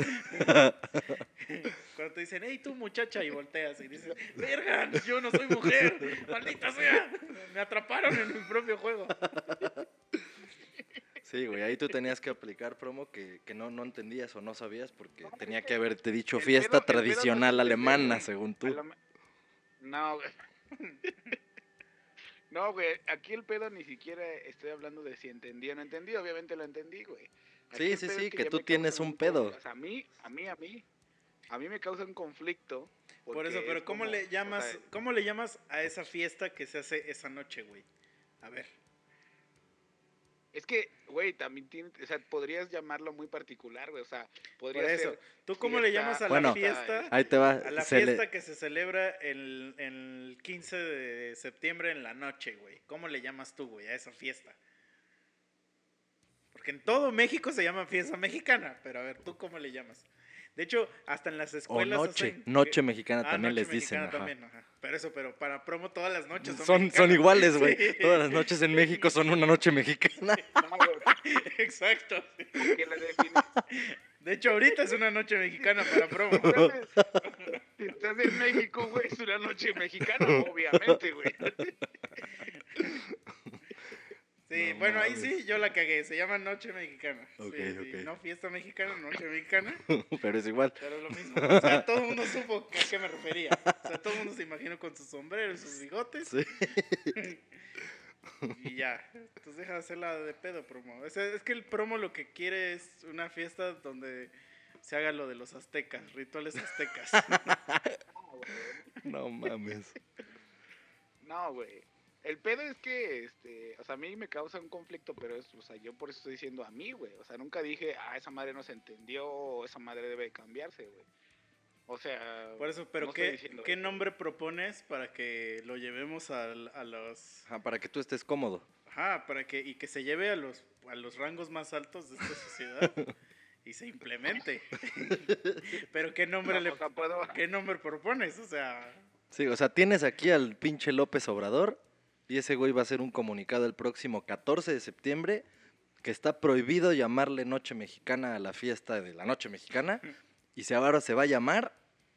Speaker 1: Cuando te dicen, hey, tú muchacha, y volteas y dices, verga, yo no soy mujer, maldita sea, me atraparon en mi propio juego.
Speaker 3: Sí, güey, ahí tú tenías que aplicar promo que, que no, no entendías o no sabías porque
Speaker 2: No,
Speaker 3: tenía que haberte dicho fiesta
Speaker 2: pedo-
Speaker 3: tradicional alemana, según tú.
Speaker 2: No, güey. No, güey, aquí el pedo ni siquiera estoy hablando de si entendí o no entendí, obviamente lo entendí, güey. Aquí
Speaker 3: Sí, sí, sí, que tú tienes un pedo.
Speaker 2: conflicto. O sea, a mí, a mí, a mí, a mí me causa un conflicto.
Speaker 1: Por eso, pero
Speaker 2: es
Speaker 1: ¿cómo
Speaker 2: como,
Speaker 1: le
Speaker 2: o
Speaker 1: llamas,
Speaker 2: sea,
Speaker 1: cómo le llamas a esa fiesta que se hace esa noche, güey? A ver.
Speaker 2: Es que, güey, también tiene, o sea, podrías llamarlo muy particular, güey, o sea, podría
Speaker 1: Por eso,
Speaker 2: ser
Speaker 1: ¿tú cómo le llamas a
Speaker 3: Bueno.
Speaker 1: la fiesta?
Speaker 3: Ahí te va.
Speaker 1: A la
Speaker 3: se le-
Speaker 1: fiesta que se celebra el, el 15 de septiembre en la noche, güey. ¿Cómo le llamas tú, güey, a esa fiesta? Porque en todo México se llama fiesta mexicana, pero a ver, ¿tú cómo le llamas? De hecho, hasta en las
Speaker 3: O
Speaker 1: escuelas
Speaker 3: noche,
Speaker 1: hacen-
Speaker 3: noche mexicana
Speaker 1: Ah,
Speaker 3: también
Speaker 1: noche
Speaker 3: les dicen.
Speaker 1: mexicana
Speaker 3: ajá.
Speaker 1: también, ajá. Pero eso, pero para promo todas las noches son,
Speaker 3: Son, iguales, güey.
Speaker 1: Sí.
Speaker 3: Todas las noches en México son una noche mexicana.
Speaker 1: Exacto.
Speaker 2: la
Speaker 1: De hecho, ahorita es una noche mexicana para promo.
Speaker 2: Si estás en México, güey, es una noche mexicana, obviamente, güey.
Speaker 1: Sí,
Speaker 3: No
Speaker 1: bueno, ahí sí, yo la cagué. Se llama Noche Mexicana. Sí,
Speaker 3: Ok,
Speaker 1: sí,
Speaker 3: ok.
Speaker 1: No fiesta mexicana, Noche Mexicana,
Speaker 3: Pero es igual.
Speaker 1: pero es lo mismo. O sea, todo el mundo supo a qué me refería. O sea, todo el mundo se imaginó con su sombrero y sus bigotes.
Speaker 3: Sí.
Speaker 1: Y ya. Entonces deja de hacerla de pedo, promo. O sea, es que el promo lo que quiere es una fiesta donde se haga lo de los aztecas, rituales aztecas.
Speaker 3: No mames.
Speaker 2: No, güey. El pedo es que, este, o sea, a mí me causa un conflicto, pero es, o sea, yo por eso estoy diciendo a mí, güey. O sea, nunca dije, ah, esa madre no se entendió, o esa madre debe cambiarse, güey. O sea,
Speaker 1: Por eso, pero
Speaker 2: no
Speaker 1: ¿qué,
Speaker 2: diciendo
Speaker 1: ¿qué nombre propones para que lo llevemos a, los...
Speaker 3: Ajá, para que tú estés cómodo.
Speaker 1: Ajá, para que, y que se lleve a los, a los rangos más altos de esta sociedad y se implemente. Pero ¿qué nombre,
Speaker 2: No,
Speaker 1: le,
Speaker 2: o sea, puedo,
Speaker 1: ¿qué nombre propones? O sea,
Speaker 3: Sí, o sea, tienes aquí al pinche López Obrador y ese güey va a hacer un comunicado el próximo 14 de septiembre que está prohibido llamarle Noche Mexicana a la fiesta de la Noche Mexicana y se ahora se va a llamar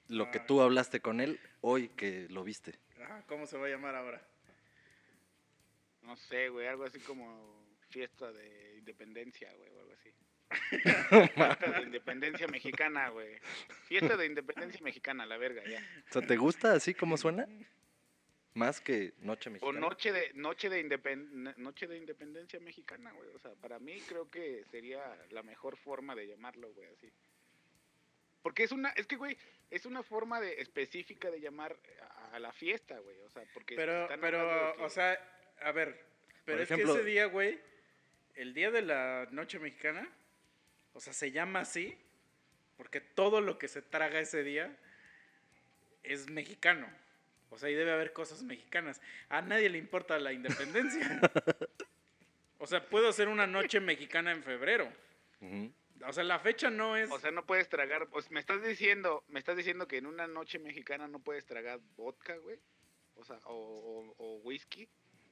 Speaker 3: lo que
Speaker 1: Ah.
Speaker 3: tú hablaste con él hoy que lo viste.
Speaker 1: ajá, ¿cómo se va a llamar ahora?
Speaker 2: no sé, güey, algo así como fiesta de independencia, güey, o algo así. Fiesta de independencia mexicana, güey. Fiesta de independencia mexicana, la verga, ya.
Speaker 3: O sea, ¿te gusta así como suena? Más que Noche
Speaker 2: O
Speaker 3: Mexicana.
Speaker 2: noche de noche de independ- noche de independencia mexicana, güey. O sea, para mí creo que sería la mejor forma de llamarlo, güey, así. Porque es una, es que, güey, es una forma de específica de llamar a, a la fiesta, güey. O sea, porque
Speaker 1: Pero,
Speaker 2: están
Speaker 1: pero,
Speaker 2: que-
Speaker 1: o sea, a ver, pero es
Speaker 3: ejemplo-
Speaker 1: que ese día, güey, el día de la noche mexicana, o sea, se llama así porque todo lo que se traga ese día es mexicano. O sea, y debe haber cosas mexicanas. A nadie le importa la independencia. O sea, puedo hacer una noche mexicana en febrero.
Speaker 3: Ujú.
Speaker 1: O sea, la fecha no es...
Speaker 2: o sea, no puedes tragar, pues me estás diciendo, me estás diciendo que en una noche mexicana no puedes tragar vodka, güey. O sea, o, o- o whisky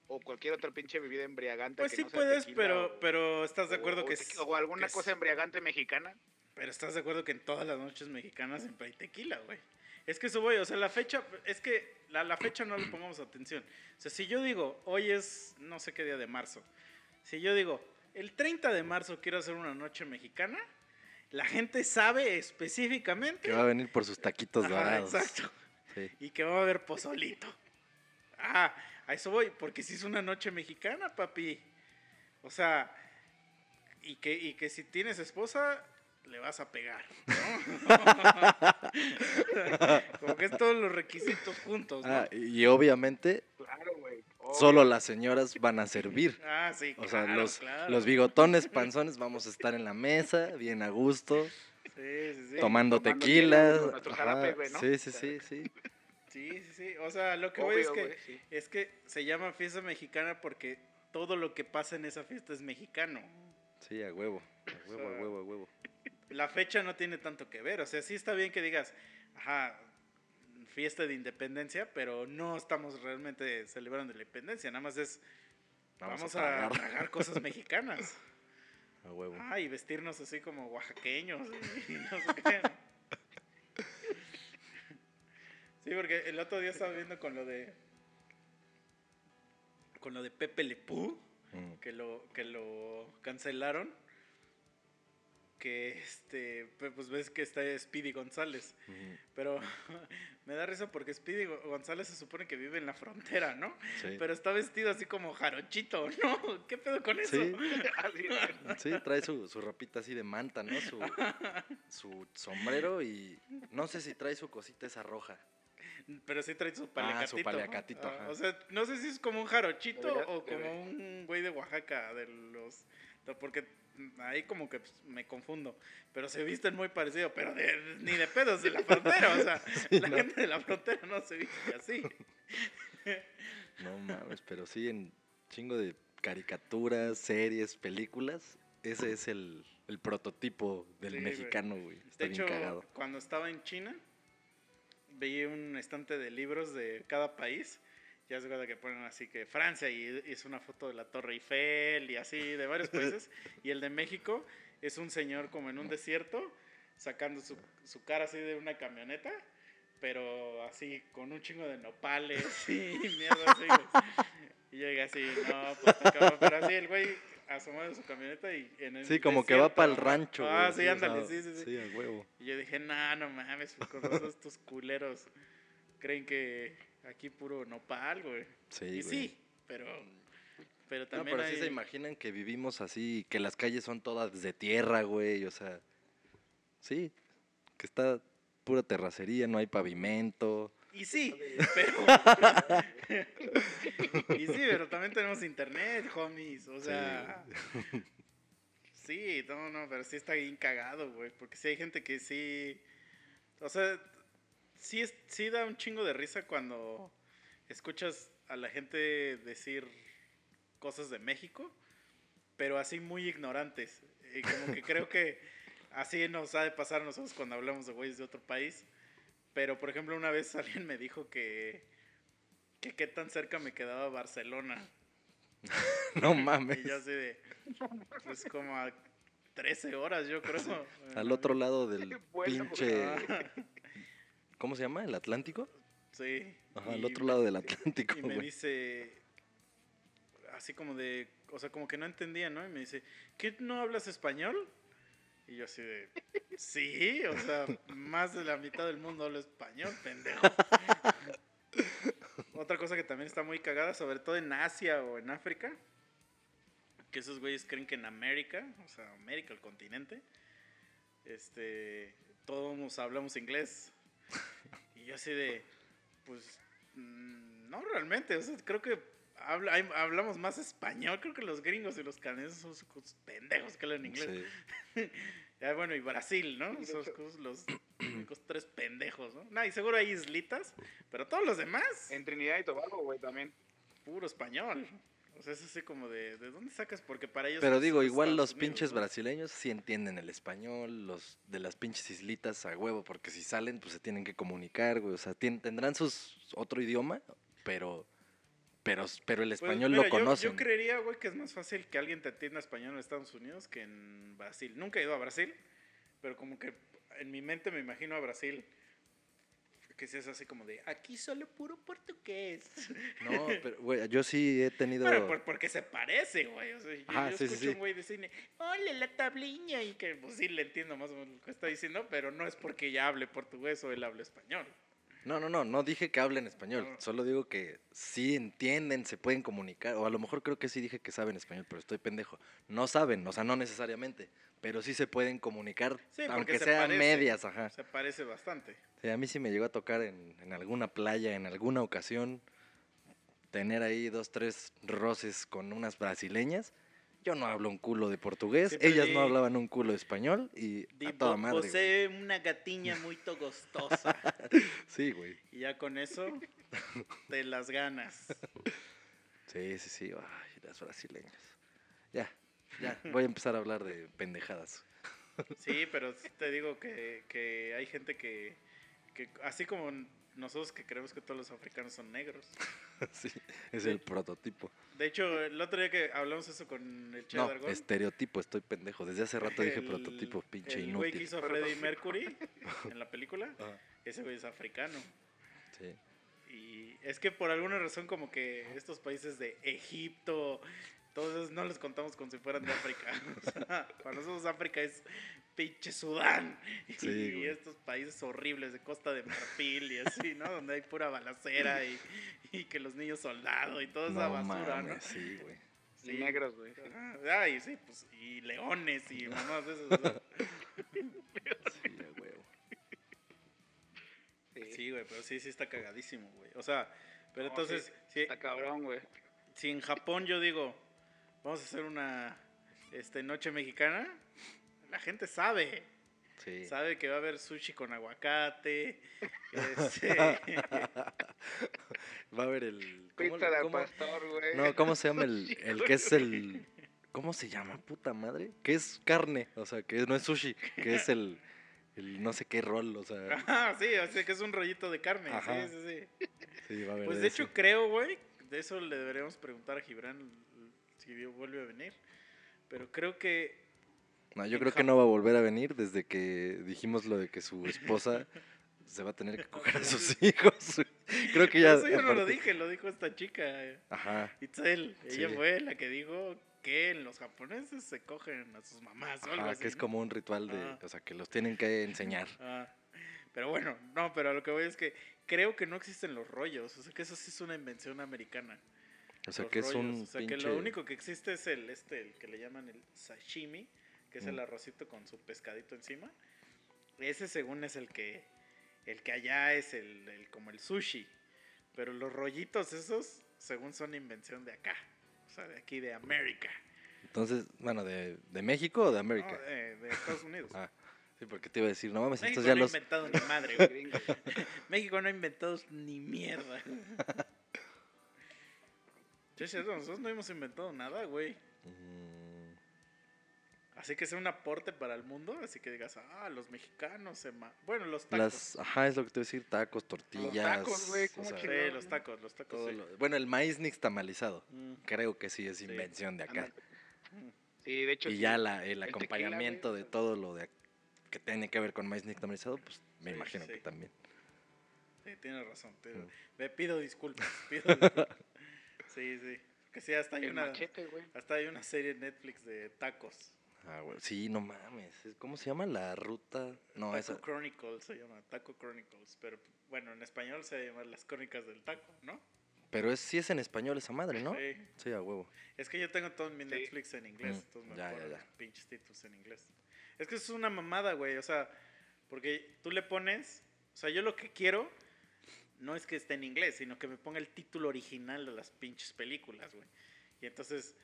Speaker 2: o cualquier otra pinche bebida embriagante
Speaker 1: pues
Speaker 2: que
Speaker 1: sí
Speaker 2: no sea
Speaker 1: puedes,
Speaker 2: tequila
Speaker 1: pero,
Speaker 2: o-
Speaker 1: pero estás de acuerdo
Speaker 2: o,
Speaker 1: que...
Speaker 2: o
Speaker 1: es-
Speaker 2: o alguna
Speaker 1: que es-
Speaker 2: cosa embriagante mexicana.
Speaker 1: Pero estás de acuerdo que en todas las noches mexicanas siempre hay tequila, güey. Es que eso voy, o sea, la fecha, es que la, la fecha no le pongamos atención. O sea, si yo digo, hoy es no sé qué día de marzo, si yo digo, el 30 de marzo quiero hacer una noche mexicana, la gente sabe específicamente.
Speaker 3: Que va a venir por sus taquitos
Speaker 1: Ajá,
Speaker 3: dorados.
Speaker 1: exacto.
Speaker 3: Sí.
Speaker 1: Y que va a haber pozolito. Ah, a eso voy, porque si es una noche mexicana, papi. O sea, y que, y que si tienes esposa, le vas a pegar. ¿no? Como que es todos los requisitos juntos, ¿no?
Speaker 3: Ah, y obviamente
Speaker 2: Claro, güey.
Speaker 3: solo las señoras van a servir.
Speaker 1: Ah, sí,
Speaker 3: O sea, los,
Speaker 1: claro.
Speaker 3: los bigotones, panzones, vamos a estar en la mesa, bien a gusto,
Speaker 1: Sí, sí, sí.
Speaker 3: tomando
Speaker 2: tomando
Speaker 3: tequila.
Speaker 2: hielo con nuestro
Speaker 3: ajá,
Speaker 2: jarape, güey, ¿no?
Speaker 3: Sí, sí, sí, sí.
Speaker 1: Sí, sí, sí. O sea, lo que voy es
Speaker 2: Obvio,
Speaker 1: que,
Speaker 2: sí.
Speaker 1: es que se llama fiesta mexicana porque todo lo que pasa en esa fiesta es mexicano.
Speaker 3: Sí, a huevo, a huevo, a
Speaker 1: sea,
Speaker 3: huevo, a huevo.
Speaker 1: La fecha no tiene tanto que ver. O sea, sí está bien que digas, ajá, fiesta de independencia, pero no estamos realmente celebrando la independencia. Nada más es, vamos, a,
Speaker 3: tragar.
Speaker 1: tragar cosas mexicanas.
Speaker 3: A huevo.
Speaker 1: Ah, y vestirnos así como oaxaqueños y no sé qué. Sí, porque el otro día estaba viendo con lo de. Con lo de Pepe Le Pew,
Speaker 3: Mm.
Speaker 1: que lo, que lo cancelaron. Que este. pues- ves que está Speedy González. Pero me da risa porque Speedy Go- González se supone que vive en la frontera, ¿no?
Speaker 3: Sí.
Speaker 1: Pero está vestido así como jarochito, ¿no? ¿Qué pedo con eso?
Speaker 3: Sí. Trae su, su ropita así de manta, ¿no? Su, su sombrero y no sé si trae su cosita esa roja.
Speaker 1: Pero sí trae su
Speaker 3: Ah,
Speaker 1: paliacatito.
Speaker 3: su paliacatito,
Speaker 1: Ah, o sea, no sé si es como un jarochito
Speaker 2: Debería-
Speaker 1: o como un güey de Oaxaca de los... Porque ahí como que pues, me confundo. Pero se visten muy parecido, pero de- ni de pedos de la frontera. O sea, la
Speaker 3: ¿no?
Speaker 1: gente de la frontera no se viste así.
Speaker 3: No mames, pero sí en chingo de caricaturas, series, películas. Ese es el, el prototipo del
Speaker 1: Sí,
Speaker 3: mexicano, güey. Está
Speaker 1: De
Speaker 3: bien
Speaker 1: hecho,
Speaker 3: cagado.
Speaker 1: cuando estaba en China, veía un estante de libros de cada país. Ya se cuenta que ponen así que Francia y es una foto de la Torre Eiffel y así de varios países. y el de México es un señor como en un desierto sacando su, su cara así de una camioneta, pero así con un chingo de nopales y mierda así. Y yo llegué así, no, pues cabrón", pero así el güey asomado de su camioneta y en el
Speaker 3: Sí, como que va para el rancho.
Speaker 1: Ah,
Speaker 3: güey,
Speaker 1: sí, ándale, sí, sí, sí.
Speaker 3: Sí, a huevo.
Speaker 1: Y yo dije, no, no mames, con razón estos culeros creen que aquí puro nopal, güey.
Speaker 3: Sí,
Speaker 1: y
Speaker 3: güey.
Speaker 1: sí, pero, pero
Speaker 3: No,
Speaker 1: también
Speaker 3: pero sí
Speaker 1: hay-
Speaker 3: se imaginan que vivimos así, que las calles son todas de tierra, güey, o sea, sí, que está pura terracería, no hay pavimento.
Speaker 1: Y sí, pero... y sí, pero también tenemos internet, homies, o sea... Sí, no, no, pero sí está bien cagado, güey, porque sí hay gente que sí... O sea, sí, es, sí da un chingo de risa cuando escuchas a la gente decir cosas de México, pero así muy ignorantes. Y como que creo que así nos ha de pasar a nosotros cuando hablamos de güeyes de otro país. Pero, por ejemplo, una vez alguien me dijo que, que qué tan cerca me quedaba Barcelona.
Speaker 3: No mames.
Speaker 1: Y yo así de, pues como a 13 horas, yo creo.
Speaker 3: Al otro lado del
Speaker 2: Bueno,
Speaker 3: pinche... ¿Cómo se llama? ¿El Atlántico?
Speaker 1: sí.
Speaker 3: Ajá, al otro lado del Atlántico,
Speaker 1: Y me
Speaker 3: güey.
Speaker 1: dice, así como de, o sea, como que no entendía, ¿no? Y me dice, ¿qué no hablas español? Y yo así de, sí, o sea, más de la mitad del mundo habla español, pendejo. Otra cosa que también está muy cagada, sobre todo en Asia o en África, que esos güeyes creen que en América, o sea, América, el continente, este, todos hablamos inglés. Y yo así de, pues, mm, no realmente, o sea, creo que habla- hay- hablamos más español, creo que los gringos y los canadienses son unos pendejos que hablan inglés.
Speaker 3: Sí.
Speaker 1: Ya, bueno, y Brasil, ¿no? Cos- los únicos tres pendejos, ¿no? Nah, y seguro hay islitas, pero todos los demás,
Speaker 2: En Trinidad y Tobago, güey, también.
Speaker 1: puro español. O sea, es así como de, ¿de dónde sacas? Porque para ellos...
Speaker 3: Pero digo, igual
Speaker 1: Estados
Speaker 3: los
Speaker 1: Unidos,
Speaker 3: pinches
Speaker 1: ¿no?
Speaker 3: brasileños sí entienden el español, los de las pinches islitas a huevo, porque si salen, pues se tienen que comunicar, güey. O sea, tendrán sus otro idioma, pero, pero, pero el
Speaker 1: Pues,
Speaker 3: español
Speaker 1: mira,
Speaker 3: lo
Speaker 1: yo-
Speaker 3: conocen.
Speaker 1: Yo, creería, güey, que es más fácil que alguien te entienda español en Estados Unidos que en Brasil. Nunca he ido a Brasil, pero como que en mi mente me imagino a Brasil que si es así como de, aquí solo puro portugués.
Speaker 3: No, pero, güey, yo sí he tenido...
Speaker 1: Bueno, por- porque se parece, güey. O sea, yo,
Speaker 3: Ajá,
Speaker 1: yo
Speaker 3: sí,
Speaker 1: escucho
Speaker 3: sí.
Speaker 1: un güey de cine, hola, la tabliña, y que pues sí le entiendo más o menos lo que está diciendo, pero no es porque ya hable portugués o él hable español.
Speaker 3: No, no, no, no dije que hablen español,
Speaker 1: No.
Speaker 3: solo digo que sí entienden, se pueden comunicar, o a lo mejor creo que sí dije que saben español, pero estoy pendejo. No saben, o sea, no necesariamente, pero sí se pueden comunicar,
Speaker 1: Sí,
Speaker 3: aunque
Speaker 1: se
Speaker 3: sean
Speaker 1: parece.
Speaker 3: medias, ajá.
Speaker 1: Se parece bastante.
Speaker 3: Sí, a mí sí me llegó a tocar en, en alguna playa, en alguna ocasión, tener ahí dos, tres roces con unas brasileñas. Yo no hablo un culo de portugués,
Speaker 1: Siempre
Speaker 3: ellas no hablaban un culo de español y a toda
Speaker 1: "Vo-
Speaker 3: madre. güey.
Speaker 1: Você una gatiña muy togostosa.
Speaker 3: Sí, güey.
Speaker 1: y ya con eso te las ganas.
Speaker 3: Sí, sí, sí. Ay, las brasileñas. Ya, ya. Voy a empezar a hablar de pendejadas.
Speaker 1: Sí, pero te digo que, que hay gente que, que, así como nosotros que creemos que todos los africanos son negros.
Speaker 3: Sí, es el prototipo.
Speaker 1: De hecho, el otro día que hablamos eso con el Che
Speaker 3: No,
Speaker 1: Dargón,
Speaker 3: estereotipo, estoy pendejo. Desde hace rato dije prototipo, pinche
Speaker 1: El güey que
Speaker 3: inútil.
Speaker 1: hizo Freddie Mercury en la película, ese güey es africano.
Speaker 3: Sí.
Speaker 1: Y es que por alguna razón como que estos países de Egipto, esos no los contamos como si fueran de África. O sea, para nosotros África es pinche Sudán.
Speaker 3: Sí,
Speaker 1: y
Speaker 3: güey.
Speaker 1: estos países horribles de Costa de Marfil y así, ¿no? Donde hay pura balacera y, y que los niños soldado y toda esa
Speaker 3: No
Speaker 1: basura,
Speaker 3: mames,
Speaker 1: ¿no?
Speaker 3: sí, güey.
Speaker 2: Y negros, güey.
Speaker 1: Ah, Ay, sí, pues, y leones y mamás de esos.
Speaker 3: Sí, huevo.
Speaker 2: Sí,
Speaker 1: güey, pero sí, sí está cagadísimo, güey. O sea, pero
Speaker 2: No,
Speaker 1: entonces, sí,
Speaker 2: Está cabrón, güey.
Speaker 1: si en Japón yo digo, vamos a hacer una este, noche mexicana, la gente sabe.
Speaker 3: Sí.
Speaker 1: Sabe que va a haber sushi con aguacate. este,
Speaker 3: Va a haber el. ¿cómo- cómo-
Speaker 2: pastor, güey.
Speaker 3: No, ¿cómo se llama el, el que es el. ¿Cómo se llama? Puta madre. Que es carne. O sea, que no es sushi. Que es el. El no sé qué rol. O sea.
Speaker 1: Ajá, sí, o sea que es un rollito de carne.
Speaker 3: Ajá.
Speaker 1: Sí, sí, sí.
Speaker 3: Sí, va a haber.
Speaker 1: Pues
Speaker 3: de
Speaker 1: hecho creo, güey, de eso le deberíamos preguntar a Gibran si vuelve a venir. Pero creo que
Speaker 3: No, yo creo que no va a volver a venir desde que dijimos lo de que su esposa se va a tener que coger a sus hijos. Creo que ya.
Speaker 1: eso yo no lo dije, lo dijo esta chica,
Speaker 3: Ajá.
Speaker 1: Itzel. Ella
Speaker 3: Sí.
Speaker 1: fue la que dijo que los japoneses se cogen a sus mamás o algo
Speaker 3: Ajá,
Speaker 1: así.
Speaker 3: que es
Speaker 1: ¿no?
Speaker 3: como un ritual de.
Speaker 1: Ajá.
Speaker 3: O sea, que los tienen que enseñar.
Speaker 1: Ah, pero bueno, no, pero a lo que voy es que creo que no existen los rollos. O sea, que eso sí es una invención americana.
Speaker 3: O sea, que es un.
Speaker 1: rollos. O sea,
Speaker 3: pinche...
Speaker 1: que lo único que existe es el, este, el que le llaman el sashimi, que es el
Speaker 3: Mm.
Speaker 1: arrocito con su pescadito encima. Ese según es el que, el que allá es el, el- como el sushi. Pero los rollitos esos, según son invención de acá. O sea, de aquí de América.
Speaker 3: Entonces, bueno, ¿de, de México o de
Speaker 1: ¿no?
Speaker 3: América?
Speaker 1: De, de Estados Unidos.
Speaker 3: Ah, sí, porque te iba a decir, no mames,
Speaker 1: México
Speaker 3: entonces ya
Speaker 1: no
Speaker 3: los.
Speaker 1: ha inventado ni madre. México no ha inventado ni mierda. Sí, es cierto, nosotros no hemos inventado nada, güey.
Speaker 3: Mm,
Speaker 1: Así que sea un aporte para el mundo, así que digas, ah, los mexicanos se ma... Bueno, los tacos.
Speaker 3: Las, ajá, es lo que te iba a decir, tacos, tortillas.
Speaker 2: tacos, güey, ¿cómo
Speaker 3: o sea,
Speaker 1: Sí, los tacos, los tacos.
Speaker 3: todo
Speaker 1: sí.
Speaker 3: lo- bueno, el maíz nixtamalizado.
Speaker 1: Mm,
Speaker 3: Creo que sí es
Speaker 1: Sí.
Speaker 3: invención de acá.
Speaker 2: Sí, de hecho.
Speaker 3: Y
Speaker 2: sí.
Speaker 3: ya la, el acompañamiento de todo lo de que tiene que ver con maíz nixtamalizado, pues me
Speaker 1: Sí,
Speaker 3: imagino
Speaker 1: sí.
Speaker 3: que también.
Speaker 1: Sí, tienes razón. te-
Speaker 3: Mm.
Speaker 1: Me pido disculpas. pido disculpas. Sí, sí. Que sí, hasta hay
Speaker 2: El
Speaker 1: una,
Speaker 2: machete,
Speaker 1: hasta hay una serie en Netflix de tacos.
Speaker 3: Ah, güey, Sí, no mames. es- ¿Cómo se llama la ruta? No,
Speaker 1: Taco
Speaker 3: esa.
Speaker 1: Chronicles se llama, Taco Chronicles. Pero bueno, en español se llama Las Crónicas del Taco, ¿no?
Speaker 3: Pero es, sí es en español esa madre, ¿no?
Speaker 1: Sí.
Speaker 3: Sí, a huevo.
Speaker 1: Es que yo tengo todo mi
Speaker 2: Sí.
Speaker 1: Netflix en inglés,
Speaker 3: Mm,
Speaker 1: entonces me
Speaker 3: ya,
Speaker 1: acuerdo
Speaker 3: ya, ya.
Speaker 1: pinches títulos en inglés. Es que eso es una mamada, güey, o sea, porque tú le pones, o sea, yo lo que quiero no es que esté en inglés, sino que me ponga el título original de las pinches películas, güey. Y entonces,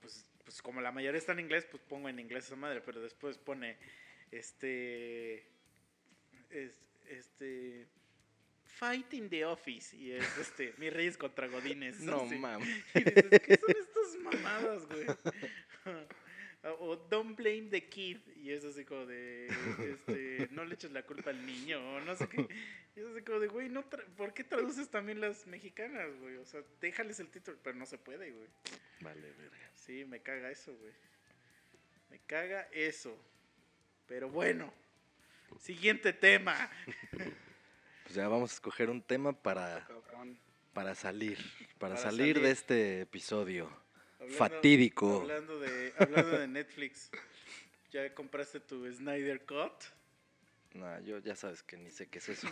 Speaker 1: pues, pues como la mayoría está en inglés, pues pongo en inglés esa madre, pero después pone, este, es- este, Fight in the Office, y es, este, Mis Reyes contra Godines.
Speaker 3: No mames.
Speaker 1: Y dices, ¿qué son estas mamadas, güey? O Don't blame the kid. Y es así como de, este, no le eches la culpa al niño, o no sé qué. Y es así como de, güey, no tra- ¿por qué traduces también las mexicanas, güey? O sea, déjales el título, pero no se puede, güey.
Speaker 3: Vale, verga.
Speaker 1: Sí, me caga eso, güey. Me caga eso. Pero bueno, siguiente tema.
Speaker 3: Pues ya vamos a escoger un tema para, para salir. Para,
Speaker 1: Para
Speaker 3: salir,
Speaker 1: salir.
Speaker 3: de este episodio.
Speaker 1: Hablando-
Speaker 3: Fatídico.
Speaker 1: Hablando de, hablando de Netflix, ¿ya compraste tu Snyder Cut?
Speaker 3: No, yo ya sabes que ni sé qué es eso.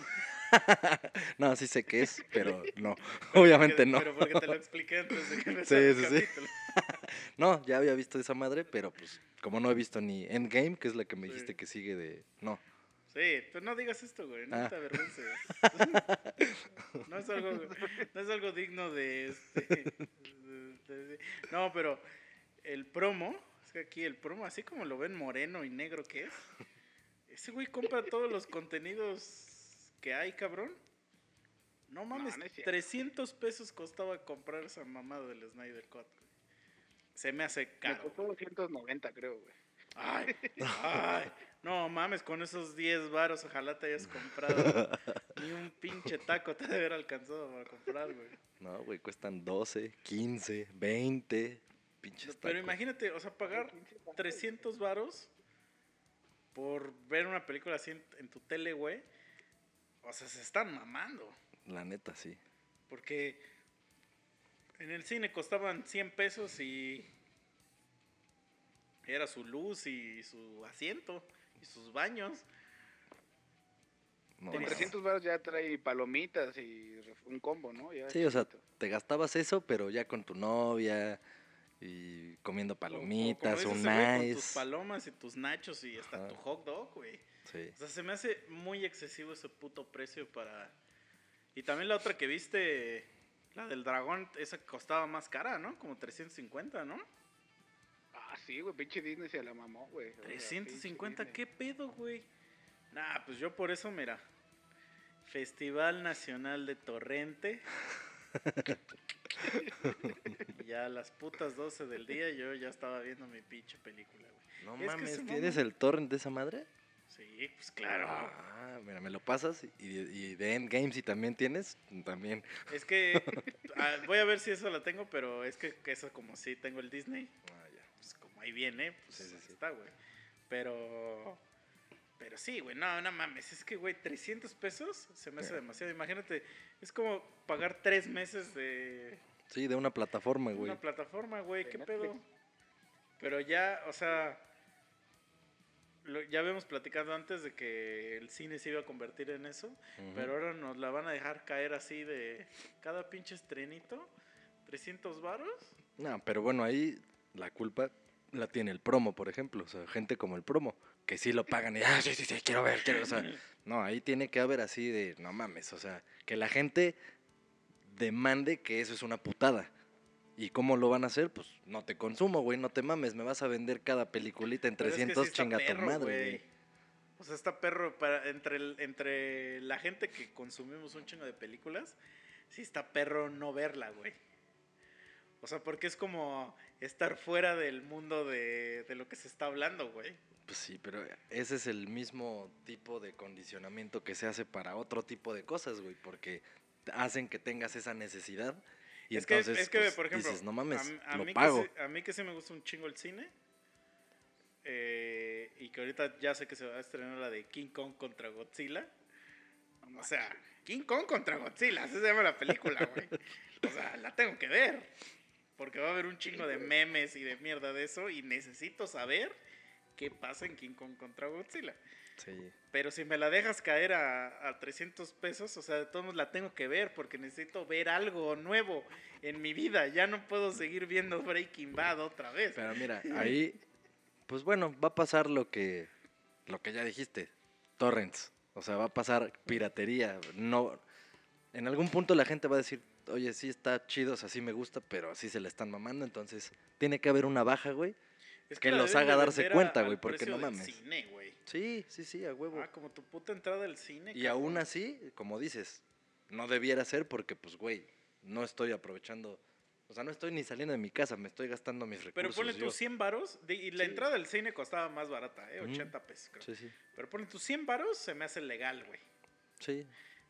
Speaker 3: no, sí sé qué es, pero no. Obviamente no.
Speaker 1: Pero porque te lo expliqué antes de que
Speaker 3: Sí,
Speaker 1: el
Speaker 3: sí, sí.
Speaker 1: capítulo.
Speaker 3: No, ya había visto esa madre, pero pues como no he visto ni Endgame, que es la que me
Speaker 1: Sí.
Speaker 3: dijiste que sigue de... No.
Speaker 1: Sí, pero no digas esto, güey, no
Speaker 3: Ah.
Speaker 1: te avergüences. no, es algo, no es algo digno de, este, No, pero el promo, es que aquí el promo, así como lo ven moreno y negro que es, ese güey compra todos los contenidos que hay, cabrón. No mames,
Speaker 2: no es cierto.
Speaker 1: 300 pesos costaba comprar esa mamada del Snyder Cut. güey. Se me hace
Speaker 2: Me
Speaker 1: caro.
Speaker 2: costó 290, creo, güey.
Speaker 1: Ay, ay, no mames, con esos 10 varos ojalá te hayas comprado ni un pinche taco te ha de haber alcanzado para comprar, güey.
Speaker 3: No, güey, cuestan 12, 15, 20. Pinches
Speaker 1: Pero
Speaker 3: tacos.
Speaker 1: imagínate, o sea, pagar 300 varos por ver una película así en, en tu tele, güey. O sea, se están mamando.
Speaker 3: La neta, sí.
Speaker 1: Porque en el cine costaban 100 pesos y era su luz y su asiento y sus baños.
Speaker 3: No,
Speaker 2: Con
Speaker 3: no.
Speaker 2: 300 baros ya trae palomitas y un combo, ¿no? Ya
Speaker 3: Sí, o sea, te gastabas eso, pero ya con tu novia y comiendo palomitas, un
Speaker 1: güey, Con tus
Speaker 3: nice.
Speaker 1: palomas y tus nachos y hasta
Speaker 3: Ajá.
Speaker 1: tu hot dog, güey.
Speaker 3: Sí.
Speaker 1: O sea, se me hace muy excesivo ese puto precio para... Y también la otra que viste, la del dragón, esa costaba más cara, ¿no? Como 350, ¿no?
Speaker 2: Ah, sí, güey, pinche Disney se la mamó, güey. O sea,
Speaker 1: 350,
Speaker 2: pinche
Speaker 1: ¿qué pedo, güey? Nah, pues yo por eso, mira. Festival Nacional de Torrente. ya a las putas 12 del día yo ya estaba viendo mi pinche película, güey.
Speaker 3: No
Speaker 1: Es
Speaker 3: mames, ¿tienes el torrent de esa madre?
Speaker 1: Sí, pues claro.
Speaker 3: Ah, mira, me lo pasas y, y de Endgame si también tienes, también.
Speaker 1: Es que voy a ver si eso la tengo, pero es que, que eso como sí tengo el Disney,
Speaker 3: Ah, ya.
Speaker 1: pues como ahí viene, pues
Speaker 3: Sí, sí,
Speaker 1: ahí
Speaker 3: sí.
Speaker 1: está, güey. Pero pero sí, güey, no, no mames, es que güey, 300 pesos se me hace demasiado. Imagínate, es como pagar tres meses de
Speaker 3: Sí, de una plataforma, güey.
Speaker 1: una plataforma, güey, qué
Speaker 2: Netflix.
Speaker 1: pedo. Pero ya, o sea, lo- ya habíamos platicado antes de que el cine se iba a convertir en eso. Pero ahora nos la van a dejar caer así de cada pinche estrenito. 300 varos.
Speaker 3: No, pero bueno, ahí la culpa la tiene el promo, por ejemplo. O sea, gente como el promo, que sí lo pagan y, ah, sí, sí, sí, quiero ver, quiero. O sea, no, ahí tiene que haber así de, no mames, o sea, que la gente demande que eso es una putada. ¿Y cómo lo van a hacer? Pues no te consumo, güey, no te mames, me vas a vender cada peliculita en
Speaker 1: Pero es que sí
Speaker 3: 300 tu madre, güey.
Speaker 1: O sea, está perro para entre, el- entre la gente que consumimos un chingo de películas. Sí está perro no verla, güey. O sea, porque es como estar fuera del mundo de, de lo que se está hablando, güey.
Speaker 3: Pues sí, pero ese es el mismo tipo de condicionamiento que se hace para otro tipo de cosas, güey, porque hacen que tengas esa necesidad y
Speaker 1: es que,
Speaker 3: entonces
Speaker 1: es que
Speaker 3: pues,
Speaker 1: por ejemplo,
Speaker 3: dices, no mames,
Speaker 1: a
Speaker 3: lo
Speaker 1: mí
Speaker 3: pago.
Speaker 1: Que sí, a mí que sí me gusta un chingo el cine. eh, y que ahorita ya sé que se va a estrenar la de King Kong contra Godzilla. O sea, King Kong contra Godzilla, así se llama la película, güey. O sea, la tengo que ver. Porque va a haber un chingo de memes y de mierda de eso. Y necesito saber qué pasa en King Kong contra Godzilla.
Speaker 3: Sí.
Speaker 1: Pero si me la dejas caer a, a 300 pesos, o sea, de todos modos la tengo que ver porque necesito ver algo nuevo en mi vida. Ya no puedo seguir viendo Breaking Bad otra vez.
Speaker 3: Pero mira, ahí, pues bueno, va a pasar lo que, lo que ya dijiste, torrents. O sea, va a pasar piratería. No, en algún punto la gente va a decir, oye, sí está chido, o sea, sí me gusta, pero así se le están mamando. Entonces, tiene que haber una baja, güey.
Speaker 1: Es
Speaker 3: que los haga darse cuenta, güey, porque no mames.
Speaker 1: cine, güey.
Speaker 3: Sí, sí, sí, a huevo.
Speaker 1: Ah, como tu puta entrada al cine.
Speaker 3: Y
Speaker 1: cabrón.
Speaker 3: aún así, como dices, no debiera ser porque, pues, güey, no estoy aprovechando. O sea, no estoy ni saliendo de mi casa, me estoy gastando mis recursos.
Speaker 1: Pero ponle tus 100 varos. Y la
Speaker 3: Sí.
Speaker 1: entrada al cine costaba más barata, ¿eh?
Speaker 3: Ujú.
Speaker 1: 80 pesos, creo.
Speaker 3: Sí, sí.
Speaker 1: Pero ponle tus 100 varos, se me hace legal, güey.
Speaker 3: Sí.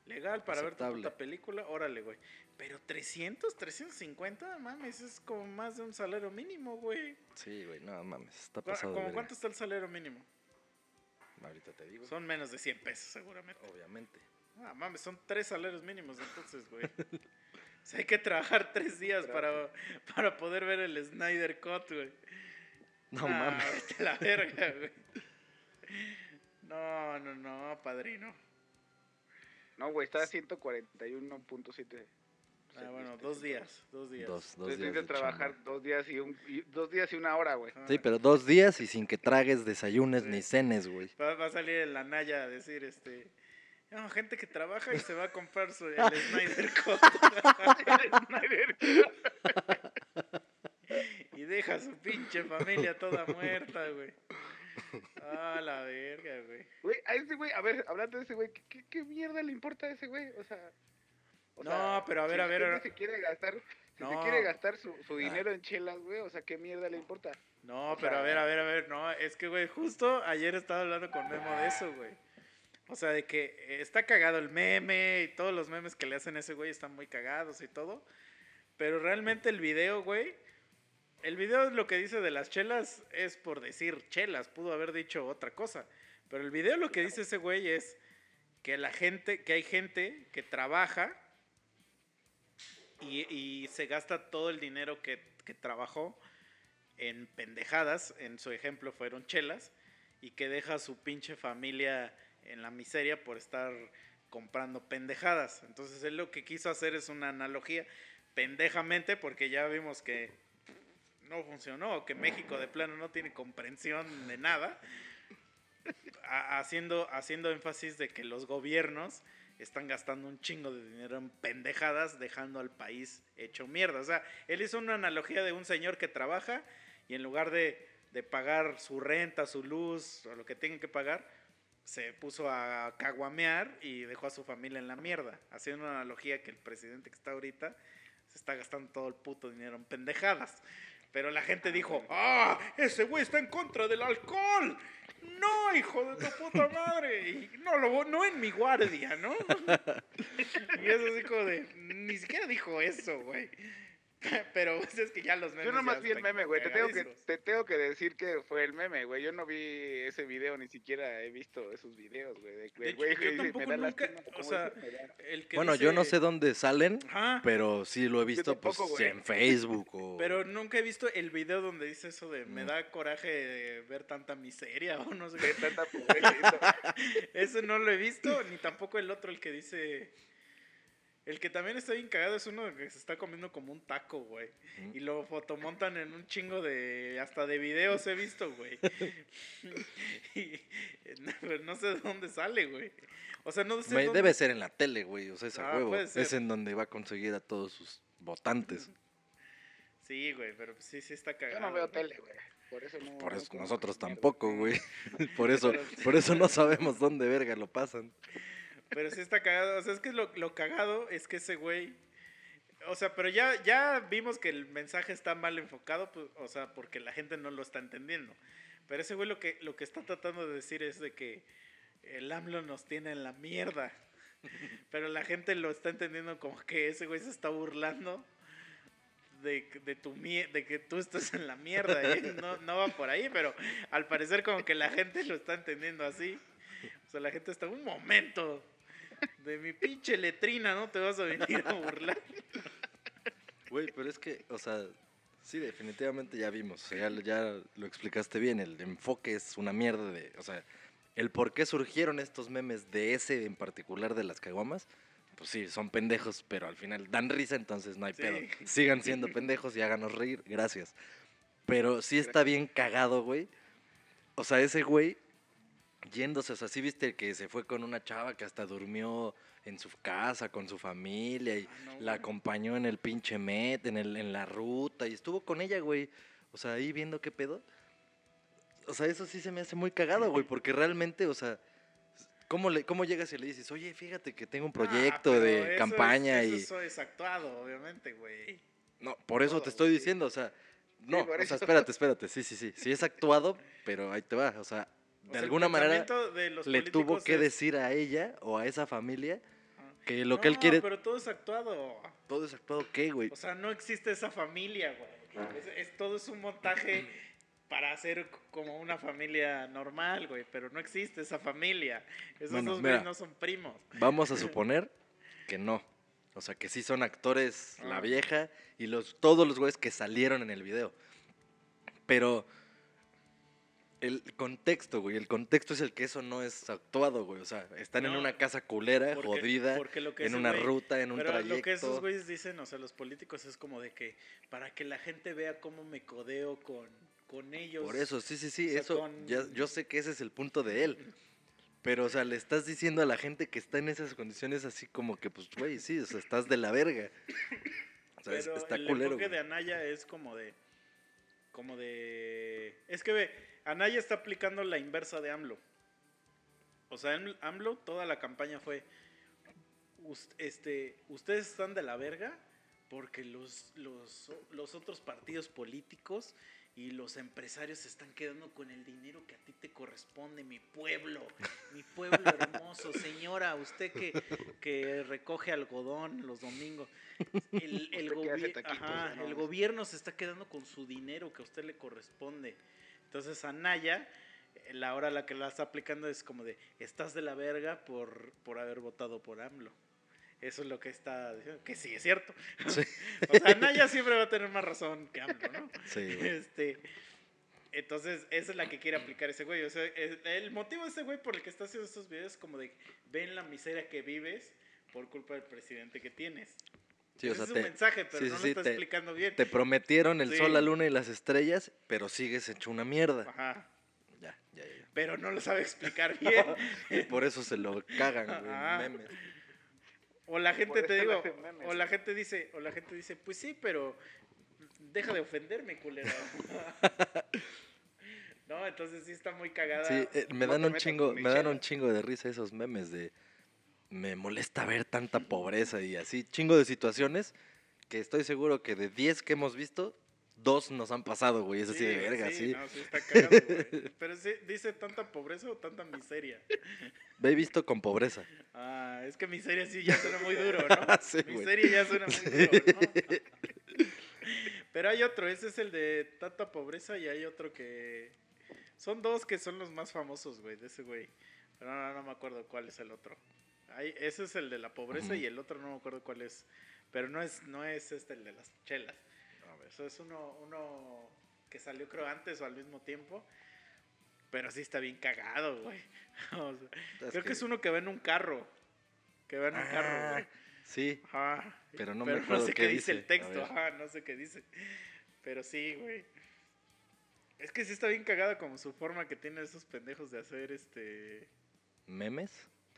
Speaker 1: Legal para ver tu puta película, órale, güey. Pero 300, 350, mames, es como más de un salario mínimo, güey.
Speaker 3: Sí, güey, no mames, está
Speaker 1: ¿Cu-
Speaker 3: pasado.
Speaker 1: ¿Cómo cuánto está el salario mínimo?
Speaker 3: Ahorita te digo.
Speaker 1: Son menos de 100 pesos, seguramente.
Speaker 3: Obviamente.
Speaker 1: Ah, mames, son tres salarios mínimos entonces, güey. O sea, hay que trabajar tres días para, para poder ver el Snyder Cut, güey.
Speaker 3: No
Speaker 1: Ah,
Speaker 3: mames.
Speaker 1: vete a la verga, güey. No, no, no, padrino.
Speaker 2: No, güey, está a 141.7.
Speaker 1: Dos días, dos días.
Speaker 3: Dos, dos días.
Speaker 2: tienes que
Speaker 3: de
Speaker 2: trabajar
Speaker 3: chamba.
Speaker 2: dos días y, un, y- dos días y una hora, güey.
Speaker 3: Sí, pero dos días y sin que tragues, desayunes
Speaker 1: Sí.
Speaker 3: ni cenes, güey.
Speaker 1: Va, va a salir en la Naya a decir, este... No, gente que trabaja y se va a comprar su, el Snyder Cut. y deja a su pinche familia toda muerta, güey. Ah, la verga, güey.
Speaker 2: Güey, a ese güey, a ver, hablando de ese güey, ¿qué, qué, qué mierda le importa a ese güey? O sea... o
Speaker 1: No,
Speaker 2: sea,
Speaker 1: pero a ver,
Speaker 2: si
Speaker 1: a ver, a ver.
Speaker 2: se quiere gastar, si
Speaker 1: No.
Speaker 2: se quiere gastar su, su
Speaker 3: Ah.
Speaker 2: dinero en chelas, güey, o sea, ¿qué mierda le importa?
Speaker 1: No,
Speaker 2: O
Speaker 1: pero a ver, a ver, a ver, no, es que, güey, justo ayer estaba hablando con Memo de eso, güey. O sea, de que está cagado el meme y todos los memes que le hacen a ese güey están muy cagados y todo. Pero realmente el video, güey, el video lo que dice de las chelas es por decir chelas, pudo haber dicho otra cosa. Pero el video lo que dice ese güey es que la gente, que hay gente que trabaja y, y se gasta todo el dinero que, que trabajó en pendejadas, en su ejemplo fueron chelas, y que deja a su pinche familia en la miseria por estar comprando pendejadas. Entonces él lo que quiso hacer es una analogía pendejamente porque ya vimos que no funcionó, que México de plano no tiene comprensión de nada, haciendo, haciendo énfasis de que los gobiernos están gastando un chingo de dinero en pendejadas, dejando al país hecho mierda. O sea, él hizo una analogía de un señor que trabaja y en lugar de, pagar su renta, su luz o lo que tenga que pagar, se puso a caguamear y dejó a su familia en la mierda. Haciendo una analogía que el presidente que está ahorita se está gastando todo el puto dinero en pendejadas. Pero la gente dijo, ¡ah! Ese güey está en contra del alcohol. No, hijo de tu puta madre. Y no, lo, no en mi guardia, ¿no? Y es así como de, ni siquiera dijo eso, güey. Pero pues, es que ya los memes
Speaker 2: Yo nomás
Speaker 1: ya
Speaker 2: vi el meme, güey. Te tengo, que, te tengo que decir que fue el meme, güey. Yo no vi ese video, ni siquiera he visto esos videos, güey. De,
Speaker 1: De
Speaker 2: güey
Speaker 1: hecho, yo
Speaker 2: dice,
Speaker 1: tampoco
Speaker 2: me da
Speaker 1: nunca,
Speaker 2: lástima",
Speaker 1: o
Speaker 2: ¿cómo
Speaker 1: sea,
Speaker 2: dice?
Speaker 1: El que
Speaker 3: Bueno, yo no
Speaker 1: dice-
Speaker 3: sé dónde salen,
Speaker 1: Ajá.
Speaker 3: pero sí lo he visto pues,
Speaker 2: güey.
Speaker 3: en Facebook o...
Speaker 1: Pero nunca he visto el video donde dice eso de me
Speaker 3: Mm.
Speaker 1: da coraje de ver tanta miseria o no sé qué.
Speaker 2: tanta pobreza.
Speaker 1: Ese no lo he visto, ni tampoco el otro, el que dice... El que también está bien cagado es uno que se está comiendo como un taco, güey. Y lo fotomontan en un chingo de... Hasta de videos he visto, güey. y, no, no sé de dónde sale, güey. O sea, no sé dónde-
Speaker 3: debe ser en la tele, güey, o sea, es a
Speaker 1: Ah,
Speaker 3: huevo. Es en donde va a conseguir a todos sus votantes.
Speaker 1: Sí, güey, pero sí, sí está
Speaker 2: Yo
Speaker 1: cagado.
Speaker 2: no veo
Speaker 1: güey.
Speaker 2: tele, güey. Por eso no.
Speaker 3: Por eso nosotros
Speaker 2: esa
Speaker 3: tampoco, güey. Por eso, por eso no sabemos dónde verga lo pasan.
Speaker 1: Pero sí está cagado. O sea, es que lo, lo cagado es que ese güey. O sea, pero ya, ya vimos que el mensaje está mal enfocado, pues, o sea, porque la gente no lo está entendiendo. Pero ese güey lo que, lo que está tratando de decir es de que el AMLO nos tiene en la mierda. Pero la gente lo está entendiendo como que ese güey se está burlando de, de, tu de que tú estás en la mierda. y No, no va por ahí, pero al parecer como que la gente lo está entendiendo así. O sea, la gente está un momento de mi pinche letrina, ¿no? Te vas a venir a burlar.
Speaker 3: Güey, pero es que, o sea, sí, definitivamente ya vimos, o sea, ya, ya lo explicaste bien, el enfoque es una mierda de, o sea, el por qué surgieron estos memes de ese en particular de las caguamas, pues sí, son pendejos, pero al final dan risa, entonces no hay
Speaker 1: Sí.
Speaker 3: pedo. Sigan siendo pendejos y háganos reír, gracias. Pero sí está bien cagado, güey. O sea, ese güey yéndose, o sea, sí viste que se fue con una chava que hasta durmió en su casa con su familia y
Speaker 1: Ah, no,
Speaker 3: la acompañó en el pinche Met, en, el, en la ruta y estuvo con ella, güey. O sea, ahí viendo qué pedo. O sea, eso sí se me hace muy cagado, güey, porque realmente, o sea, ¿cómo, le, ¿cómo llegas y le dices, oye, fíjate que tengo un proyecto
Speaker 1: Ah,
Speaker 3: de
Speaker 1: eso
Speaker 3: campaña
Speaker 1: es,
Speaker 3: y...
Speaker 1: Eso es actuado, obviamente, güey.
Speaker 3: No, por eso
Speaker 2: todo,
Speaker 3: te estoy
Speaker 2: güey.
Speaker 3: diciendo, o sea, no,
Speaker 2: por
Speaker 3: o sea, espérate, espérate, sí, sí, sí, sí es actuado, pero ahí te va, o sea,
Speaker 1: O
Speaker 3: de
Speaker 1: sea,
Speaker 3: alguna manera le tuvo que
Speaker 1: es-
Speaker 3: decir a ella o a esa familia
Speaker 1: Ah.
Speaker 3: que lo que él quiere,
Speaker 1: pero todo es actuado.
Speaker 3: todo es actuado, ¿qué, güey?
Speaker 1: O sea, no existe esa familia, güey. Es, es- todo es un montaje para hacer como una familia normal, güey. Pero no existe esa familia. Esos
Speaker 3: Bueno,
Speaker 1: dos güeyes no son primos.
Speaker 3: Vamos a suponer que no. O sea, que sí son actores la
Speaker 1: Ah.
Speaker 3: vieja y los todos los güeyes que salieron en el video. Pero el contexto, güey, el contexto es el que eso no es actuado, güey. O sea, están en una casa culera,
Speaker 1: porque-
Speaker 3: jodida,
Speaker 1: porque lo que
Speaker 3: en una
Speaker 1: güey-
Speaker 3: ruta, en un
Speaker 1: Pero
Speaker 3: trayecto.
Speaker 1: lo que esos güeyes dicen, o sea, los políticos es como de que para que la gente vea cómo me codeo con, con ellos.
Speaker 3: Por eso, sí, sí, sí,
Speaker 1: o sea,
Speaker 3: eso,
Speaker 1: con-
Speaker 3: ya, yo sé que ese es el punto de él. Pero, o sea, le estás diciendo a la gente que está en esas condiciones así como que, pues, güey, sí, o sea, estás de la verga. O sea,
Speaker 1: Pero
Speaker 3: está
Speaker 1: el
Speaker 3: culero.
Speaker 1: enfoque
Speaker 3: güey.
Speaker 1: de Anaya es como de. Como de. Es que ve, Anaya está aplicando la inversa de AMLO. O sea, AMLO- toda la campaña fue. "Us- Este, ustedes están de la verga porque los, los, los otros partidos políticos y los empresarios se están quedando con el dinero que a ti te corresponde, mi pueblo, mi pueblo hermoso, señora, usted que, que recoge algodón los domingos. El gobierno se está quedando con su dinero que a usted le corresponde. Entonces Anaya la hora a la que la está aplicando es como de, estás de la verga por, por haber votado por AMLO. Eso es lo que está diciendo, que sí, es cierto.
Speaker 3: Sí.
Speaker 1: o sea, Naya siempre va a tener más razón que AMLO, ¿no?
Speaker 3: Sí, güey.
Speaker 1: Este, entonces, esa es la que quiere aplicar ese güey. O sea, el motivo de ese güey por el que está haciendo estos videos es como de, ven la miseria que vives por culpa del presidente que tienes.
Speaker 3: Sí, o
Speaker 1: Ese
Speaker 3: sea,
Speaker 1: es un
Speaker 3: te,
Speaker 1: mensaje, pero
Speaker 3: sí,
Speaker 1: no
Speaker 3: sí,
Speaker 1: lo está
Speaker 3: te-
Speaker 1: explicando bien.
Speaker 3: te prometieron el
Speaker 1: Sí.
Speaker 3: sol, la luna y las estrellas, pero sigues hecho una mierda.
Speaker 1: Ajá.
Speaker 3: Ya, ya, ya.
Speaker 1: Pero no lo sabe explicar bien.
Speaker 3: Por eso se lo cagan, güey, memes.
Speaker 1: O la gente te digo, o la gente dice, o la gente dice, pues sí, pero deja de ofenderme, culero. no, entonces sí está muy cagada.
Speaker 3: Sí, eh, me dan un chingo, me dan un chingo de risa esos memes de me molesta ver tanta pobreza y así, chingo de situaciones que estoy seguro que de 10 que hemos visto, dos nos han pasado, güey, es así de verga, sí.
Speaker 1: No, sí está cagado, güey. Pero sí, dice tanta pobreza o tanta miseria.
Speaker 3: Ve visto con pobreza.
Speaker 1: Ah, es que miseria sí ya suena muy duro, ¿no?
Speaker 3: Sí, güey.
Speaker 1: miseria ya suena muy duro, ¿no? Pero hay otro, ese es el de tanta pobreza y hay otro que... Son dos que son los más famosos, güey, de ese güey. Pero no, no me acuerdo cuál es el otro. Hay, ese es el de la pobreza y el otro no me acuerdo cuál es. Pero no es, no es este el de las chelas. Eso es uno, uno que salió creo antes o al mismo tiempo. Pero sí está bien cagado, güey. O sea, creo que... es uno que va en un carro. Que va en un carro,
Speaker 3: Ah,
Speaker 1: güey.
Speaker 3: Sí,
Speaker 1: Ajá.
Speaker 3: pero no me acuerdo
Speaker 1: sé
Speaker 3: qué
Speaker 1: qué dice el
Speaker 3: dice. A
Speaker 1: texto,
Speaker 3: ver.
Speaker 1: ajá, no sé qué dice. Pero sí, güey. Es que sí está bien cagada como su forma que tienen esos pendejos de hacer este.
Speaker 3: memes.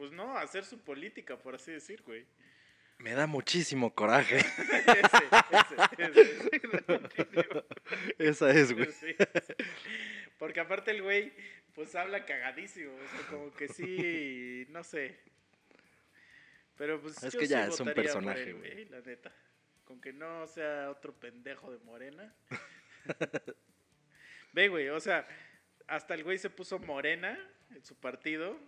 Speaker 1: Pues no, hacer su política, por así decir, güey.
Speaker 3: Me da muchísimo coraje.
Speaker 1: ese, ese, ese.
Speaker 3: Esa es, güey.
Speaker 1: Sí, sí. Porque aparte el güey, pues habla cagadísimo. O sea, como que sí, no sé. Pero pues.
Speaker 3: Es
Speaker 1: yo
Speaker 3: que ya
Speaker 1: sí
Speaker 3: es un personaje, güey.
Speaker 1: La neta. Con que no sea otro pendejo de morena. Ve, güey, o sea, hasta el güey se puso morena en su partido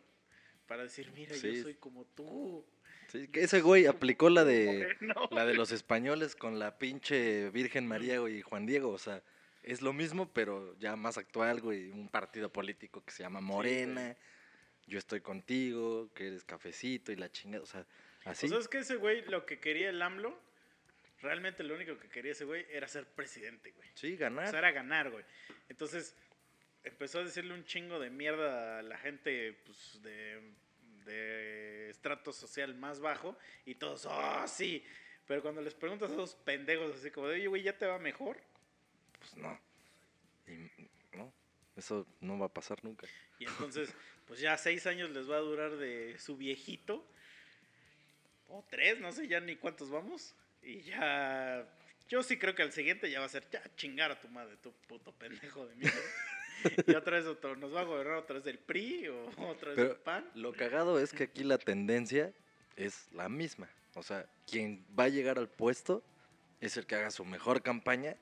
Speaker 1: para decir, mira,
Speaker 3: Sí.
Speaker 1: yo soy como tú.
Speaker 3: Sí, que ese güey aplicó la de
Speaker 2: No.
Speaker 3: la de los españoles con la pinche Virgen María y Juan Diego, o sea, es lo mismo, pero ya más actual, güey, un partido político que se llama Morena. yo estoy contigo, que eres cafecito y la chingada, o sea, así.
Speaker 1: O sea, es que ese güey, lo que quería el AMLO, realmente lo único que quería ese güey era ser presidente, güey.
Speaker 3: sí,
Speaker 1: O
Speaker 3: ganar.
Speaker 1: sea, era ganar, güey. Entonces, empezó a decirle un chingo de mierda a la gente, pues, de, de estrato social más bajo. Y todos, oh, sí. Pero cuando les preguntas a esos pendejos así como de, oye, güey, ¿ya te va mejor?
Speaker 3: Pues no. Y, no, eso no va a pasar nunca.
Speaker 1: Y entonces, pues ya seis años les va a durar de su viejito. O tres, no sé ya ni cuántos vamos. Y ya. Yo sí creo que al siguiente ya va a ser ya chingar a tu madre, tu puto pendejo de mierda. y otra vez otro, nos va a gobernar otra vez del PRI o otra vez del
Speaker 3: Pero
Speaker 1: PAN.
Speaker 3: lo cagado es que aquí la tendencia es la misma. O sea, quien va a llegar al puesto es el que haga su mejor campaña,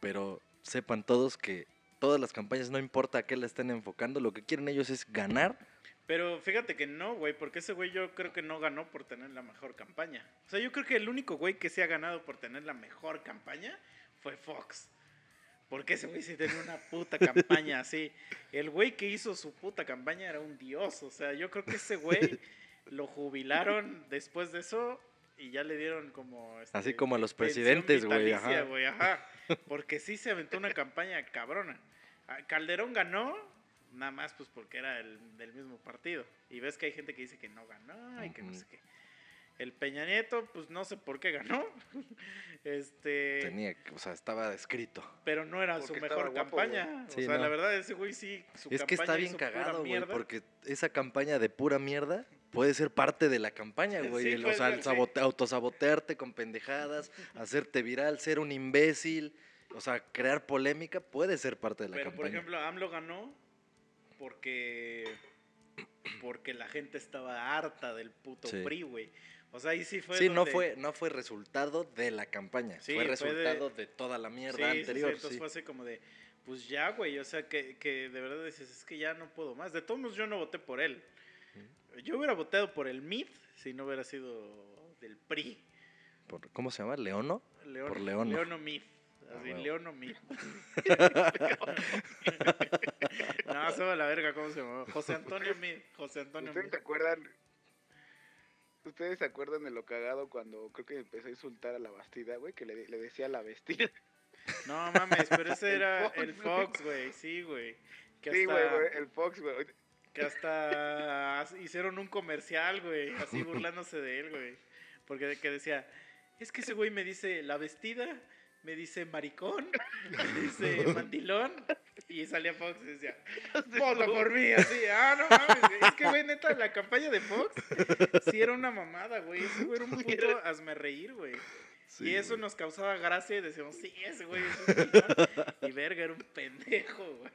Speaker 3: pero sepan todos que todas las campañas, no importa a qué le estén enfocando, lo que quieren ellos es ganar.
Speaker 1: Pero fíjate que no, güey, porque ese güey yo creo que no ganó por tener la mejor campaña. O sea, yo creo que el único güey que se ha ganado por tener la mejor campaña fue Fox. Porque ese güey sí tenía una puta campaña así. El güey que hizo su puta campaña era un dios. O sea, yo creo que ese güey lo jubilaron después de eso y ya le dieron como... este,
Speaker 3: Así como a los presidentes, güey, ajá.
Speaker 1: güey, ajá. Porque sí se aventó una campaña cabrona. Ah, Calderón ganó, nada más pues porque era el, del mismo partido. Y ves que hay gente que dice que no ganó y que no sé qué. El Peña Nieto, pues no sé por qué ganó. este,
Speaker 3: Tenía, que- o sea, estaba escrito.
Speaker 1: pero no era su mejor
Speaker 2: guapo,
Speaker 1: campaña.
Speaker 3: Sí,
Speaker 1: o sea,
Speaker 3: no.
Speaker 1: la verdad, ese güey sí. Su
Speaker 3: Es que está bien cagado, güey, porque esa campaña de pura mierda puede ser parte de la campaña, güey.
Speaker 1: Sí,
Speaker 3: el- o sea, el sabote- autosabotearte con pendejadas, hacerte viral, ser un imbécil, o sea, crear polémica puede ser parte de la
Speaker 1: Pero, por
Speaker 3: campaña.
Speaker 1: ejemplo, AMLO ganó porque porque la gente estaba harta del puto
Speaker 3: Sí.
Speaker 1: PRI, güey. O sea, ahí sí fue
Speaker 3: sí, no fue, no fue resultado de la campaña,
Speaker 1: Sí,
Speaker 3: fue
Speaker 1: fue de-
Speaker 3: resultado de... toda la
Speaker 1: Sí,
Speaker 3: mierda
Speaker 1: sí, sí,
Speaker 3: anterior.
Speaker 1: entonces
Speaker 3: sí.
Speaker 1: fue así como de, pues ya, güey, o sea, que, que de verdad dices, es que ya no puedo más. De todos modos, yo no voté por él. Yo hubiera votado por el MIT si no hubiera sido del PRI.
Speaker 3: Por- ¿Cómo se llama? ¿Leono?
Speaker 1: León,
Speaker 3: Por Leono.
Speaker 1: Leono Mid.
Speaker 3: Ah,
Speaker 1: Así,
Speaker 3: huevo.
Speaker 1: Leono Mid. No, se va a la verga, ¿cómo se llama? José Antonio Mid. José Antonio
Speaker 2: ¿Ustedes
Speaker 1: Mid.
Speaker 2: se acuerdan? ¿Ustedes se acuerdan de lo cagado cuando creo que empezó a insultar a la Bastida, güey? Que le, le decía la vestida.
Speaker 1: No mames, pero ese era
Speaker 2: El Fox,
Speaker 1: güey. Sí, güey.
Speaker 2: Sí, güey, el Fox, güey.
Speaker 1: Que hasta as- hicieron un comercial, güey, así burlándose de él, güey. Porque que decía, es que ese güey me dice la vestida, me dice maricón, me dice mandilón. Y salía Fox y decía, vota por mí, así. Ah, no mames. Es que, güey, neta, la campaña de Fox sí era una mamada, güey. Ese güey era un puto hazme reír, güey.
Speaker 3: Sí,
Speaker 1: y eso
Speaker 3: güey.
Speaker 1: nos causaba gracia y decíamos, sí, ese güey es un chingón". Y verga, era un pendejo, güey.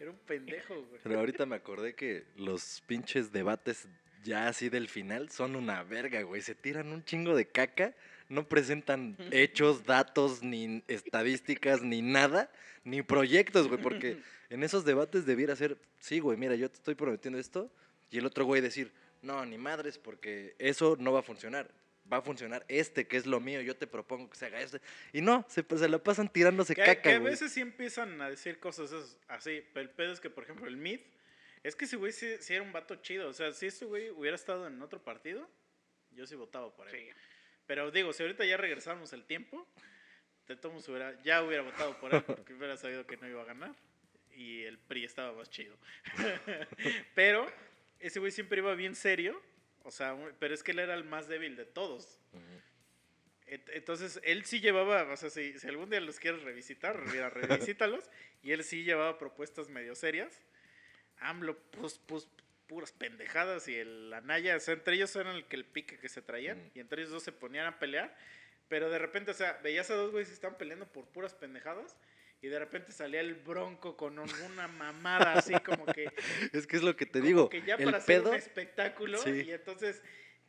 Speaker 1: Era un pendejo, güey.
Speaker 3: Pero ahorita me acordé que los pinches debates ya así del final son una verga, güey. Se tiran un chingo de caca, no presentan hechos, datos, ni estadísticas, ni nada, ni proyectos, güey. Porque en esos debates debiera ser, sí, güey, mira, yo te estoy prometiendo esto. Y el otro güey decir, no, ni madres, porque eso no va a funcionar. Va a funcionar este, que es lo mío, yo te propongo que se haga este. Y no, se, se la pasan tirándose
Speaker 1: Que, que
Speaker 3: caca,
Speaker 1: a
Speaker 3: güey.
Speaker 1: veces sí empiezan a decir cosas así, pero el pedo es que, por ejemplo, el Mid, es que ese güey sí, sí era un vato chido. O sea, si ese güey hubiera estado en otro partido, yo sí votaba por él.
Speaker 2: Sí.
Speaker 1: Pero digo, si ahorita ya regresamos el tiempo, de todos hubiera, ya hubiera votado por él porque hubiera sabido que no iba a ganar. Y el PRI estaba más chido. pero ese güey siempre iba bien serio. O sea, pero es que él era el más débil de todos. Entonces, él sí llevaba, o sea, si, si algún día los quieres revisitar, mira, revisítalos. y él sí llevaba propuestas medio serias. AMLO, pues, pues, puras pendejadas. Y el Anaya, o sea, entre ellos eran el que el pique que se traían.
Speaker 3: Mm.
Speaker 1: Y entre ellos dos se ponían a pelear. Pero de repente, o sea, veías a dos güeyes que estaban peleando por puras pendejadas. Y de repente salía el bronco con alguna mamada así como que
Speaker 3: Es que es lo que te
Speaker 1: como
Speaker 3: digo.
Speaker 1: que ya
Speaker 3: el
Speaker 1: para hacer
Speaker 3: pedo.
Speaker 1: un espectáculo
Speaker 3: Sí.
Speaker 1: y entonces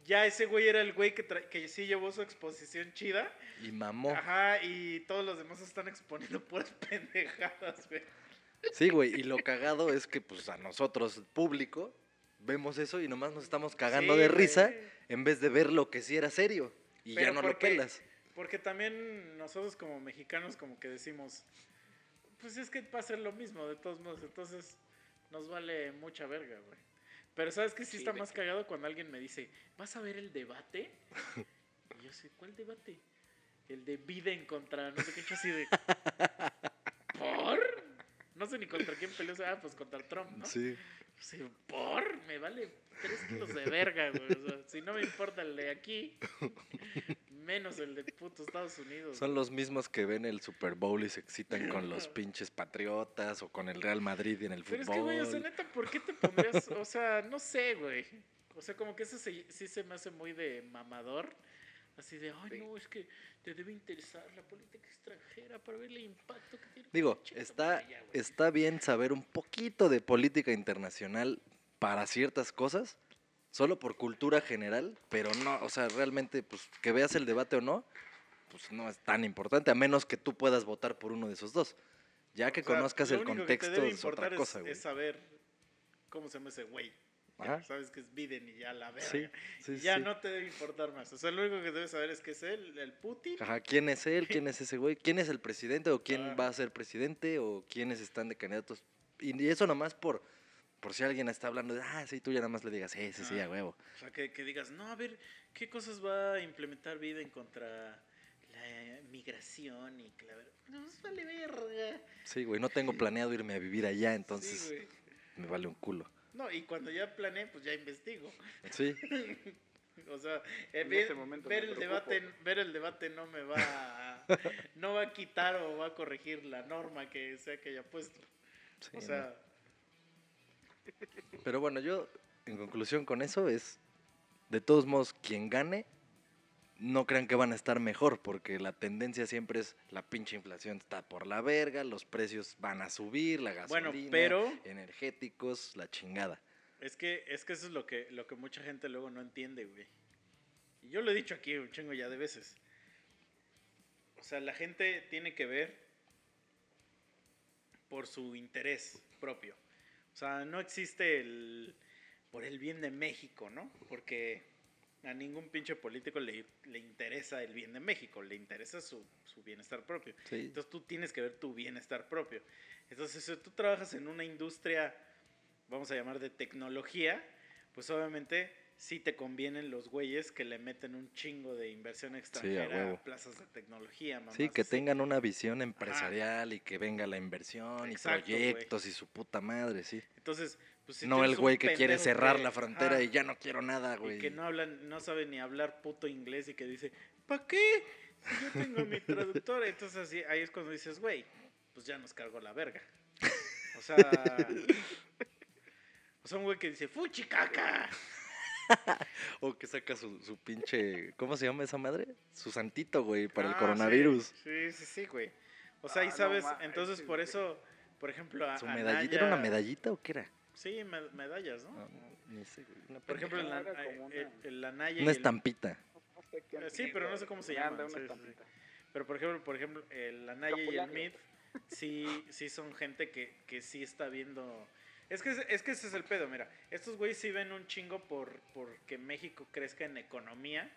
Speaker 1: ya ese güey era el güey que sí llevó su exposición chida
Speaker 3: Y mamó.
Speaker 1: ajá y todos los demás están exponiendo puras pendejadas güey
Speaker 3: Sí, güey, y lo cagado es que pues a nosotros, público, vemos eso y nomás nos estamos cagando
Speaker 1: Sí,
Speaker 3: de risa en vez de ver lo que sí era serio. Y ya no lo pelas.
Speaker 1: porque también nosotros como mexicanos como que decimos pues es que va a ser lo mismo de todos modos entonces nos vale mucha verga güey pero sabes que sí,
Speaker 2: Sí,
Speaker 1: está más cagado cuando alguien me dice vas a ver el debate y yo sé cuál debate el de Biden contra no sé qué hecho así de. no sé ni contra quién peleó ah pues contra Trump ¿no?
Speaker 3: Sí.
Speaker 1: Sí, por, me vale tres kilos de verga, güey. O sea, si no me importa el de aquí, menos el de puto Estados Unidos.
Speaker 3: Son los mismos que ven el Super Bowl y se excitan con los pinches patriotas o con el Real Madrid en el
Speaker 1: Pero es que, güey, o sea,
Speaker 3: fútbol.
Speaker 1: neta, ¿por qué te pondrías? O sea, no sé, güey. O sea, como que eso se- sí se me hace muy de mamador. Así de, ay,
Speaker 2: Sí.
Speaker 1: no, es que te debe interesar la política extranjera para ver el impacto que tiene.
Speaker 3: Digo, está,
Speaker 1: güey.
Speaker 3: está bien saber un poquito de política internacional para ciertas cosas, solo por cultura general, pero no, o sea, realmente, pues que veas el debate o no, pues no es tan importante, a menos que tú puedas votar por uno de esos dos. Ya que
Speaker 1: O sea,
Speaker 3: conozcas el
Speaker 1: único que te
Speaker 3: contexto
Speaker 1: debe
Speaker 3: es otra cosa,
Speaker 1: es,
Speaker 3: güey.
Speaker 1: es saber cómo se llama ese güey.
Speaker 3: Ajá.
Speaker 1: Sabes que es Biden y ya la verga.
Speaker 3: Sí, sí,
Speaker 1: ya
Speaker 3: sí.
Speaker 1: no te debe importar más. O sea, lo único que debes saber es que es él, el Putin.
Speaker 3: Ajá, ¿quién es él? ¿Quién es ese güey? ¿Quién es el presidente? ¿O quién
Speaker 1: Ah.
Speaker 3: va a ser presidente? ¿O quiénes están de candidatos? Y eso nomás por, por si alguien está hablando de, ah, sí, tú ya nada más le digas, sí, sí, sí,
Speaker 1: Ah.
Speaker 3: a huevo.
Speaker 1: O sea, que, que digas, no, a ver, ¿qué cosas va a implementar Biden contra la migración y que la ver- No, pues vale verga.
Speaker 3: Sí, güey, no tengo planeado irme a vivir allá, entonces
Speaker 1: Sí,
Speaker 3: me vale un culo.
Speaker 1: No, y cuando ya planeé, pues ya investigo.
Speaker 3: Sí,
Speaker 1: O sea, eh,
Speaker 2: En
Speaker 1: ver, ver el debate, ver el debate no me va a, no va a quitar o va a corregir la norma que sea que haya puesto.
Speaker 3: sí,
Speaker 1: O sea,
Speaker 3: Pero bueno, yo, en conclusión con eso, es, de todos modos, quien gane, no crean que van a estar mejor, porque la tendencia siempre es, la pinche inflación está por la verga, los precios van a subir, la gasolina,
Speaker 1: Bueno, pero-
Speaker 3: energéticos, la chingada.
Speaker 1: Es que, es que eso es lo que, lo que mucha gente luego no entiende, güey. Y yo lo he dicho aquí un chingo ya de veces. O sea, la gente tiene que ver por su interés propio. O sea, no existe el por el bien de México, ¿no? Porque a ningún pinche político le, le interesa el bien de México, le interesa su, su bienestar propio.
Speaker 3: Sí.
Speaker 1: Entonces tú tienes que ver tu bienestar propio. Entonces si tú trabajas en una industria, vamos a llamar de tecnología, pues obviamente sí te convienen los güeyes que le meten un chingo de inversión extranjera a,
Speaker 3: huevo.
Speaker 1: plazas de tecnología.
Speaker 3: Sí, que
Speaker 1: así.
Speaker 3: tengan una visión empresarial y que venga la inversión
Speaker 1: Exacto,
Speaker 3: y proyectos y su puta madre, sí.
Speaker 1: Entonces, pues si
Speaker 3: no el güey que quiere cerrar
Speaker 1: que-
Speaker 3: la frontera y ya no quiero nada, güey.
Speaker 1: Y que no hablan, no sabe ni hablar puto inglés y que dice, ¿para qué? Si yo tengo mi traductor. Entonces así, ahí es cuando dices, güey, pues ya nos cargó la verga. O sea, o sea, un güey que dice, ¡fuchicaca!
Speaker 3: O que saca su, su pinche. ¿Cómo se llama esa madre? Su santito, güey, para el
Speaker 1: Ah,
Speaker 3: coronavirus.
Speaker 1: Sí, sí, sí, güey. O sea,
Speaker 2: Ah,
Speaker 1: y sabes, entonces por eso, por ejemplo, a,
Speaker 3: ¿Su medallita? ¿Era una medallita o qué era?
Speaker 1: Sí, me- medallas, ¿no?
Speaker 3: No, ni sé, güey, una
Speaker 1: Por ejemplo, la, eh,
Speaker 2: una-
Speaker 1: en la Naya y
Speaker 3: Una
Speaker 1: el-
Speaker 3: estampita.
Speaker 1: Eh, sí, pero no sé cómo se sí, sí,
Speaker 2: estampita.
Speaker 1: Pero por ejemplo, por ejemplo, el Anaya y el. Mid sí, sí son gente que, que sí está viendo. Es que, es que ese es el pedo, mira. Estos güeyes sí ven un chingo por, por que México crezca en economía,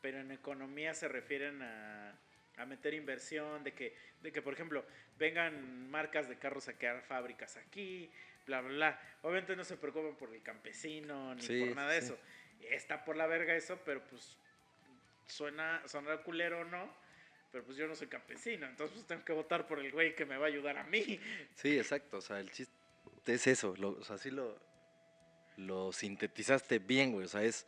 Speaker 1: pero en economía se refieren a, a meter inversión, de que, de que, por ejemplo, vengan marcas de carros a crear fábricas aquí, bla, bla, bla. Obviamente no se preocupan por el campesino ni
Speaker 3: Sí,
Speaker 1: por nada de
Speaker 3: sí.
Speaker 1: eso. Está por la verga eso, pero pues suena, suena culero o no, pero pues yo no soy campesino, entonces pues tengo que votar por el güey que me va a ayudar a mí.
Speaker 3: Sí, exacto. O sea, el chiste es eso. Lo, o sea, sí lo, lo sintetizaste bien, güey. O sea, es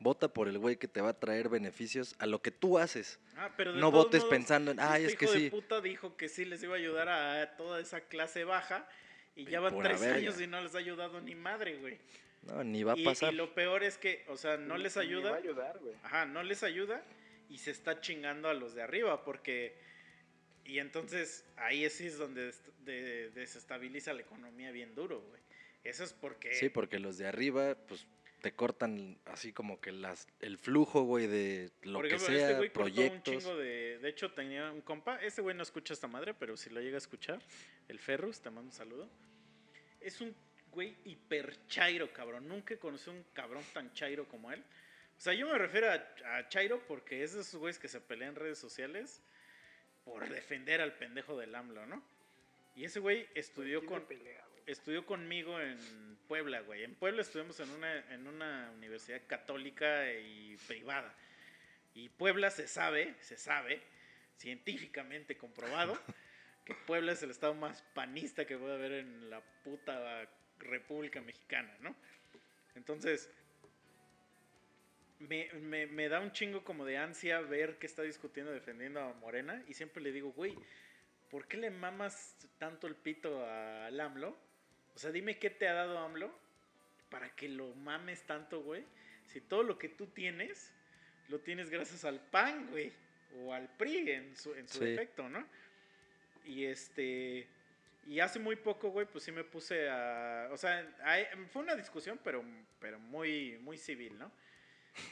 Speaker 3: vota por el güey que te va a traer beneficios a lo que tú haces.
Speaker 1: Ah, pero de
Speaker 3: No votes
Speaker 1: modos,
Speaker 3: pensando en, ay,
Speaker 1: este
Speaker 3: es que
Speaker 1: hijo de
Speaker 3: sí.
Speaker 1: puta dijo que sí les iba a ayudar a toda esa clase baja y ya van tres
Speaker 3: verga.
Speaker 1: años y no les ha ayudado ni madre, güey.
Speaker 3: No, ni va a
Speaker 1: Y,
Speaker 3: pasar.
Speaker 1: y lo peor es que, o sea, no les
Speaker 2: Ni- ni va
Speaker 1: ayuda.
Speaker 2: a ayudar, güey.
Speaker 1: Ajá, no les ayuda y se está chingando a los de arriba porque... Y entonces ahí sí es donde des- de- desestabiliza la economía bien duro, güey. Eso es porque...
Speaker 3: Sí, porque los de arriba, pues te cortan así como que las, el flujo, güey, de lo
Speaker 1: Por
Speaker 3: que
Speaker 1: ejemplo, este
Speaker 3: sea,
Speaker 1: güey cortó un
Speaker 3: proyectos.
Speaker 1: chingo de... De hecho, tenía un compa... Este güey no escucha esta madre, pero si lo llega a escuchar, el Ferrus, te mando un saludo. Es un güey hiper chairo, cabrón. Nunca conocí un cabrón tan chairo como él. O sea, yo me refiero a, a chairo porque es de esos güeyes que se pelean en redes sociales por defender al pendejo del AMLO, ¿no? Y ese güey estudió
Speaker 2: ¿Quién
Speaker 1: con
Speaker 2: se pelea, güey?
Speaker 1: estudió conmigo en Puebla, güey. En Puebla estudiamos en una, en una universidad católica y privada. Y Puebla se sabe, se sabe, científicamente comprobado, que Puebla es el estado más panista que puede haber en la puta República Mexicana, ¿no? Entonces, me, me- me da un chingo como de ansia ver que está discutiendo, defendiendo a Morena. Y siempre le digo, güey, ¿por qué le mamas tanto el pito al AMLO? O sea, dime qué te ha dado AMLO para que lo mames tanto, güey. Si todo lo que tú tienes, lo tienes gracias al PAN, güey. O al PRI en su, en su
Speaker 3: Sí.
Speaker 1: defecto, ¿no? Y este... Y hace muy poco, güey, pues sí me puse a... O sea, fue una discusión, pero, pero muy, muy civil, ¿no?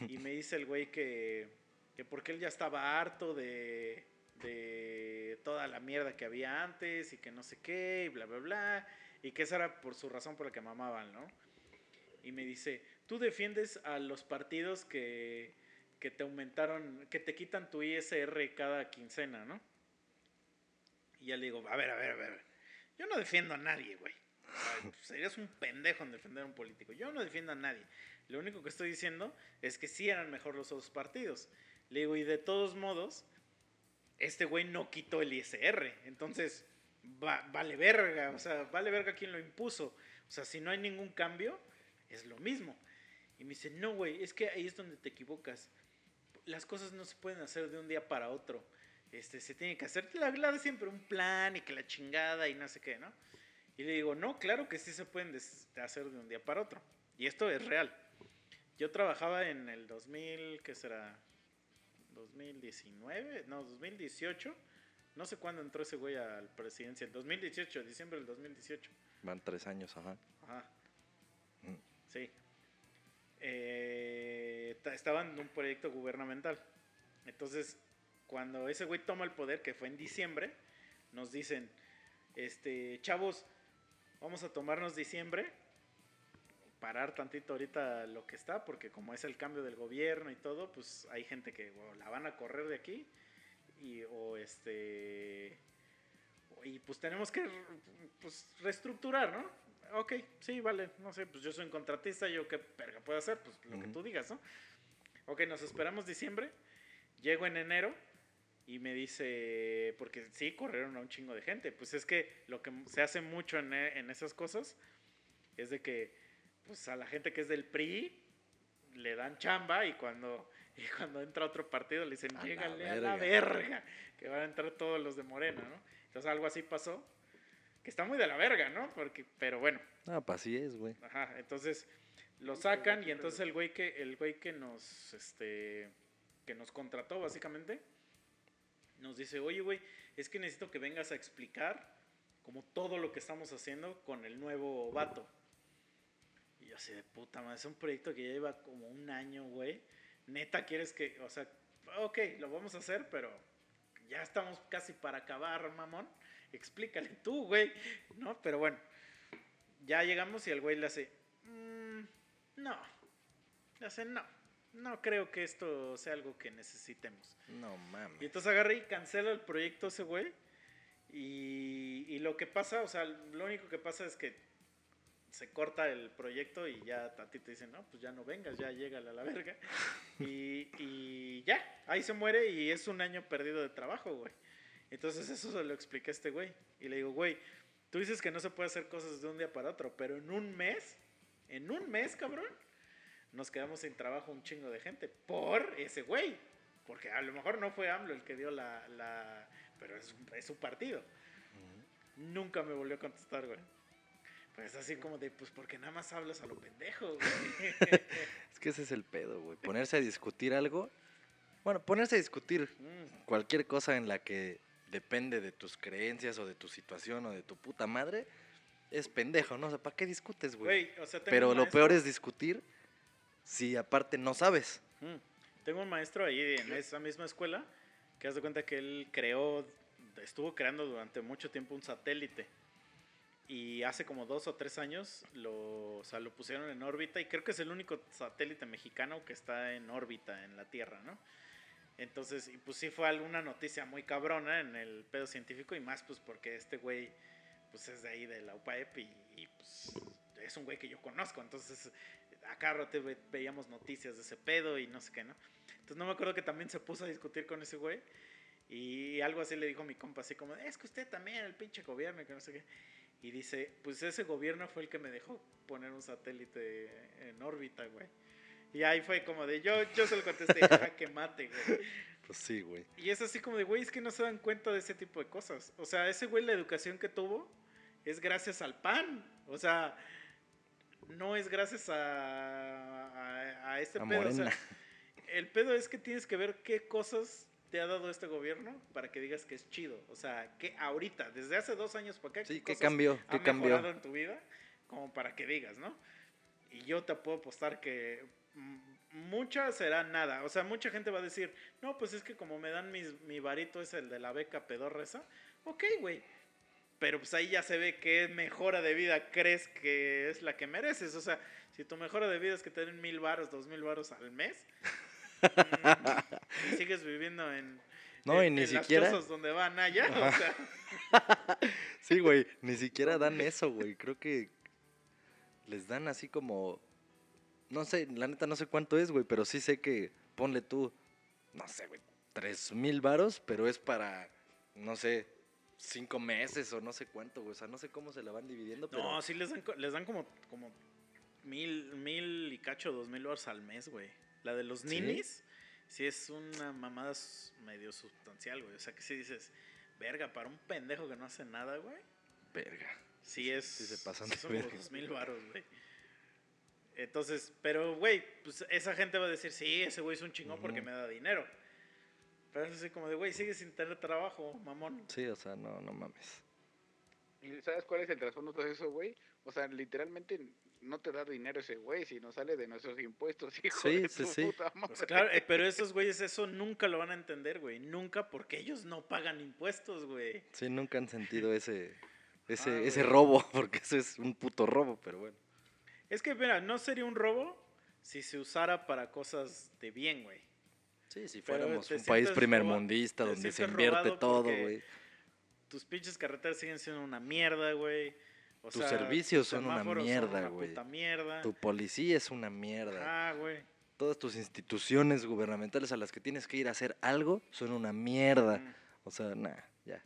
Speaker 1: Y me dice el güey que, que porque él ya estaba harto de, de toda la mierda que había antes y que no sé qué, y bla, bla, bla. Y que esa era por su razón por la que mamaban, ¿no? Y me dice, tú defiendes a los partidos que, que te aumentaron, que te quitan tu ISR cada quincena, ¿no? Y ya le digo, a ver, a ver, a ver. Yo no defiendo a nadie, güey. Sea, serías un pendejo en defender a un político. Yo no defiendo a nadie. Lo único que estoy diciendo es que sí eran mejor los otros partidos. Le digo, y de todos modos, este güey no quitó el ISR. Entonces, va- vale verga. O sea, vale verga quien lo impuso. O sea, si no hay ningún cambio, es lo mismo. Y me dice, no, güey, es que ahí es donde te equivocas. Las cosas no se pueden hacer de un día para otro. Este, se tiene que hacer la, la de siempre un plan y que la chingada y no sé qué, ¿no? Y le digo, no, claro que sí se pueden hacer de un día para otro. Y esto es real. Yo trabajaba en el 2000, ¿qué será? 2019, no, 2018. No sé cuándo entró ese güey al presidencia. El 2018, diciembre del 2018.
Speaker 3: Van tres años, ajá.
Speaker 1: Ajá.
Speaker 3: Mm.
Speaker 1: Sí. Eh, ta- estaban en un proyecto gubernamental. Entonces, cuando ese güey toma el poder, que fue en diciembre, nos dicen, este, chavos, vamos a tomarnos diciembre parar tantito ahorita lo que está, porque como es el cambio del gobierno y todo, pues hay gente que o la van a correr de aquí y o este y pues tenemos que pues, reestructurar, ¿no? Ok, sí, vale, no sé, pues yo soy un contratista, yo qué perga puedo hacer, pues lo que
Speaker 3: Ujú.
Speaker 1: tú digas, ¿no? Ok, nos esperamos diciembre, llego en enero y me dice, porque sí, corrieron a un chingo de gente, pues es que lo que se hace mucho en, en esas cosas es de que pues a la gente que es del PRI le dan chamba y cuando, y cuando entra otro partido le dicen, llégale a la
Speaker 3: verga".
Speaker 1: verga, que van a entrar todos los de Morena, ¿no? Entonces algo así pasó, que está muy de la verga, ¿no? Porque, pero bueno,
Speaker 3: Ah, pues así es, güey.
Speaker 1: Ajá, entonces lo sacan y entonces el güey que el güey que nos este que nos contrató básicamente nos dice, "Oye, güey, es que necesito que vengas a explicar como todo lo que estamos haciendo con el nuevo vato." Y yo así de puta madre, es un proyecto que ya lleva como un año, güey. Neta, quieres que, o sea, ok, lo vamos a hacer, pero ya estamos casi para acabar, mamón. Explícale tú, güey. ¿No? Pero bueno, ya llegamos y el güey le hace, "Mm, no, le hace, no, no creo que esto sea algo que necesitemos.
Speaker 3: No
Speaker 1: Y
Speaker 3: mames.
Speaker 1: entonces agarra y cancela el proyecto ese güey. Y, y lo que pasa, o sea, lo único que pasa es que se corta el proyecto y ya a ti te dicen, no, pues ya no vengas, ya llega a la verga. Y, y ya, ahí se muere y es un año perdido de trabajo, güey. Entonces eso se lo expliqué a este güey. Y le digo, güey, tú dices que no se puede hacer cosas de un día para otro, pero en un mes, en un mes, cabrón, nos quedamos sin trabajo un chingo de gente por ese güey. Porque a lo mejor no fue AMLO el que dio la... la pero es, es su partido. Nunca me volvió a contestar, güey. Pues así como de, pues porque nada más hablas a lo pendejo, güey.
Speaker 3: Es que ese es el pedo, güey. Ponerse a discutir algo. Bueno, ponerse a discutir
Speaker 1: Mm,
Speaker 3: cualquier cosa en la que depende de tus creencias o de tu situación o de tu puta madre, es pendejo, ¿no? O sea, ¿para qué discutes, güey?
Speaker 1: Güey, o sea, tengo
Speaker 3: Pero lo peor es discutir si aparte no sabes.
Speaker 1: Mm. Tengo un maestro ahí en esa misma escuela que haz de cuenta que él creó, estuvo creando durante mucho tiempo un satélite. Y hace como dos o tres años lo, o sea, lo pusieron en órbita y creo que es el único satélite mexicano que está en órbita en la Tierra, ¿no? Entonces, y pues sí fue alguna noticia muy cabrona en el pedo científico y más pues porque este güey pues es de ahí de la UPAEP y, y, pues es un güey que yo conozco, entonces acá rato ve- veíamos noticias de ese pedo y no sé qué, ¿no? Entonces no me acuerdo que también se puso a discutir con ese güey y algo así le dijo mi compa, así como, es que usted también, el pinche gobierno, que no sé qué. Y dice, pues ese gobierno fue el que me dejó poner un satélite en órbita, güey. Y ahí fue como de, yo, yo se lo contesté, ah, que mate, güey.
Speaker 3: Pues sí, güey.
Speaker 1: Y es así como de, güey, es que no se dan cuenta de ese tipo de cosas. O sea, ese güey la educación que tuvo es gracias al pan. O sea, no es gracias a, a, a este
Speaker 3: A
Speaker 1: pedo. O sea, el pedo es que tienes que ver qué cosas te ha dado este gobierno para que digas que es chido. O sea, que ahorita, desde hace dos años para acá,
Speaker 3: Sí, ¿qué cambió?
Speaker 1: ha
Speaker 3: ¿Qué cambió?
Speaker 1: mejorado en tu vida como para que digas, ¿no? Y yo te puedo apostar que mucha será nada. O sea, mucha gente va a decir, no, pues es que como me dan mis, mi varito es el de la beca pedorra esa. Ok, güey. Pero pues ahí ya se ve qué mejora de vida crees que es la que mereces. O sea, si tu mejora de vida es que te den mil varos, dos mil varos al mes, y sigues viviendo en,
Speaker 3: No,
Speaker 1: en-
Speaker 3: y ni
Speaker 1: en
Speaker 3: siquiera-
Speaker 1: donde van allá. O sea,
Speaker 3: Sí, güey. Ni siquiera dan eso, güey. Creo que les dan así como. No sé, la neta no sé cuánto es, güey, pero sí sé que ponle tú, no sé, güey, tres mil varos, pero es para, no sé, cinco meses o no sé cuánto, güey. O sea, no sé cómo se la van dividiendo, pero.
Speaker 1: No, sí les dan, les dan como, como mil, mil y cacho, dos mil dólares al mes, güey. La de los
Speaker 3: ¿Sí?
Speaker 1: ninis, sí es una mamada medio sustancial, güey. O sea que si dices, verga, para un pendejo que no hace nada, güey.
Speaker 3: Verga.
Speaker 1: Sí es.
Speaker 3: sí se pasan
Speaker 1: sí son dos mil baros, güey. Entonces, pero, güey, pues esa gente va a decir, sí, ese güey es un chingón porque me da dinero. Pero es así como de, güey, sigue sin tener trabajo, mamón.
Speaker 3: Sí, o sea, no, no mames.
Speaker 2: ¿Y sabes cuál es el trasfondo de todo eso, güey? O sea, literalmente no te da dinero ese güey, sino sale de nuestros impuestos, hijo
Speaker 3: Sí,
Speaker 2: de
Speaker 3: sí,
Speaker 2: tu
Speaker 3: sí.
Speaker 2: puta
Speaker 1: Pues claro, eh, pero esos güeyes eso nunca lo van a entender, güey. Nunca porque ellos no pagan impuestos, güey.
Speaker 3: Sí, nunca han sentido ese, ese,
Speaker 1: Ah,
Speaker 3: ese robo, porque eso es un puto robo, pero bueno.
Speaker 1: Es que, mira, no sería un robo si se usara para cosas de bien, güey.
Speaker 3: Sí, si fuéramos un país primermundista donde se invierte todo, güey.
Speaker 1: Tus pinches carreteras siguen siendo una mierda, güey. O
Speaker 3: Tus servicios son una mierda, güey. Tu policía es una mierda.
Speaker 1: Ah, güey.
Speaker 3: Todas tus instituciones gubernamentales a las que tienes que ir a hacer algo son una mierda.
Speaker 1: Mm.
Speaker 3: O sea, nah, ya.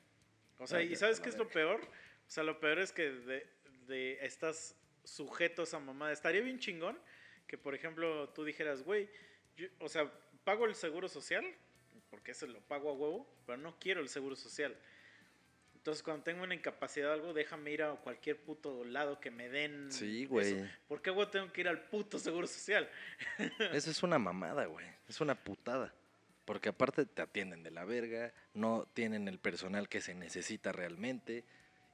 Speaker 1: O sea, ¿y
Speaker 3: ya,
Speaker 1: sabes qué es lo peor? O sea, lo peor es que de, de estás sujetos a mamada. Estaría bien chingón que, por ejemplo, tú dijeras, güey, o sea, pago el seguro social, porque ese lo pago a huevo, pero no quiero el seguro social. Entonces, cuando tengo una incapacidad o algo, déjame ir a cualquier puto lado que me den.
Speaker 3: Sí, güey.
Speaker 1: ¿Por qué, güey, tengo que ir al puto seguro social?
Speaker 3: Eso es una mamada, güey. Es una putada. Porque aparte te atienden de la verga, no tienen el personal que se necesita realmente.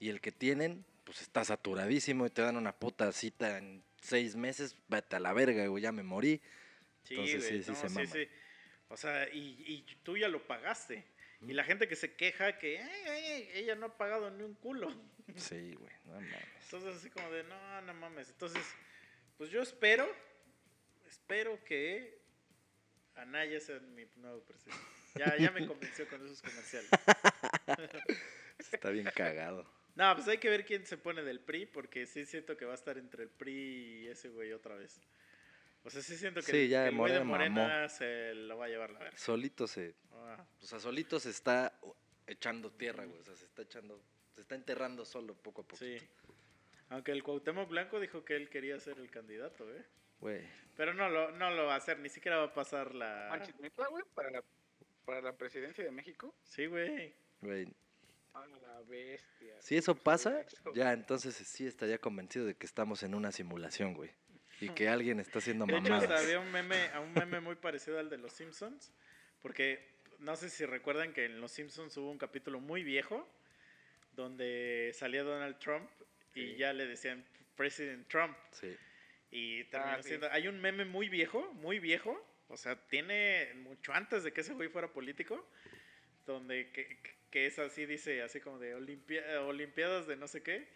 Speaker 3: Y el que tienen, pues está saturadísimo y te dan una puta cita en seis meses. Vete a la verga, güey, ya me morí.
Speaker 1: Sí,
Speaker 3: Entonces, sí, sí se
Speaker 1: sí. O sea, y, y tú ya lo pagaste. Y la gente que se queja que "Ay, ay, ay, ella no ha pagado ni un culo.
Speaker 3: Sí, güey, no mames.
Speaker 1: Entonces así como de, no, no mames. Entonces, pues yo espero, espero que Anaya sea mi nuevo presidente. Ya, ya me convenció con esos comerciales.
Speaker 3: Está bien cagado.
Speaker 1: No, pues hay que ver quién se pone del PRI, porque sí siento que va a estar entre el PRI y ese güey otra vez. O sea, sí siento que,
Speaker 3: Sí,
Speaker 1: el,
Speaker 3: ya
Speaker 1: el güey de
Speaker 3: Morena
Speaker 1: Morena
Speaker 3: mamó.
Speaker 1: se lo va a llevar la verga.
Speaker 3: Solito se.
Speaker 1: Ah,
Speaker 3: O sea, solito se está echando tierra, güey. O sea, se está echando. Se está enterrando solo poco a poco.
Speaker 1: sí. Aunque el Cuauhtémoc Blanco dijo que él quería ser el candidato, ¿eh?
Speaker 3: Güey.
Speaker 1: Pero no lo, no lo va a hacer, ni siquiera va a pasar la...
Speaker 2: Manches, ¿neta, güey? Para la, para la presidencia de México.
Speaker 1: Sí, güey.
Speaker 3: Güey.
Speaker 2: A la bestia.
Speaker 3: Si eso pasa, ya entonces sí estaría convencido de que estamos en una simulación, güey. Y que alguien está haciendo
Speaker 1: De hecho,
Speaker 3: mamadas.
Speaker 1: había un meme, a un meme muy parecido al de Los Simpsons, porque no sé si recuerdan que en Los Simpsons hubo un capítulo muy viejo donde salía Donald Trump y
Speaker 3: Sí.
Speaker 1: ya le decían President Trump
Speaker 3: Sí.
Speaker 1: y terminó
Speaker 2: Ah, sí.
Speaker 1: siendo... Hay un meme muy viejo, muy viejo, o sea, tiene mucho antes de que ese güey fuera político, donde que, que es así, dice, así como de Olimpia- Olimpiadas de no sé qué,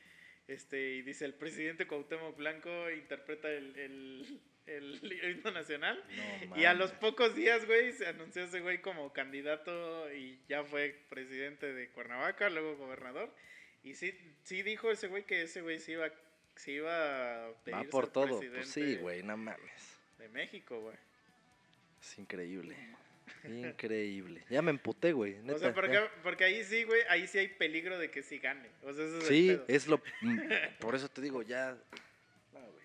Speaker 1: este, y dice, el presidente Cuauhtémoc Blanco interpreta el, el, el himno nacional.
Speaker 3: No,
Speaker 1: Y a los pocos días, güey, se anunció ese güey como candidato y ya fue presidente de Cuernavaca, luego gobernador. Y sí, sí dijo ese güey que ese güey se iba, se iba a pedir
Speaker 3: Va por
Speaker 1: ser
Speaker 3: todo. Pues sí, güey, no mames.
Speaker 1: De México, güey.
Speaker 3: Es increíble. Increíble. Ya me emputé, güey.
Speaker 1: O sea, porque, porque ahí sí, güey, ahí sí hay peligro de que sí gane. O sea, ese es el
Speaker 3: Sí,
Speaker 1: pedo.
Speaker 3: es lo. mm, Por eso te digo, ya. No, güey.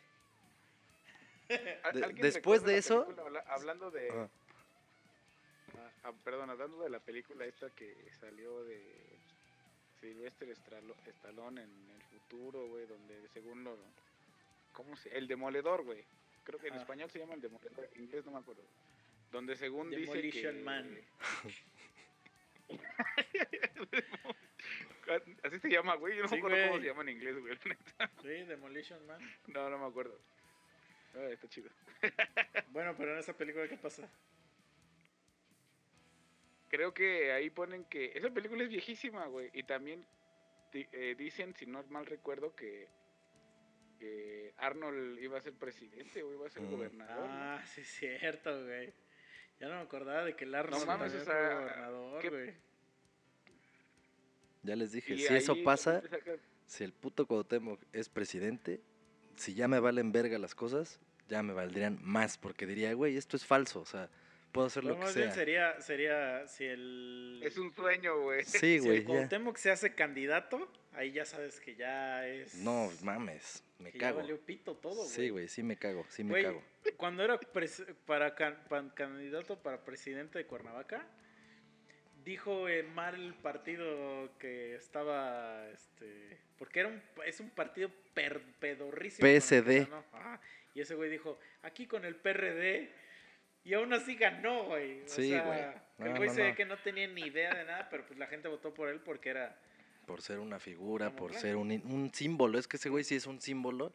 Speaker 2: ¿Al-
Speaker 3: de-
Speaker 2: alguien
Speaker 3: después de eso-
Speaker 2: película habla- hablando de. Ah, ah, perdón, hablando de la película esta que salió de Sylvester Stallone en el futuro, güey, donde según lo. ¿Cómo se.? El Demoledor, güey. Creo que en
Speaker 1: Ah.
Speaker 2: español se llama el Demoledor, en inglés no me acuerdo. Donde según dice
Speaker 1: Demolition
Speaker 2: que.
Speaker 1: Man.
Speaker 2: Así se llama, güey. Yo no
Speaker 1: Sí,
Speaker 2: me acuerdo cómo se llama en inglés, güey.
Speaker 1: Sí, Demolition Man.
Speaker 2: No, no me acuerdo. Ah, está chido.
Speaker 1: Bueno, pero en esa película, ¿qué pasa?
Speaker 2: Creo que ahí ponen que esa película es viejísima, güey. Y también eh, dicen, si no mal recuerdo, que, que Arnold iba a ser presidente o iba a ser
Speaker 3: Mm.
Speaker 2: gobernador. ¿no?
Speaker 1: Ah, sí, es cierto, güey. Ya no me acordaba de que el Arnold
Speaker 2: No mames, o sea,
Speaker 1: gobernador,
Speaker 2: ¿qué-
Speaker 1: güey.
Speaker 3: Ya les dije,
Speaker 2: Y
Speaker 3: si eso pasa, si el puto Cuauhtémoc es presidente, si ya me valen verga las cosas, ya me valdrían más, porque diría, güey, esto es falso, o sea, puedo hacer lo que
Speaker 1: más bien
Speaker 3: sea.
Speaker 1: sería, sería si el...
Speaker 2: Es un sueño, güey.
Speaker 3: Sí,
Speaker 1: si
Speaker 3: güey,
Speaker 1: el
Speaker 3: ya.
Speaker 1: Cuauhtémoc se hace candidato, ahí ya sabes que ya es...
Speaker 3: No, mames, me
Speaker 1: que ya
Speaker 3: cago.
Speaker 1: valió pito todo, güey.
Speaker 3: Sí, güey, sí me cago, sí me cago.
Speaker 1: cuando era para can- candidato para presidente de Cuernavaca, dijo eh, mal el partido que estaba, este, porque era un, es un partido per- pedorrísimo.
Speaker 3: PSD.
Speaker 1: Ajá, y ese güey dijo, aquí con el PRD. Y aún así ganó, güey.
Speaker 3: Sí, güey.
Speaker 1: el
Speaker 3: No,
Speaker 1: güey
Speaker 3: no,
Speaker 1: se ve
Speaker 3: no.
Speaker 1: que no tenía ni idea de nada, pero pues la gente votó por él porque era...
Speaker 3: Por ser una figura, por
Speaker 1: claro.
Speaker 3: ser un, un símbolo. Es que ese güey sí es un símbolo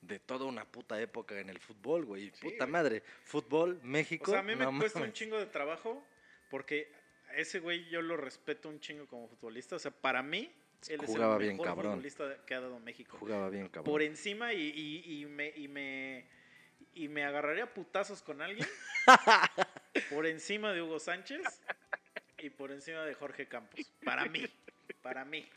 Speaker 3: de toda una puta época en el fútbol, güey.
Speaker 2: Sí,
Speaker 3: puta
Speaker 2: güey.
Speaker 3: madre. Fútbol, México.
Speaker 1: O sea, a mí me
Speaker 3: no
Speaker 1: cuesta un chingo de trabajo porque ese güey yo lo respeto un chingo como futbolista. O sea, para mí, él
Speaker 3: Jugaba
Speaker 1: es el
Speaker 3: bien,
Speaker 1: mejor
Speaker 3: cabrón.
Speaker 1: futbolista que ha dado México.
Speaker 3: Jugaba bien, cabrón.
Speaker 1: Por encima y, y- y me, y, me, y me agarraría a putazos con alguien. por encima de Hugo Sánchez y por encima de Jorge Campos. Para mí. Para mí.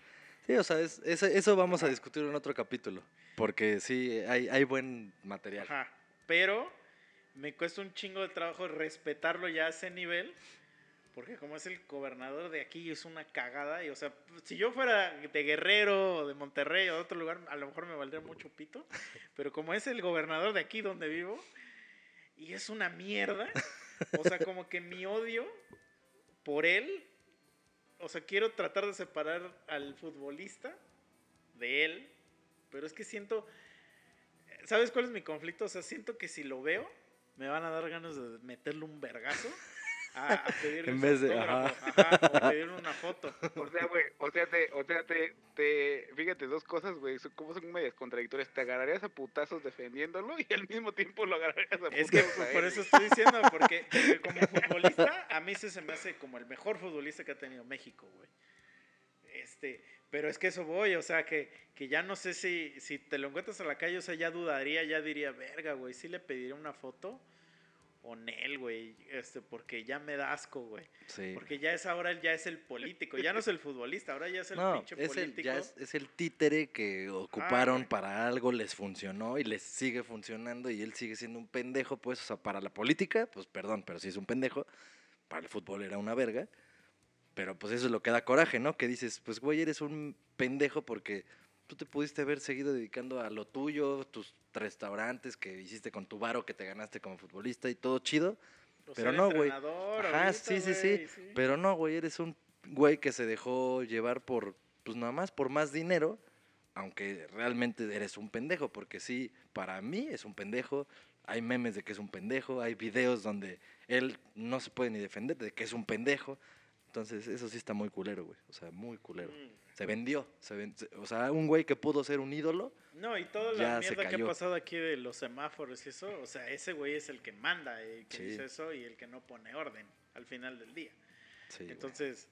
Speaker 3: Sí, o sea, es- eso, eso vamos a discutir en otro capítulo. Porque sí, hay, hay buen material.
Speaker 1: Ajá. Pero me cuesta un chingo de trabajo respetarlo ya a ese nivel. Porque como es el gobernador de aquí, es una cagada. Y o sea, si yo fuera de Guerrero o de Monterrey o de otro lugar, a lo mejor me valdría mucho pito. Pero como es el gobernador de aquí donde vivo, y es una mierda. O sea, como que mi odio por él. O sea, quiero tratar de separar al futbolista de él. Pero es que siento. ¿Sabes cuál es mi conflicto? O sea, siento que si lo veo, me van a dar ganas de meterle un vergazo a, a pedirle
Speaker 3: En vez de-
Speaker 1: autógrafo, ajá, o pedirle una foto.
Speaker 2: O sea, güey, o sea, te, o sea, te, te, fíjate, dos cosas, güey, son, como son medias contradictorias. Te agarrarías a putazos defendiéndolo y al mismo tiempo lo agarrarías a putazos
Speaker 1: Es que pues, por eso estoy diciendo, porque, porque como futbolista, a mí sí se me hace como el mejor futbolista que ha tenido México, güey. Este, pero es que eso voy, o sea, que, que ya no sé si, si te lo encuentras a la calle, o sea, ya dudaría, ya diría, verga, güey, sí le pediría una foto o Nel, güey, este, porque ya me da asco, güey.
Speaker 3: Sí.
Speaker 1: Porque ya es ahora, él ya es el político, ya no es el futbolista, ahora ya es el
Speaker 3: No,
Speaker 1: pinche
Speaker 3: es el,
Speaker 1: político.
Speaker 3: ya es, es el títere que ocuparon
Speaker 1: güey.
Speaker 3: para algo, les funcionó y les sigue funcionando y él sigue siendo un pendejo, pues, o sea, para la política, pues perdón, pero sí es un pendejo, para el fútbol era una verga, pero pues eso es lo que da coraje, ¿no? Que dices, pues güey, eres un pendejo porque tú te pudiste haber seguido dedicando a lo tuyo, tus restaurantes que hiciste con tu varo que te ganaste como futbolista y todo chido,
Speaker 1: O
Speaker 3: pero no, güey. Ajá, sí, sí, sí. Pero no, güey, eres un güey que se dejó llevar por, pues nada más por más dinero, aunque realmente eres un pendejo, porque sí, para mí es un pendejo. Hay memes de que es un pendejo, hay videos donde él no se puede ni defender de que es un pendejo. Entonces, eso sí está muy culero, güey. O sea, muy culero.
Speaker 1: Mm.
Speaker 3: Se vendió. Se ven- se- o sea, un güey que pudo ser un ídolo.
Speaker 1: No, y toda la mierda que ha pasado aquí de los semáforos y eso, o sea, ese güey es el que manda, el que
Speaker 3: Sí.
Speaker 1: dice eso y el que no pone orden al final del día.
Speaker 3: Sí, güey.
Speaker 1: Entonces,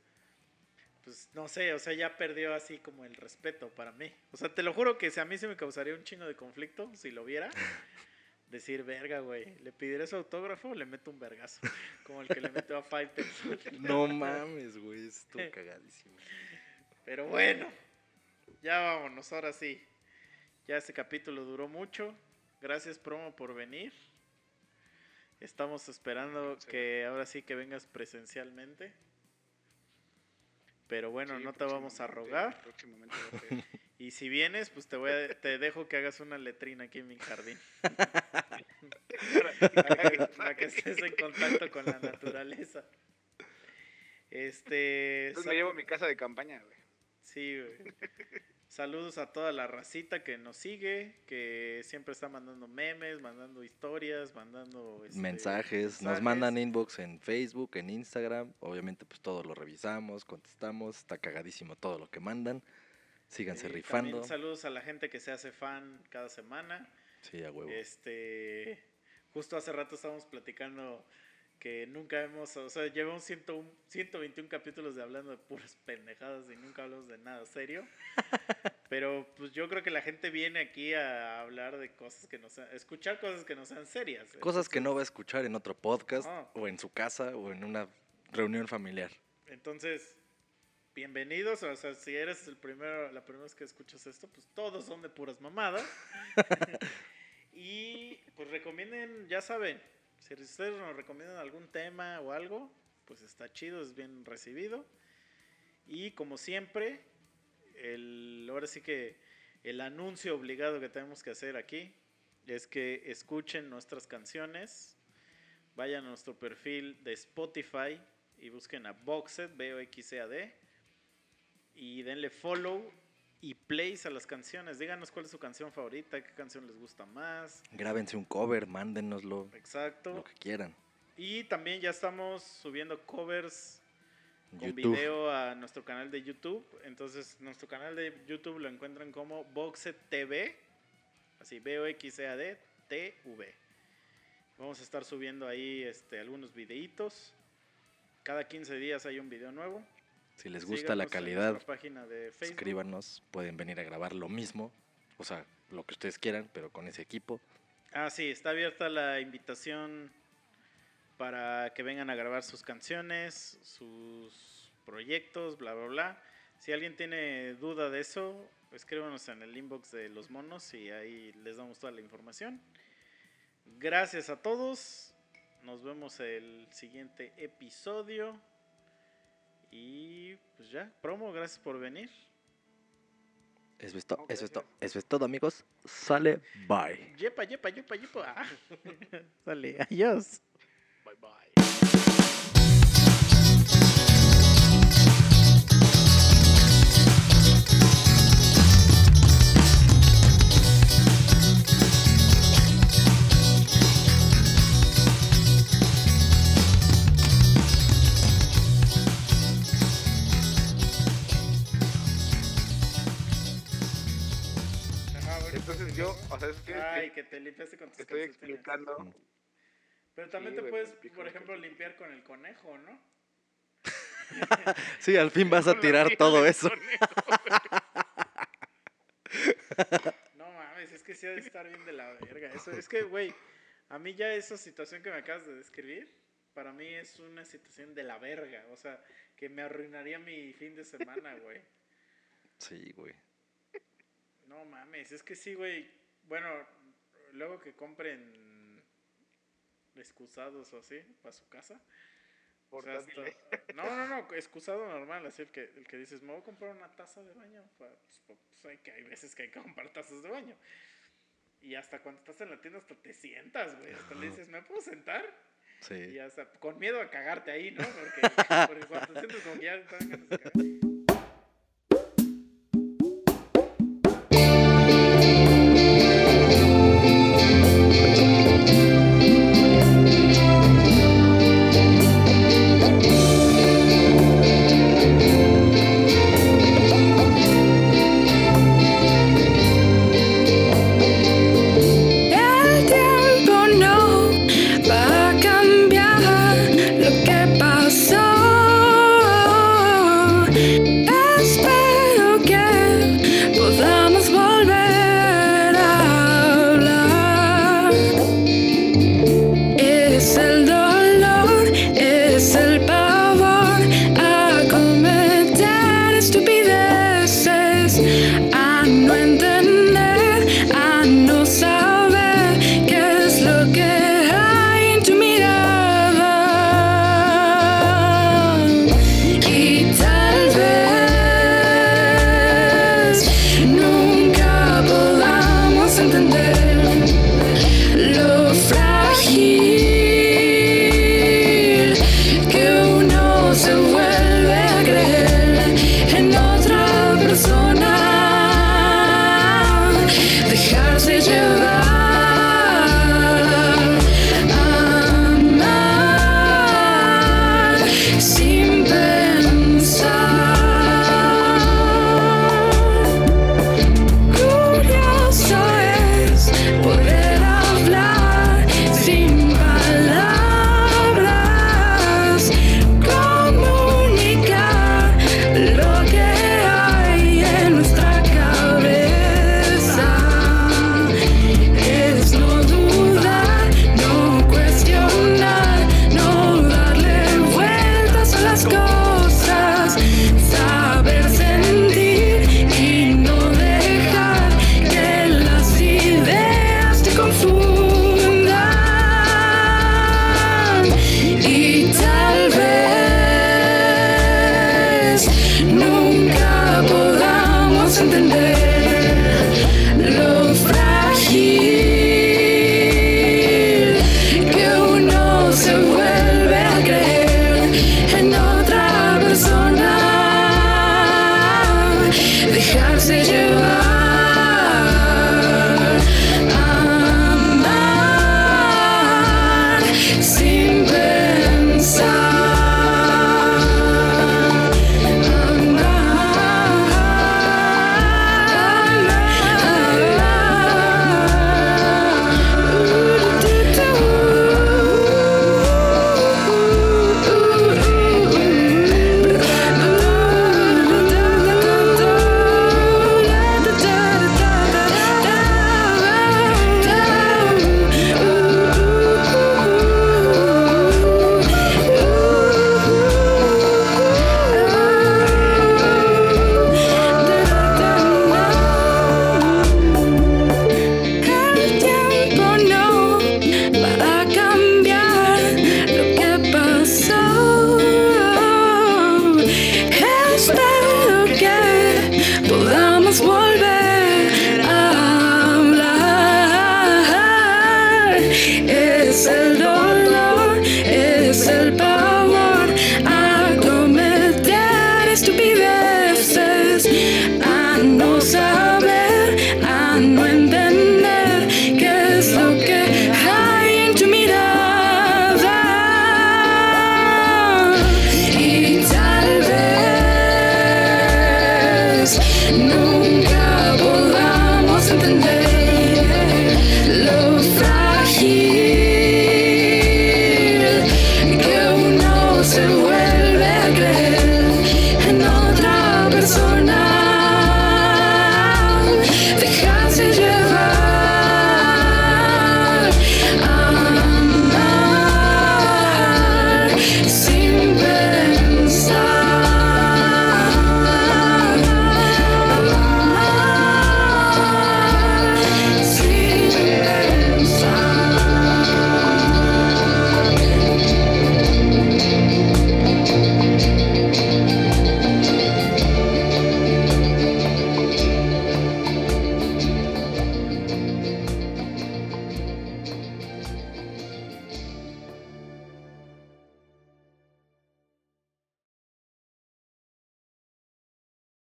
Speaker 1: pues no sé, o sea, ya perdió así como el respeto para mí. O sea, te lo juro que si a mí se me causaría un chingo de conflicto si lo viera. Decir, verga, güey, le pediré su autógrafo o le meto un vergazo. Como el que le metió a Five.
Speaker 3: No mames, güey. Estuvo cagadísimo.
Speaker 1: Pero bueno, ya vámonos, ahora sí. Ya este capítulo duró mucho. Gracias, promo, por venir. Estamos esperando
Speaker 2: Sí.
Speaker 1: que ahora sí que vengas presencialmente. Pero bueno,
Speaker 2: Sí,
Speaker 1: no te vamos a rogar.
Speaker 2: A.
Speaker 1: Y si vienes, pues te voy a, te dejo que hagas una letrina aquí en mi jardín. para, que, para que estés en contacto con la naturaleza. Este.
Speaker 2: Entonces me llevo mi casa de campaña, güey.
Speaker 1: Sí, güey. Saludos a toda la racita que nos sigue, que siempre está mandando memes, mandando historias, mandando este,
Speaker 3: mensajes, nos mandan inbox en Facebook, en Instagram, obviamente pues todo lo revisamos, contestamos, está cagadísimo todo lo que mandan, síganse
Speaker 1: Eh,
Speaker 3: rifando,
Speaker 1: también saludos a la gente que se hace fan cada semana.
Speaker 3: sí, a huevo,
Speaker 1: Este, justo hace rato estábamos platicando que nunca hemos, o sea, llevamos 101 121 capítulos de hablando de puras pendejadas y nunca hablamos de nada serio. Pero pues yo creo que la gente viene aquí a hablar de cosas que no sean, escuchar cosas que no sean serias.
Speaker 3: cosas que no va a escuchar en otro podcast, o en su casa, o en una reunión familiar.
Speaker 1: Entonces, bienvenidos. O sea, si eres el primero, la primera vez que escuchas esto, pues todos son de puras mamadas. y pues recomienden, ya saben, si ustedes nos recomiendan algún tema o algo, pues está chido, es bien recibido. Y como siempre, el, ahora sí que el anuncio obligado que tenemos que hacer aquí es que escuchen nuestras canciones, vayan a nuestro perfil de Spotify y busquen a Boxed, B-O-X-E-A-D, y denle follow y plays a las canciones. Díganos cuál es su canción favorita, qué canción les gusta más.
Speaker 3: Grábense un cover, mándenoslo,
Speaker 1: Exacto.
Speaker 3: lo que quieran.
Speaker 1: Y también ya estamos subiendo covers con
Speaker 3: YouTube,
Speaker 1: video a nuestro canal de YouTube. Entonces, nuestro canal de YouTube lo encuentran como Boxed TV, así B-O-X-E-A-D T-V. Vamos a estar subiendo ahí este, algunos videitos.
Speaker 5: Cada 15 días hay un video nuevo.
Speaker 3: Si les gusta la
Speaker 5: Síganos en
Speaker 3: calidad,
Speaker 5: página de
Speaker 3: escríbanos. Pueden venir a grabar lo mismo. O sea, lo que ustedes quieran, pero con ese equipo.
Speaker 5: Ah, sí, está abierta la invitación para que vengan a grabar sus canciones, sus proyectos, bla, bla, bla. Si alguien tiene duda de eso, escríbanos en el inbox de los monos y ahí les damos toda la información. Gracias a todos. Nos vemos el siguiente episodio. Y pues ya, promo, gracias por venir.
Speaker 3: Eso es todo,
Speaker 2: No,
Speaker 3: eso es todo, eso es todo, amigos. Sale, bye.
Speaker 5: Yepa, yepa, yepa, yepa. Ah. Sale, adiós.
Speaker 2: Yo, o sea, es que
Speaker 5: Ay, que te limpiaste con tus
Speaker 2: estoy
Speaker 5: calcetines.
Speaker 2: explicando.
Speaker 5: Pero también
Speaker 2: Sí,
Speaker 5: te puedes, por ejemplo, limpiar con el conejo, ¿no?
Speaker 3: Sí, al fin vas a tirar todo eso.
Speaker 2: conejo.
Speaker 5: No mames, es que sí ha de estar bien de la verga. Eso, es que, güey, a mí ya esa situación que me acabas de describir, para mí es una situación de la verga. O sea, que me arruinaría mi fin de semana, güey.
Speaker 3: Sí, güey.
Speaker 5: No mames, es que sí, güey. Bueno, luego que compren excusados o así para su casa. o sea, hasta- no, no, no, excusado normal, así el que, el que dices, me voy a comprar una taza de baño. Pues, pues, hay, que, hay veces que hay que comprar tazas de baño. Y hasta cuando estás en la tienda, hasta te sientas, güey. Hasta le dices, ¿me puedo sentar? Y
Speaker 3: Sí.
Speaker 5: hasta con miedo a cagarte ahí, ¿no? Porque, porque cuando te sientes como que ya te dan ganas de cagar.